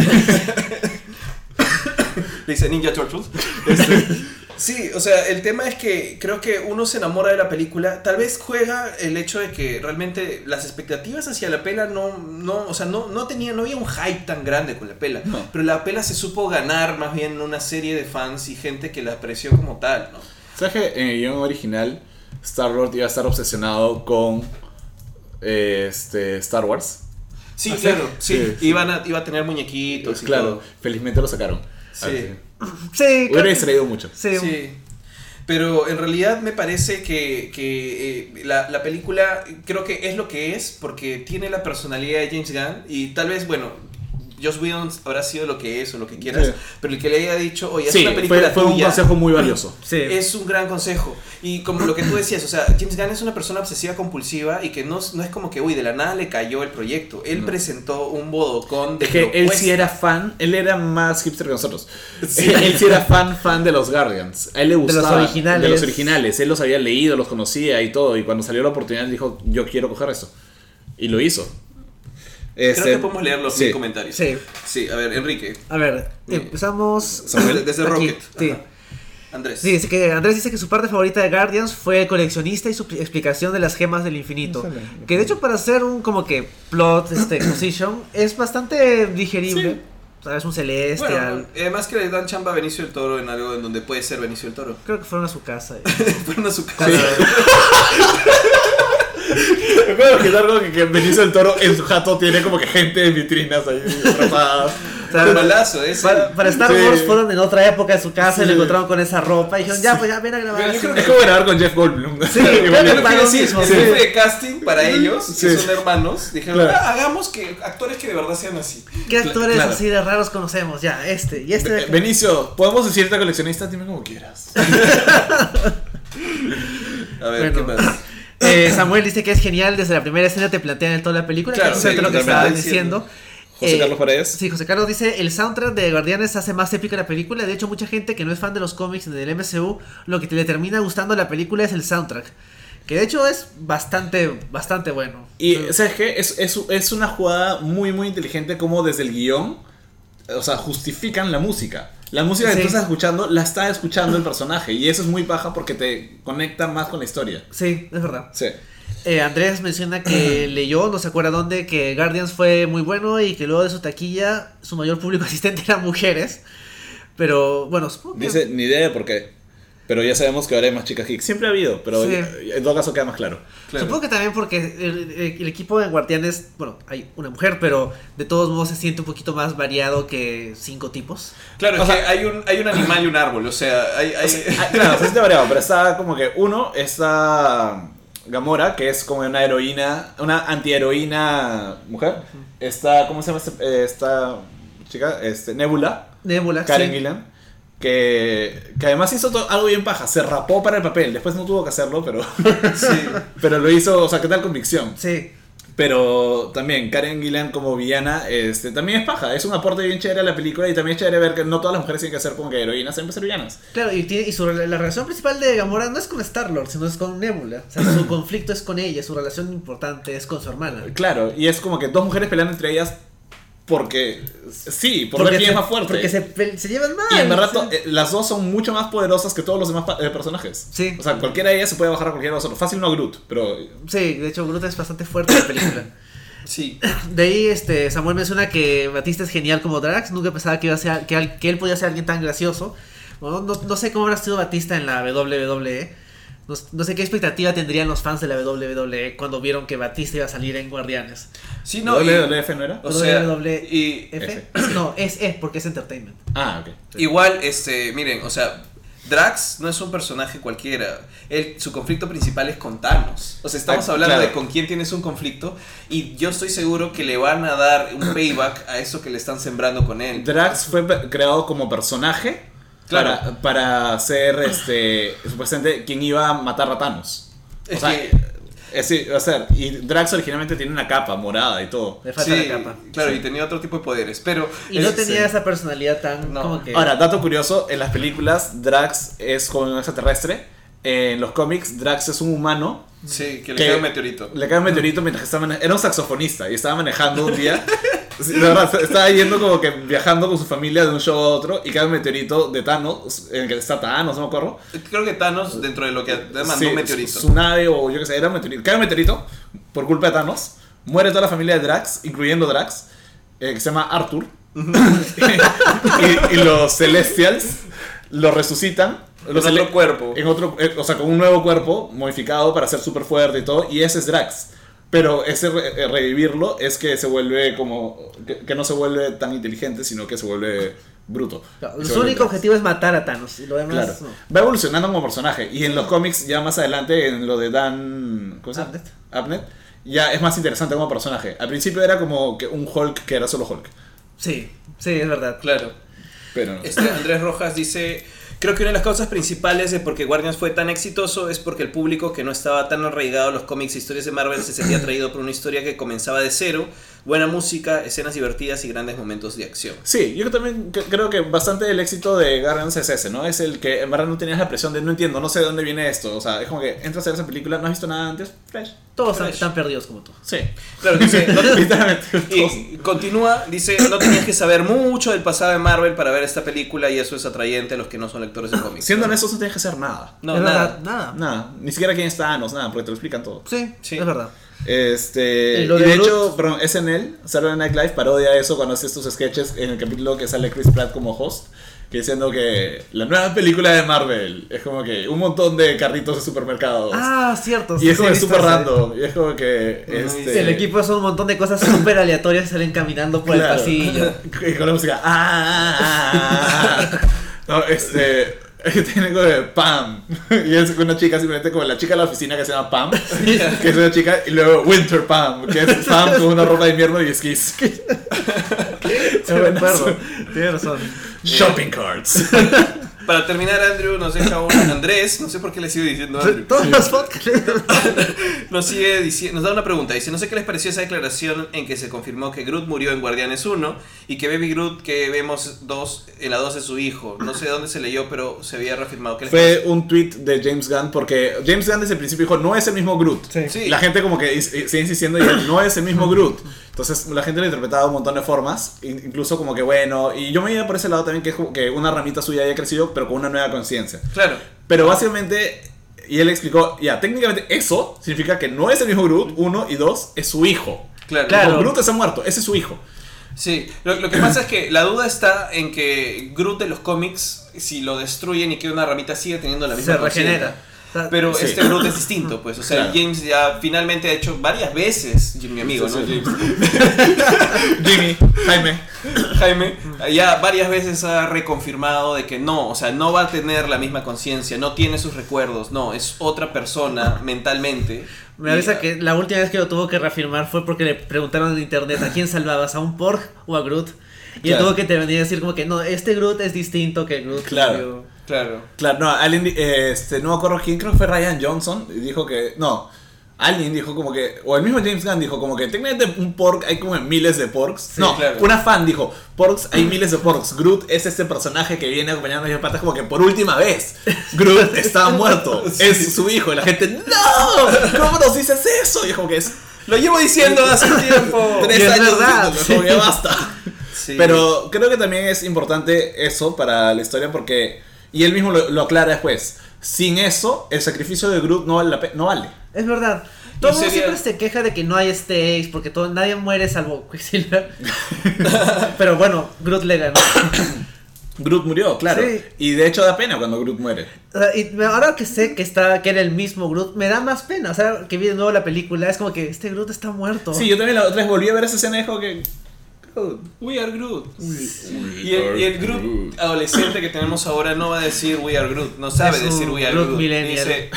le dice Ninja Turtles. Este, Sí, o sea, el tema es que creo que uno se enamora de la película, tal vez juega el hecho de que realmente las expectativas hacia la pela no, no o sea, no, no tenía, no había un hype tan grande con la pela, No. pero la pela se supo ganar más bien una serie de fans y gente que la apreció como tal, ¿no? ¿Sabes que en el guion original Star-Lord iba a estar obsesionado con eh, este, Star Wars? Sí, ¿Ah, claro, sí, Sí, Iban a, iba a tener muñequitos y claro, todo. felizmente lo sacaron. Sí. Sí, Hubiera creo- distraído mucho. sí, Sí. Pero en realidad me parece que, que, eh, la, la película creo que es lo que es porque tiene la personalidad de James Gunn y tal vez, bueno, Joss Whedon habrá sido lo que es o lo que quieras, Sí. pero el que le haya dicho, oye, es Sí, una película fue, fue un consejo muy valioso. sí. es un gran consejo. Y como lo que tú decías, o sea, James Gunn es una persona obsesiva compulsiva y que no, no es como que, uy, de la nada le cayó el proyecto. Él No. presentó un bodocón de Es que él sí era fan, él era más hipster que nosotros. Sí. Él, él sí era fan, fan de los Guardians. A él le los gustaba. originales. De los originales. Él los había leído, los conocía y todo. Y cuando salió la oportunidad dijo, yo quiero coger esto. Y lo hizo. Creo Este, que podemos leer los sí. comentarios. Sí. Sí, a ver, Enrique, A ver, empezamos. Samuel, desde aquí, Rocket. Sí. Ajá. Andrés. Sí, dice que Andrés dice que su parte favorita de Guardians fue el coleccionista y su pl- explicación de las gemas del infinito. Excelente. Que de hecho para hacer un como que plot, este, exposition, es bastante digerible. O sea, es un celestial. Bueno, además que le dan chamba a Benicio del Toro en algo en donde puede ser Benicio del Toro. Creo que fueron a su casa. Fueron a su casa. Me puedo imaginar como que, que Benicio del Toro en su jato tiene como que gente en vitrinas ahí atrapada. O sea, Un balazo, es para, para Star Sí. Wars fueron en otra época de su casa y Sí. lo encontraron con esa ropa y dijeron, ya, pues ya ven a grabar. Pero yo así". creo Es como grabar con Jeff Goldblum. Sí, Lo que decir, el sí. jefe de casting para ellos, que Sí. son hermanos, dijeron, Claro. "Ah, hagamos que actores que de verdad sean así. ¿Qué actores Claro. así de raros conocemos? Ya, este y este. de Be- acá. Benicio, ¿podemos decirte coleccionista? Dime como quieras. A ver, Bueno. ¿qué más? Eh, Samuel dice que es genial, desde la primera escena te plantean en toda la película, Claro, que es sí, lo que estaba diciendo. José Eh, Carlos Paredes. Sí, José Carlos dice, el soundtrack de Guardianes hace más épica la película, de hecho mucha gente que no es fan de los cómics ni del MCU, lo que te le termina gustando la película es el soundtrack, que de hecho es bastante, bastante bueno. Y, ¿sabes qué? Es, es, es una jugada muy, muy inteligente como desde el guion, o sea, justifican la música. La música que Sí. tú estás escuchando, la está escuchando el personaje. Y eso es muy paja porque te conecta más con la historia. Sí, es verdad. Sí. Eh, Andrés menciona que leyó, no se acuerda dónde, que Guardians fue muy bueno y que luego de su taquilla su mayor público asistente eran mujeres. Pero bueno, supongo que... Dice, ni idea de por qué. Pero ya sabemos que ahora hay más chicas geeks. Siempre ha habido, pero Sí. en todo caso queda más claro. Claro. Supongo que también porque el, el- el equipo de Guardianes, bueno, hay una mujer, pero de todos modos se siente un poquito más variado que cinco tipos. Claro, O es sea- que hay un, hay un animal y un árbol, o sea, hay... hay- Ah, claro, se siente variado, pero está como que uno está Gamora, que es como una heroína, una antiheroína mujer. Está, ¿cómo se llama esta, eh, esta chica? Este, Nebula, Nebula, Karen sí. Gillan. Que, que además hizo algo bien paja, se rapó para el papel, después no tuvo que hacerlo, pero, sí. pero lo hizo, o sea, ¿qué tal convicción? Sí, Pero también Karen Gillan como villana, este, también es paja, es un aporte bien chévere a la película y también es chévere ver que no todas las mujeres tienen que ser como que heroínas, siempre ser villanas. claro, y, tiene, y su, la relación principal de Gamora no es con Star-Lord, sino es con Nebula. O sea, su conflicto es con ella, su relación importante es con su hermana. Claro, y es como que dos mujeres peleando entre ellas porque sí, por Porque es más fuerte. Porque se, llevan mal. Y en verdad sí. eh, las dos son mucho más poderosas que todos los demás eh, personajes. Sí. O sea, cualquiera de ellas se puede bajar a cualquiera de nosotros. Fácil no a Groot, pero Sí, de hecho Groot es bastante fuerte en la película. Sí. De ahí este, Samuel menciona que Batista es genial como Drax. Nunca pensaba que, iba a ser, que, él podía ser alguien tan gracioso. Bueno, no, no sé cómo habrá sido Batista en la WWE. No, no sé qué expectativa tendrían los fans de la WWE cuando vieron que Batista iba a salir en Guardianes. Sí, no, WWF no era. o sea, WWE. y ¿F? No, es E porque es Entertainment. Ah, ok. igual, este, miren, o sea, Drax no es un personaje cualquiera. Él, su conflicto principal es con Thanos. O sea, estamos Ah, hablando claro. de con quién tienes un conflicto y yo estoy seguro que le van a dar un payback a eso que le están sembrando con él. Drax fue creado como personaje Claro. para, para ser este supuestamente quien iba a matar a Thanos. O Es sea, que- eh, sí, va a ser. Y Drax originalmente tiene una capa morada y todo. Le falta Sí, la capa. claro, Sí. y tenía otro tipo de poderes, pero... Y no es- tenía sí. esa personalidad tan No. como que. Ahora, dato curioso, en las películas Drax es como un extraterrestre. En los cómics, Drax es un humano. Sí, que le que cae un meteorito. Le cae un meteorito mientras que estaba Era un saxofonista y estaba manejando un día Sí, de verdad, estaba yendo como que viajando con su familia de un show a otro y cae un meteorito de Thanos, en el que está Thanos, no me acuerdo. Creo que Thanos, dentro de lo que mandó Sí, un meteorito. Su nave o yo que sé, era un meteorito. Cae un meteorito por culpa de Thanos. Muere toda la familia de Drax, incluyendo Drax, eh, que se llama Arthur. y, y los Celestials lo resucitan. En otro cuerpo. En otro, eh, o sea, con un nuevo cuerpo modificado para ser súper fuerte y todo. Y ese es Drax. Pero ese re- eh, revivirlo es que se vuelve como. Que, que no se vuelve tan inteligente, sino que se vuelve bruto. Claro, Su único objetivo es matar a Thanos. Y lo demás. Claro. no. Va evolucionando como personaje. Y en los cómics, ya más adelante, en lo de Dan. ¿Cómo se llama? Abnett. Abnett, Ya es más interesante como personaje. Al principio era como que un Hulk que era solo Hulk. Sí, sí, es verdad. Claro. Pero no. Este, Andrés Rojas dice, creo que una de las causas principales de por qué Guardians fue tan exitoso es porque el público que no estaba tan arraigado a los cómics e historias de Marvel se sentía atraído por una historia que comenzaba de cero, buena música, escenas divertidas y grandes momentos de acción. Sí, yo también creo que bastante el éxito de Guardians es ese, ¿no? Es el que en verdad no tenías la presión de no entiendo, no sé de dónde viene esto. O sea, es como que entras a ver esa película, no has visto nada antes, fresh. Todos Fresh. están perdidos como tú. Sí. Claro, dice, no- Literalmente. todos. y continúa, dice, no tenías que saber mucho del pasado de Marvel para ver esta película y eso es atrayente a los que no son lectores de cómics. Siendo honestos, no tienes que hacer nada. No, es nada. verdad, nada. Nada. Ni siquiera quién está Thanos, nada, porque te lo explican todo. Sí, Sí. es verdad. Este, Y y lo de, de hecho, perdón, SNL, Saturday Night Live parodia eso cuando hace estos sketches en el capítulo que sale Chris Pratt como host, que diciendo que la nueva película de Marvel es como que un montón de carritos de supermercados. Ah, cierto. y sí, es como súper random. Y es como que. Este, El equipo son un montón de cosas súper aleatorias salen caminando por claro. el pasillo. Y con la música. "Ah, ah, ah, ah". No, este. Que tiene como de Pam. Y es una chica, simplemente como la chica de la oficina que se llama Pam. Que es una chica. Y luego Winter Pam. Que es Pam con una ropa de invierno y esquís. Tienes razón. Shopping carts. Para terminar, Andrew nos deja un Andrés, no sé por qué le sigo diciendo Andrew. Todos los podcasts. Nos sigue diciendo, nos da una pregunta, dice, no sé qué les pareció esa declaración en que se confirmó que Groot murió en Guardianes 1 y que Baby Groot que vemos dos, en la 2 es su hijo. No sé dónde se leyó, pero se había reafirmado. ¿Qué les Fue un tweet de James Gunn porque James Gunn desde el principio dijo no es el mismo Groot. Sí. Sí. La gente como que is- sigue insistiendo y no es el mismo Groot. Entonces la gente lo interpretaba de un montón de formas, in- incluso como que bueno, y yo me iba por ese lado también que es como que una ramita suya haya crecido pero con una nueva conciencia. Claro. Pero básicamente, y él explicó, ya, técnicamente eso significa que no es el mismo Groot, uno, y dos, es su hijo. Claro. Claro. Groot está muerto, ese es su hijo. Sí, lo, lo que pasa es que la duda está en que Groot de los cómics, si lo destruyen y queda una ramita, sigue teniendo la misma Se regenera. Conciencia. Pero Sí. este Groot es distinto, pues. O sea, Claro. James ya finalmente ha hecho varias veces, mi amigo, ¿no? Sí, sí, Jimmy, Jaime. Jaime, ya varias veces ha reconfirmado de que no, o sea, no va a tener la misma conciencia, no tiene sus recuerdos, no, es otra persona mentalmente. Me avisa que la última vez que lo tuvo que reafirmar fue porque le preguntaron en internet a quién salvabas, a un Porg o a Groot. Y él Claro. tuvo que intervenir y decir como que no, este Groot es distinto que el Groot. que Claro. Murió". Claro. Claro, no, alguien, este, no me acuerdo quién, creo que fue Ryan Johnson, y dijo que, no, alguien dijo como que, o el mismo James Gunn dijo como que técnicamente un pork hay como miles de porks. no, claro. una fan dijo, porks hay miles de porks. Groot es este personaje que viene acompañando a los patas como que por última vez. Groot está muerto, es su hijo, y la gente, no, ¿cómo nos dices eso? Y dijo que es Lo llevo diciendo hace tiempo. tres es años verdad, diciéndolo, como que basta. Sí. Pero creo que también es importante eso para la historia porque, y él mismo lo, lo aclara después, sin eso el sacrificio de Groot no vale. la pe- no vale. Es verdad. Todo el mundo sería- siempre se queja de que no hay stakes porque todo, nadie muere salvo Quicksilver. Pero bueno, Groot le ganó. Groot murió, claro. Sí. Y de hecho da pena cuando Groot muere. O sea, y me- ahora que sé que está que era el mismo Groot, me da más pena. O sea, que vi de nuevo la película, es como que este Groot está muerto. Sí, yo también la otra vez volví a ver esa escena y dijo que... Groot. We are Groot. Y el, y el Groot adolescente que tenemos ahora no va a decir We are Groot, no sabe Es decir We are Groot Groot. Dice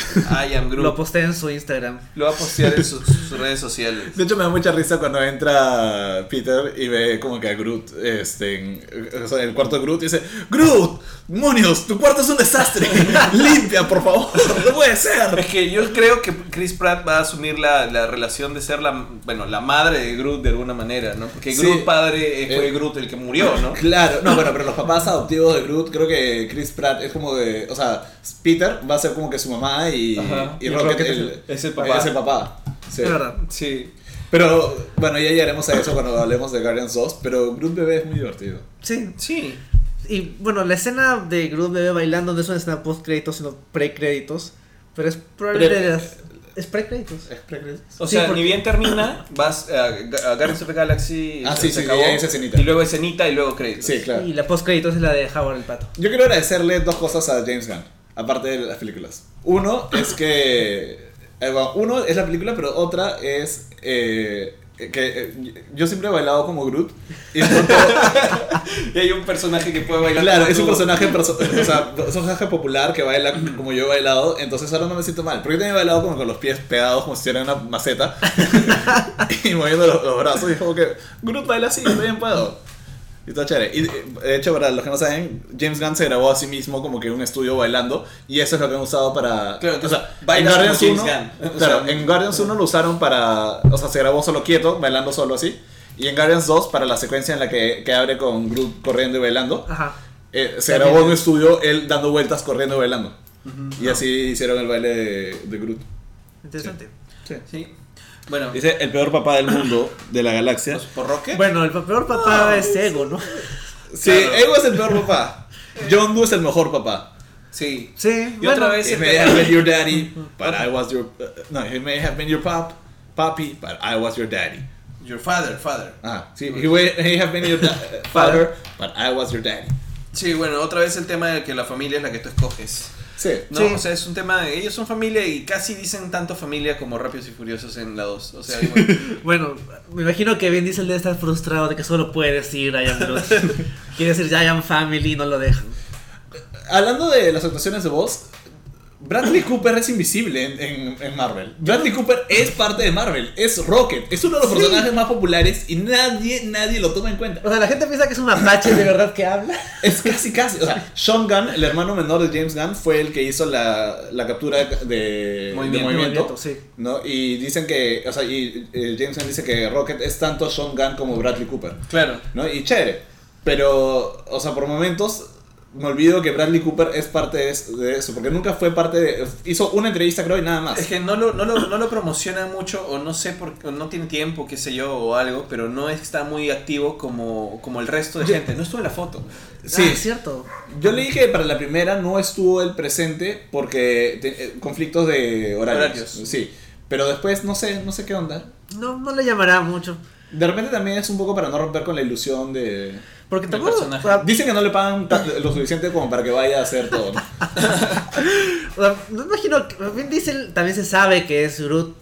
I am Groot. Lo posté en su Instagram. Lo va a postear en sus, sus redes sociales. De hecho me da mucha risa cuando entra Peter y ve como que a Groot este, en, o sea, en el cuarto de Groot y dice Groot, demonios, tu cuarto es un desastre. Limpia, por favor. No puede ser. Es que yo creo que Chris Pratt va a asumir la, la relación de ser la, bueno, la madre de Groot de alguna manera, ¿no? Porque Sí. Groot padre eh, fue Eh. Groot el que murió, ¿no? Claro, no, bueno, pero los papás adoptivos de Groot, creo que Chris Pratt es como de. O sea, Peter va a ser como que su mamá y, Ajá. y Y Rocket, el, es el papá. Es el papá. Sí. Es verdad. Sí. Pero bueno, ya llegaremos a eso cuando hablemos de Guardians 2, pero Groot bebé es muy divertido. Sí. Sí. Y bueno, la escena de Groot bebé bailando no es una escena post créditos, sino pre créditos. Pero es probablemente Pre- de las- es pre créditos. O Sí, sea, porque- ni bien termina, vas a, a Guardians of the Galaxy. Ah, se- sí, se sí, acabó, esa escenita. Y luego escenita y luego créditos. Sí, claro. Y la post créditos es la de Howard el pato. Yo quiero agradecerle dos cosas a James Gunn, aparte de las películas. Uno es que. eh, bueno, uno es la película, pero otra es. eh, que eh, yo siempre he bailado como Groot. Y hay un personaje que puede bailar. claro, como es un tú. personaje, perso- o sea, es un personaje popular que baila como yo he bailado. Entonces ahora no me siento mal. Porque yo también he bailado como con los pies pegados, como si fuera una maceta. y moviendo los, los brazos. Y es como que Groot baila así, yo también puedo. Y está chévere. Y eh, de hecho, para los que no saben, James Gunn se grabó a sí mismo como que en un estudio bailando. Y eso es lo que han usado para. Claro, o sea, como James 1. Gunn. O Claro, sea, en Guardians 1 lo usaron para. O sea, se grabó solo quieto, bailando solo así. Y en Guardians 2, para la secuencia en la que, que abre con Groot corriendo y bailando, Ajá. eh, se También grabó en un es- estudio él dando vueltas corriendo y bailando. Y así hicieron el baile de, de Groot. Interesante. Sí. Bueno, Dice el peor papá del mundo de la galaxia. ¿los ¿por Rocket? Bueno, el peor papá es Ego, ¿no? Sí, Claro. Ego es el peor papá. John Doe es el mejor papá. Sí. Sí. Y otra vez He el may have been your daddy, but I was your. uh, no, he may have been your pop, papi, but I was your daddy. Your father, father. Ah, sí. He may he have been your father, but I was your daddy. Sí, bueno, otra vez el tema de que la familia es la que tú escoges. Sí. No, Sí. o sea, es un tema ellos son familia y casi dicen tanto familia como Rápidos y Furiosos en la 2. O sea, igual- Bueno, me imagino que Vin Diesel debe estar frustrado de que solo puede decir I am Groot. Quiere decir I am family y no lo dejan. Hablando de las actuaciones de voz, Bradley Cooper es invisible en, en- en Marvel. Bradley Cooper es parte de Marvel, es Rocket, es uno de los Sí. personajes más populares y nadie, nadie lo toma en cuenta. O sea, la gente piensa que es un mapache de verdad que habla. Es casi casi. O sea, Sean Gunn, el hermano menor de James Gunn, fue el que hizo la, la captura de, movimiento. sí. ¿no? Y dicen que, o sea, y eh, James Gunn dice que Rocket es tanto Sean Gunn como Bradley Cooper, claro. ¿no? Y chévere. Pero, o sea, por momentos me olvido que Bradley Cooper es parte de es- de eso, porque nunca fue parte de... Hizo una entrevista creo y nada más. Es que no lo, no lo, no lo promocionan mucho o no sé por o no tiene tiempo, qué sé yo, o algo, pero no está muy activo como, como el resto de Yo- gente. No estuvo en la foto. Sí. Ah, es cierto. Yo leí que para la primera no estuvo el presente porque te- eh, conflictos de horarios. Horarios. Sí. Pero después no sé, no sé qué onda. No, no le llamará mucho. De repente también es un poco para no romper con la ilusión de... Porque tampoco. o sea, Dicen que no le pagan lo suficiente como para que vaya a hacer todo. ¿no? o sea, no me imagino. que Vin Diesel también se sabe que es Groot.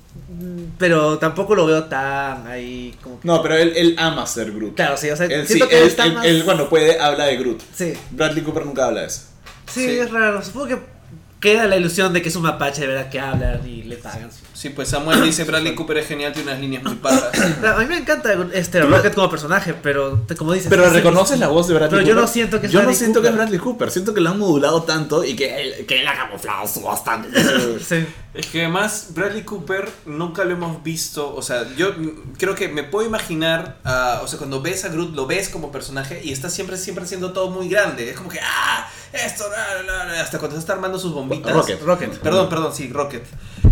Pero tampoco lo veo tan ahí como que. No, pero él, él ama ser Groot. Claro, sí, o sea, Él, sí, que él, está él- más. él cuando puede habla de Groot. Sí, Bradley Cooper nunca habla de eso. sí, Sí. es raro. Supongo que queda la ilusión de que es un mapache de verdad que habla y le pagan. Sí, pues Samuel dice Bradley Cooper es genial, tiene unas líneas muy. Claro, A mí me encanta este Rocket como personaje, pero te- como dices. Pero sí, reconoces sí. la voz de Bradley Pero Cooper. yo no siento que es Yo no Bradley siento que es Cooper. Bradley Cooper. Siento que lo han modulado tanto y que él, que él ha camuflado su voz tanto. Sí. Es que además Bradley Cooper nunca lo hemos visto, o sea, yo creo que me puedo imaginar, o sea, cuando ves a Groot lo ves como personaje y está siempre siempre haciendo todo muy grande, es como que ah, esto, la, la, la", hasta cuando se está armando sus bombitas. Rocket. Rocket. Perdón, perdón, sí, Rocket.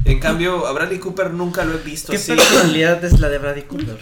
En cambio, a Bradley Cooper nunca lo he visto ¿Qué así. personalidad es la de Bradley Cooper?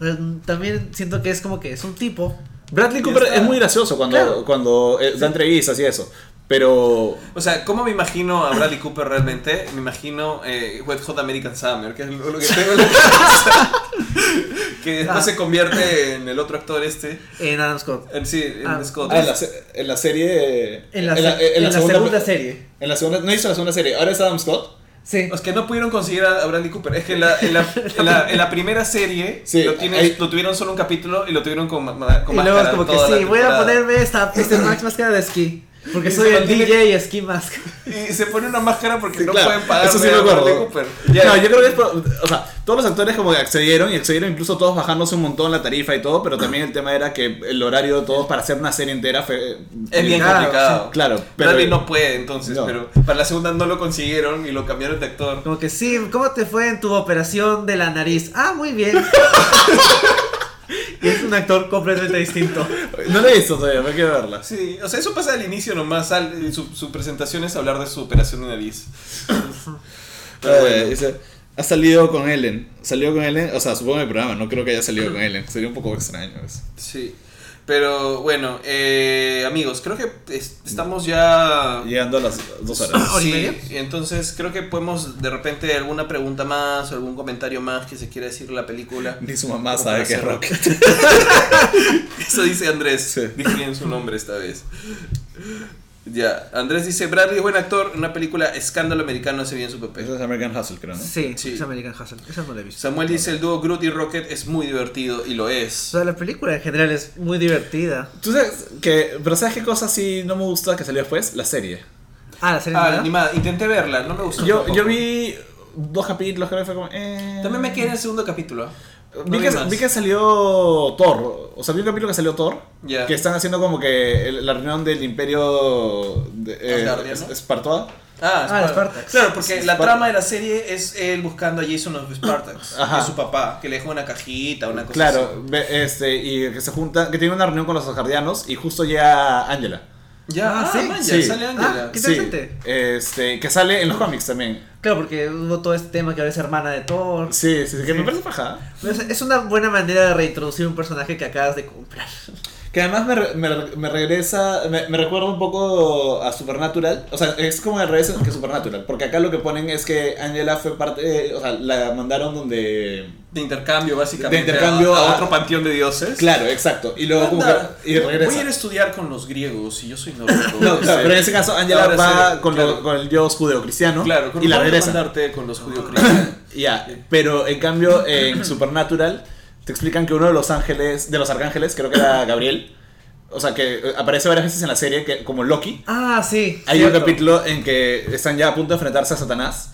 Eh, También siento que es como que es un tipo. Bradley Cooper está. es muy gracioso cuando, Claro. cuando eh, da entrevistas y eso. Pero O sea, ¿cómo me imagino a Bradley Cooper realmente? Me imagino eh, Wet Hot American Summer, que es lo, que tengo en la cabeza. que después Ah. se convierte en el otro actor este. En Adam Scott. En, sí, en Ah. Scott. ah, en, la, en la serie. En la, se- en la segunda, serie. En la segunda. No hizo la segunda serie. Ahora es Adam Scott. Sí. Es que no pudieron conseguir a Bradley Cooper. Es que en la, en la, en la, en la primera serie Sí, lo, tienes- ahí- lo tuvieron solo un capítulo y lo tuvieron con, con y luego máscara es como que la sí, voy a ponerme esta este Max máscara de esquí. Porque Y soy el DJ Esquí Mask. Y se pone una máscara porque Sí, no claro, pueden pagar eso sí me acuerdo. No, yo creo que es por- o sea, todos los actores como que accedieron y accedieron incluso todos bajándose un montón la tarifa y todo, pero también el tema era que el horario de todos para hacer una serie entera fue Es bien Claro, complicado. Claro, pero Bradley no puede entonces, No. pero para la segunda no lo consiguieron y lo cambiaron de actor. Como que sí, ¿cómo te fue en tu operación de la nariz? Ah, muy bien. y es un actor completamente distinto. no lo he visto todavía, me quiero verla. Sí, o sea, eso pasa al inicio nomás. sal- su, su presentación es hablar de su operación de nariz. Pero Eh, dice, Ha salido con Ellen. Salió con Ellen, o sea, supongo en el programa, no creo que haya salido con Ellen. Sería un poco extraño eso. Sí. Pero bueno, eh, amigos, creo que es- estamos ya... Llegando a las dos horas. ¿Hora y Sí, entonces creo que podemos de repente alguna pregunta más o algún comentario más que se quiera decir de la película. Ni su mamá sabe que es. Rocket. Eso dice Andrés. Sí. Dije bien su nombre esta vez. Ya, Andrés dice, Bradley es buen actor, en una película Escándalo Americano hace bien su papel. Eso es American Hustle, creo, ¿no? Sí, Sí. es American Hustle. Esa no la he visto. Samuel dice, el dúo Groot y Rocket es muy divertido y lo O es. sea, la película en general es muy divertida. Tú sabes que, pero ¿sabes qué cosa sí no me gusta que salió después? La serie. Ah, la serie Ah, animada. animada, intenté verla, no me gustó. Yo, yo vi dos capítulos, creo que fue como... Eh... También me quedé en el segundo capítulo. No Vi que, más. vi que salió Thor, o sea, vi un capítulo que salió Thor, que están haciendo como que el- la reunión del imperio de, eh, Espartoa. Ah, Ah. Spartax. Claro, porque la trama de la serie es él buscando a Jason of Spartax, Ajá. que es su papá, que le dejó una cajita, una cosa Claro, ve- este, y que se junta, que tiene una reunión con los asgardianos y justo llega Angela. así. Ya, Ah, ah, ¿sí? man, ya, Sí. sale Angela. Ah, ¿qué Sí, interesante. este, que sale en los cómics también. Claro, porque hubo todo este tema que ahora es hermana de Thor. Sí, sí, sí, que Sí. me parece paja. Es, una buena manera de reintroducir un personaje que acabas de comprar. Que además me, me, me regresa, me, me recuerda un poco a Supernatural. O sea, es como al revés que Supernatural. Porque acá lo que ponen es que Angela fue parte, eh, o sea, la mandaron donde... De intercambio, básicamente. De intercambio a, a a- otro panteón de dioses. Claro, exacto. Y luego como Anda, que... Y regresa. Voy a ir a estudiar con los griegos y yo soy nórdico. No, claro, pero en ese caso Angela ahora va sí, con, claro. lo- con el dios judeo-cristiano Claro, con y la regresa. mandarte con los judíos cristianos. Ya, pero en cambio en Supernatural te explican que uno de los ángeles, de los arcángeles, creo que era Gabriel, o sea que eh, aparece varias veces en la serie que, como Loki. Ah, sí. Hay un capítulo en que están ya a punto de enfrentarse a Satanás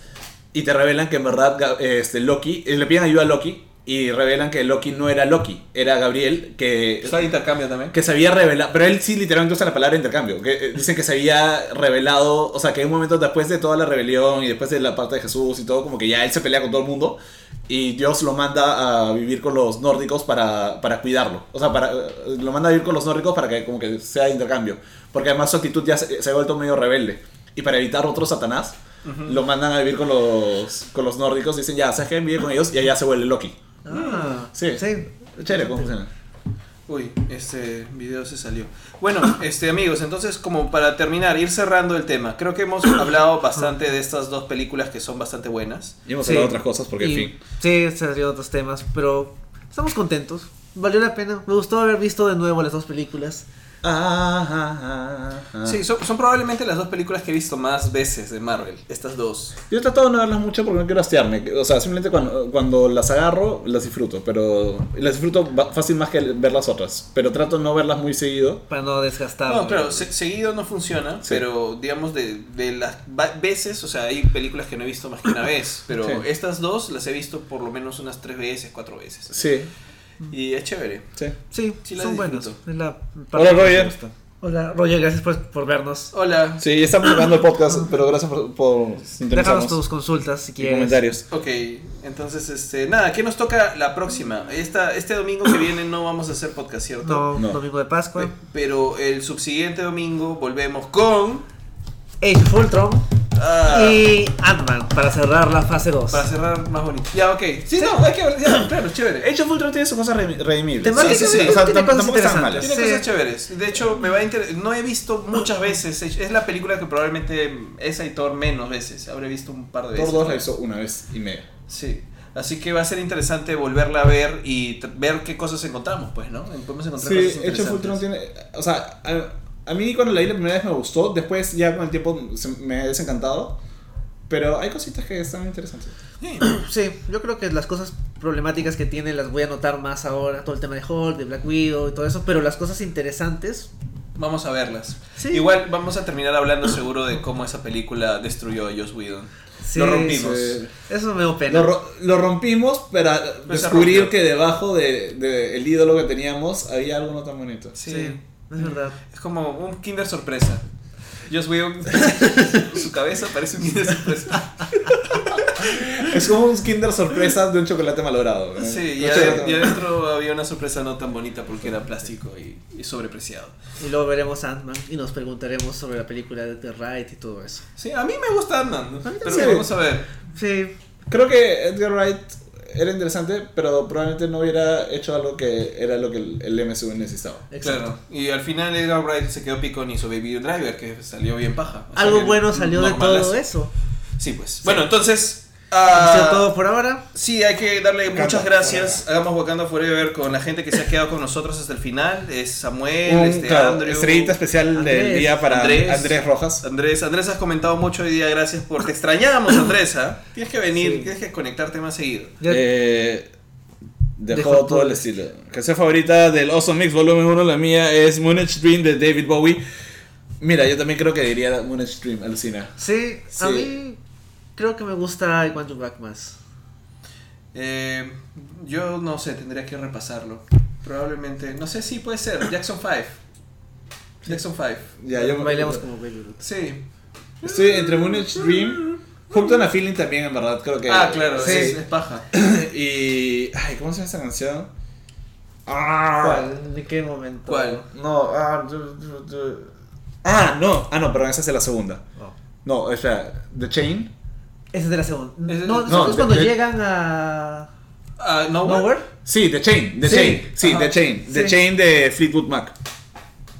y te revelan que en verdad este, Loki, eh, le piden ayuda a Loki y revelan que Loki no era Loki, era Gabriel, que ¿Está de intercambio también? que se había revelado, pero él sí literalmente usa la palabra intercambio, que eh, dicen que se había revelado, o sea, que en un momento después de toda la rebelión y después de la parte de Jesús y todo, como que ya él se pelea con todo el mundo y Dios lo manda a vivir con los nórdicos para, para cuidarlo, o sea, para, eh, lo manda a vivir con los nórdicos para que como que sea intercambio, porque además su actitud ya se, se ha vuelto medio rebelde y para evitar otro Satanás, lo mandan a vivir con los, con los nórdicos, dicen ya, ¿sabes qué? Vive con ellos y allá se vuelve Loki. Ah, Sí. sí. Chévere, ¿cómo funciona? Uy, este video se salió. Bueno, este amigos, entonces como para terminar, ir cerrando el tema, creo que hemos hablado bastante de estas dos películas que son bastante buenas. Y hemos Sí. hablado de otras cosas porque, en fin. Sí, se salieron otros temas, pero estamos contentos. Valió la pena. Me gustó haber visto de nuevo las dos películas. Ah, ah, ah, ah. Sí, son, son probablemente las dos películas que he visto más veces de Marvel, estas dos. Yo he tratado de no verlas mucho porque no quiero hastiarme. O sea, simplemente cuando, cuando las agarro, las disfruto. Pero las disfruto fácil más que ver las otras. Pero trato de no verlas muy seguido. Para no desgastar. No, claro, se- seguido no funciona, Sí. pero digamos de, de las veces, o sea, hay películas que no he visto más que una vez, pero Sí. estas dos las he visto por lo menos unas tres veces, cuatro veces. Sí, Y es chévere. sí. Sí, Sí, son buenos. Es la Hola, Roger. me gusta. Hola, Roger, gracias por, por vernos. Hola. Sí, estamos acabando el podcast, pero gracias por, por Déjanos tus consultas si y quieres. comentarios. Ok, entonces, este, nada, ¿qué nos toca la próxima? Esta, este domingo que viene no vamos a hacer podcast, ¿cierto? No, No. domingo de Pascua. Pe- Pero el subsiguiente domingo volvemos con... Age of Ultron ah, y Ant-Man para cerrar la fase 2. Para cerrar más bonito. Ya, ok. Sí, no, hay que ya, claro, chévere. Age of Ultron tiene sus cosas re- redimibles. Temáticamente sí, sí. O sea, tam- tampoco están malas. Tiene Sí. cosas chéveres. De hecho, me va a inter- no he visto muchas veces. Es la película que probablemente esa y Thor menos veces. Habré visto un par de Thor veces. 2 la hizo una vez y media. Sí. Así que va a ser interesante volverla a ver y ver qué cosas encontramos, pues, ¿no? Podemos encontrar Sí, cosas Age of Ultron tiene. O sea, a, mí cuando la vi la primera vez me gustó, después ya con el tiempo se- me ha desencantado. Pero hay cositas que están interesantes. Sí. Sí, yo creo que las cosas problemáticas que tiene las voy a notar más ahora. Todo el tema de Hulk, de Black Widow y todo eso. Pero las cosas interesantes. Vamos a verlas. Sí. Igual vamos a terminar hablando seguro de cómo esa película destruyó a Joss Whedon. Sí, Lo rompimos. Sí. Eso me da pena. Lo, ro- lo rompimos para se descubrir que debajo del de, el ídolo que teníamos había algo no tan bonito. Sí. Sí, es verdad. Es como un Kinder sorpresa. Joss Whedon, su cabeza parece un Kinder sorpresa. Es como un Kinder sorpresa de un chocolate malogrado. ¿eh? Sí, y, ade- y adentro había una sorpresa no tan bonita porque era plástico y, y sobrepreciado. Y luego veremos Ant-Man y nos preguntaremos sobre la película de The Right y todo eso. Sí, a mí me gusta Ant-Man, pero sí. vamos a ver. Sí, Creo que Edgar Wright era interesante, pero probablemente no hubiera hecho algo que era lo que el, el MCU necesitaba. Claro. Y al final Edgar Wright se quedó picón y hizo Baby Driver, que salió bien paja. O sea Algo bueno salió de todo eso. Sí, pues. Bueno, entonces. Ha sido ah, todo por ahora. Sí, hay que darle Wakanda muchas gracias. Hagamos Wakanda Forever con la gente que se ha quedado con nosotros hasta el final. Es Samuel, Un, este, claro, Andrew, estrellita especial del día para Andrés. Andrés, Rojas. Andrés, Andrés, has comentado mucho hoy día. Gracias por. Te extrañábamos, Andrés. ¿ah? Tienes que venir, Sí. tienes que conectarte más seguido. Eh, dejó, Dejó todo el estilo. Canción favorita del Awesome Mix Volumen 1, la mía es Moonage Dream de David Bowie. Mira, yo también creo que diría Moonage Dream, alucina. Sí, a Sí. mí creo que me gusta I Want You Back más. Eh, yo no sé, tendría que repasarlo. Probablemente. No sé si puede ser. Jackson 5. Jackson 5. Ya, yo Bailamos como Baby. Sí. Estoy entre Moonage Dream, Junto a Feeling también, en verdad, creo que. ah, claro, Sí. es, es paja. Y. Ay, ¿cómo se llama esa canción? Ah, ¿Cuál? ¿De qué momento? ¿Cuál? No, ah, du- du- du- ah, no, ah, no, perdón, esa es la segunda. Oh. No, o sea, The Chain. Esa es de la segunda. Ese- No, no, es cuando de- llegan a. Ah, no, Nowhere. Sí, The Chain, The Sí, Chain, sí, ajá. The Chain, The Sí. Chain de Fleetwood Mac.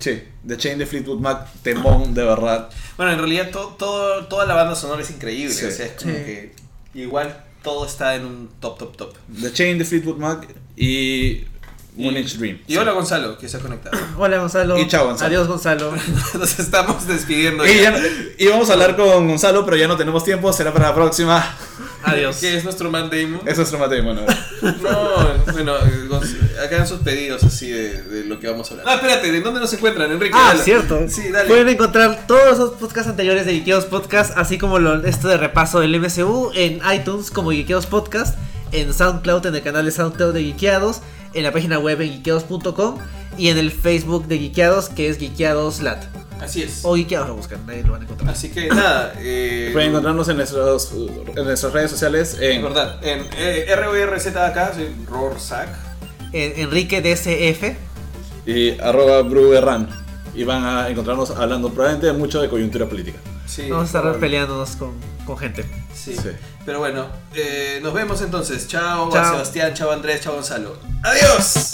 Sí, The Chain de Fleetwood Mac, temón, de verdad. Bueno, en realidad to- todo, toda la banda sonora es increíble. Sí. O sea, es como Sí. que igual todo está en un top, top, top. The Chain de Fleetwood Mac y Moonage Dream. Y hola Gonzalo, que se ha conectado. Hola Gonzalo. Y chao, Gonzalo. Adiós Gonzalo. Nos estamos despidiendo. Y ya. ya no- íbamos a hablar con Gonzalo, pero ya no tenemos tiempo, será para la próxima. Adiós. Que es nuestro man Damon. Eso es nuestro matrimonio. No, bueno, acá en sus pedidos así de, de lo que vamos a hablar. Ah, espérate, ¿de dónde nos encuentran, Enrique? Ah, Dale. cierto. Sí, dale. Pueden encontrar todos esos podcasts anteriores de Geekeos Podcast, así como lo, esto de repaso del MCU en iTunes como Geekeos Podcast, en SoundCloud en el canal de SoundCloud de Geekeados, en la página web en geekeados.com y en el Facebook de Geekeados que es Geekeados.lat. Así es. O Geekeados lo buscan, nadie lo van a encontrar. Así que nada, eh, Pueden encontrarnos en, nuestros, en nuestras redes sociales es en verdad, en eh, RORZ acá, Rorsac. En Enrique DCF. y arroba bruerran. Y van a encontrarnos hablando probablemente mucho de coyuntura política. Sí, Vamos a estar peleándonos con, con gente. Sí. Sí. Pero bueno, eh, nos vemos entonces. Chao, Chao. Sebastián, chao Andrés, chao Gonzalo. Adiós.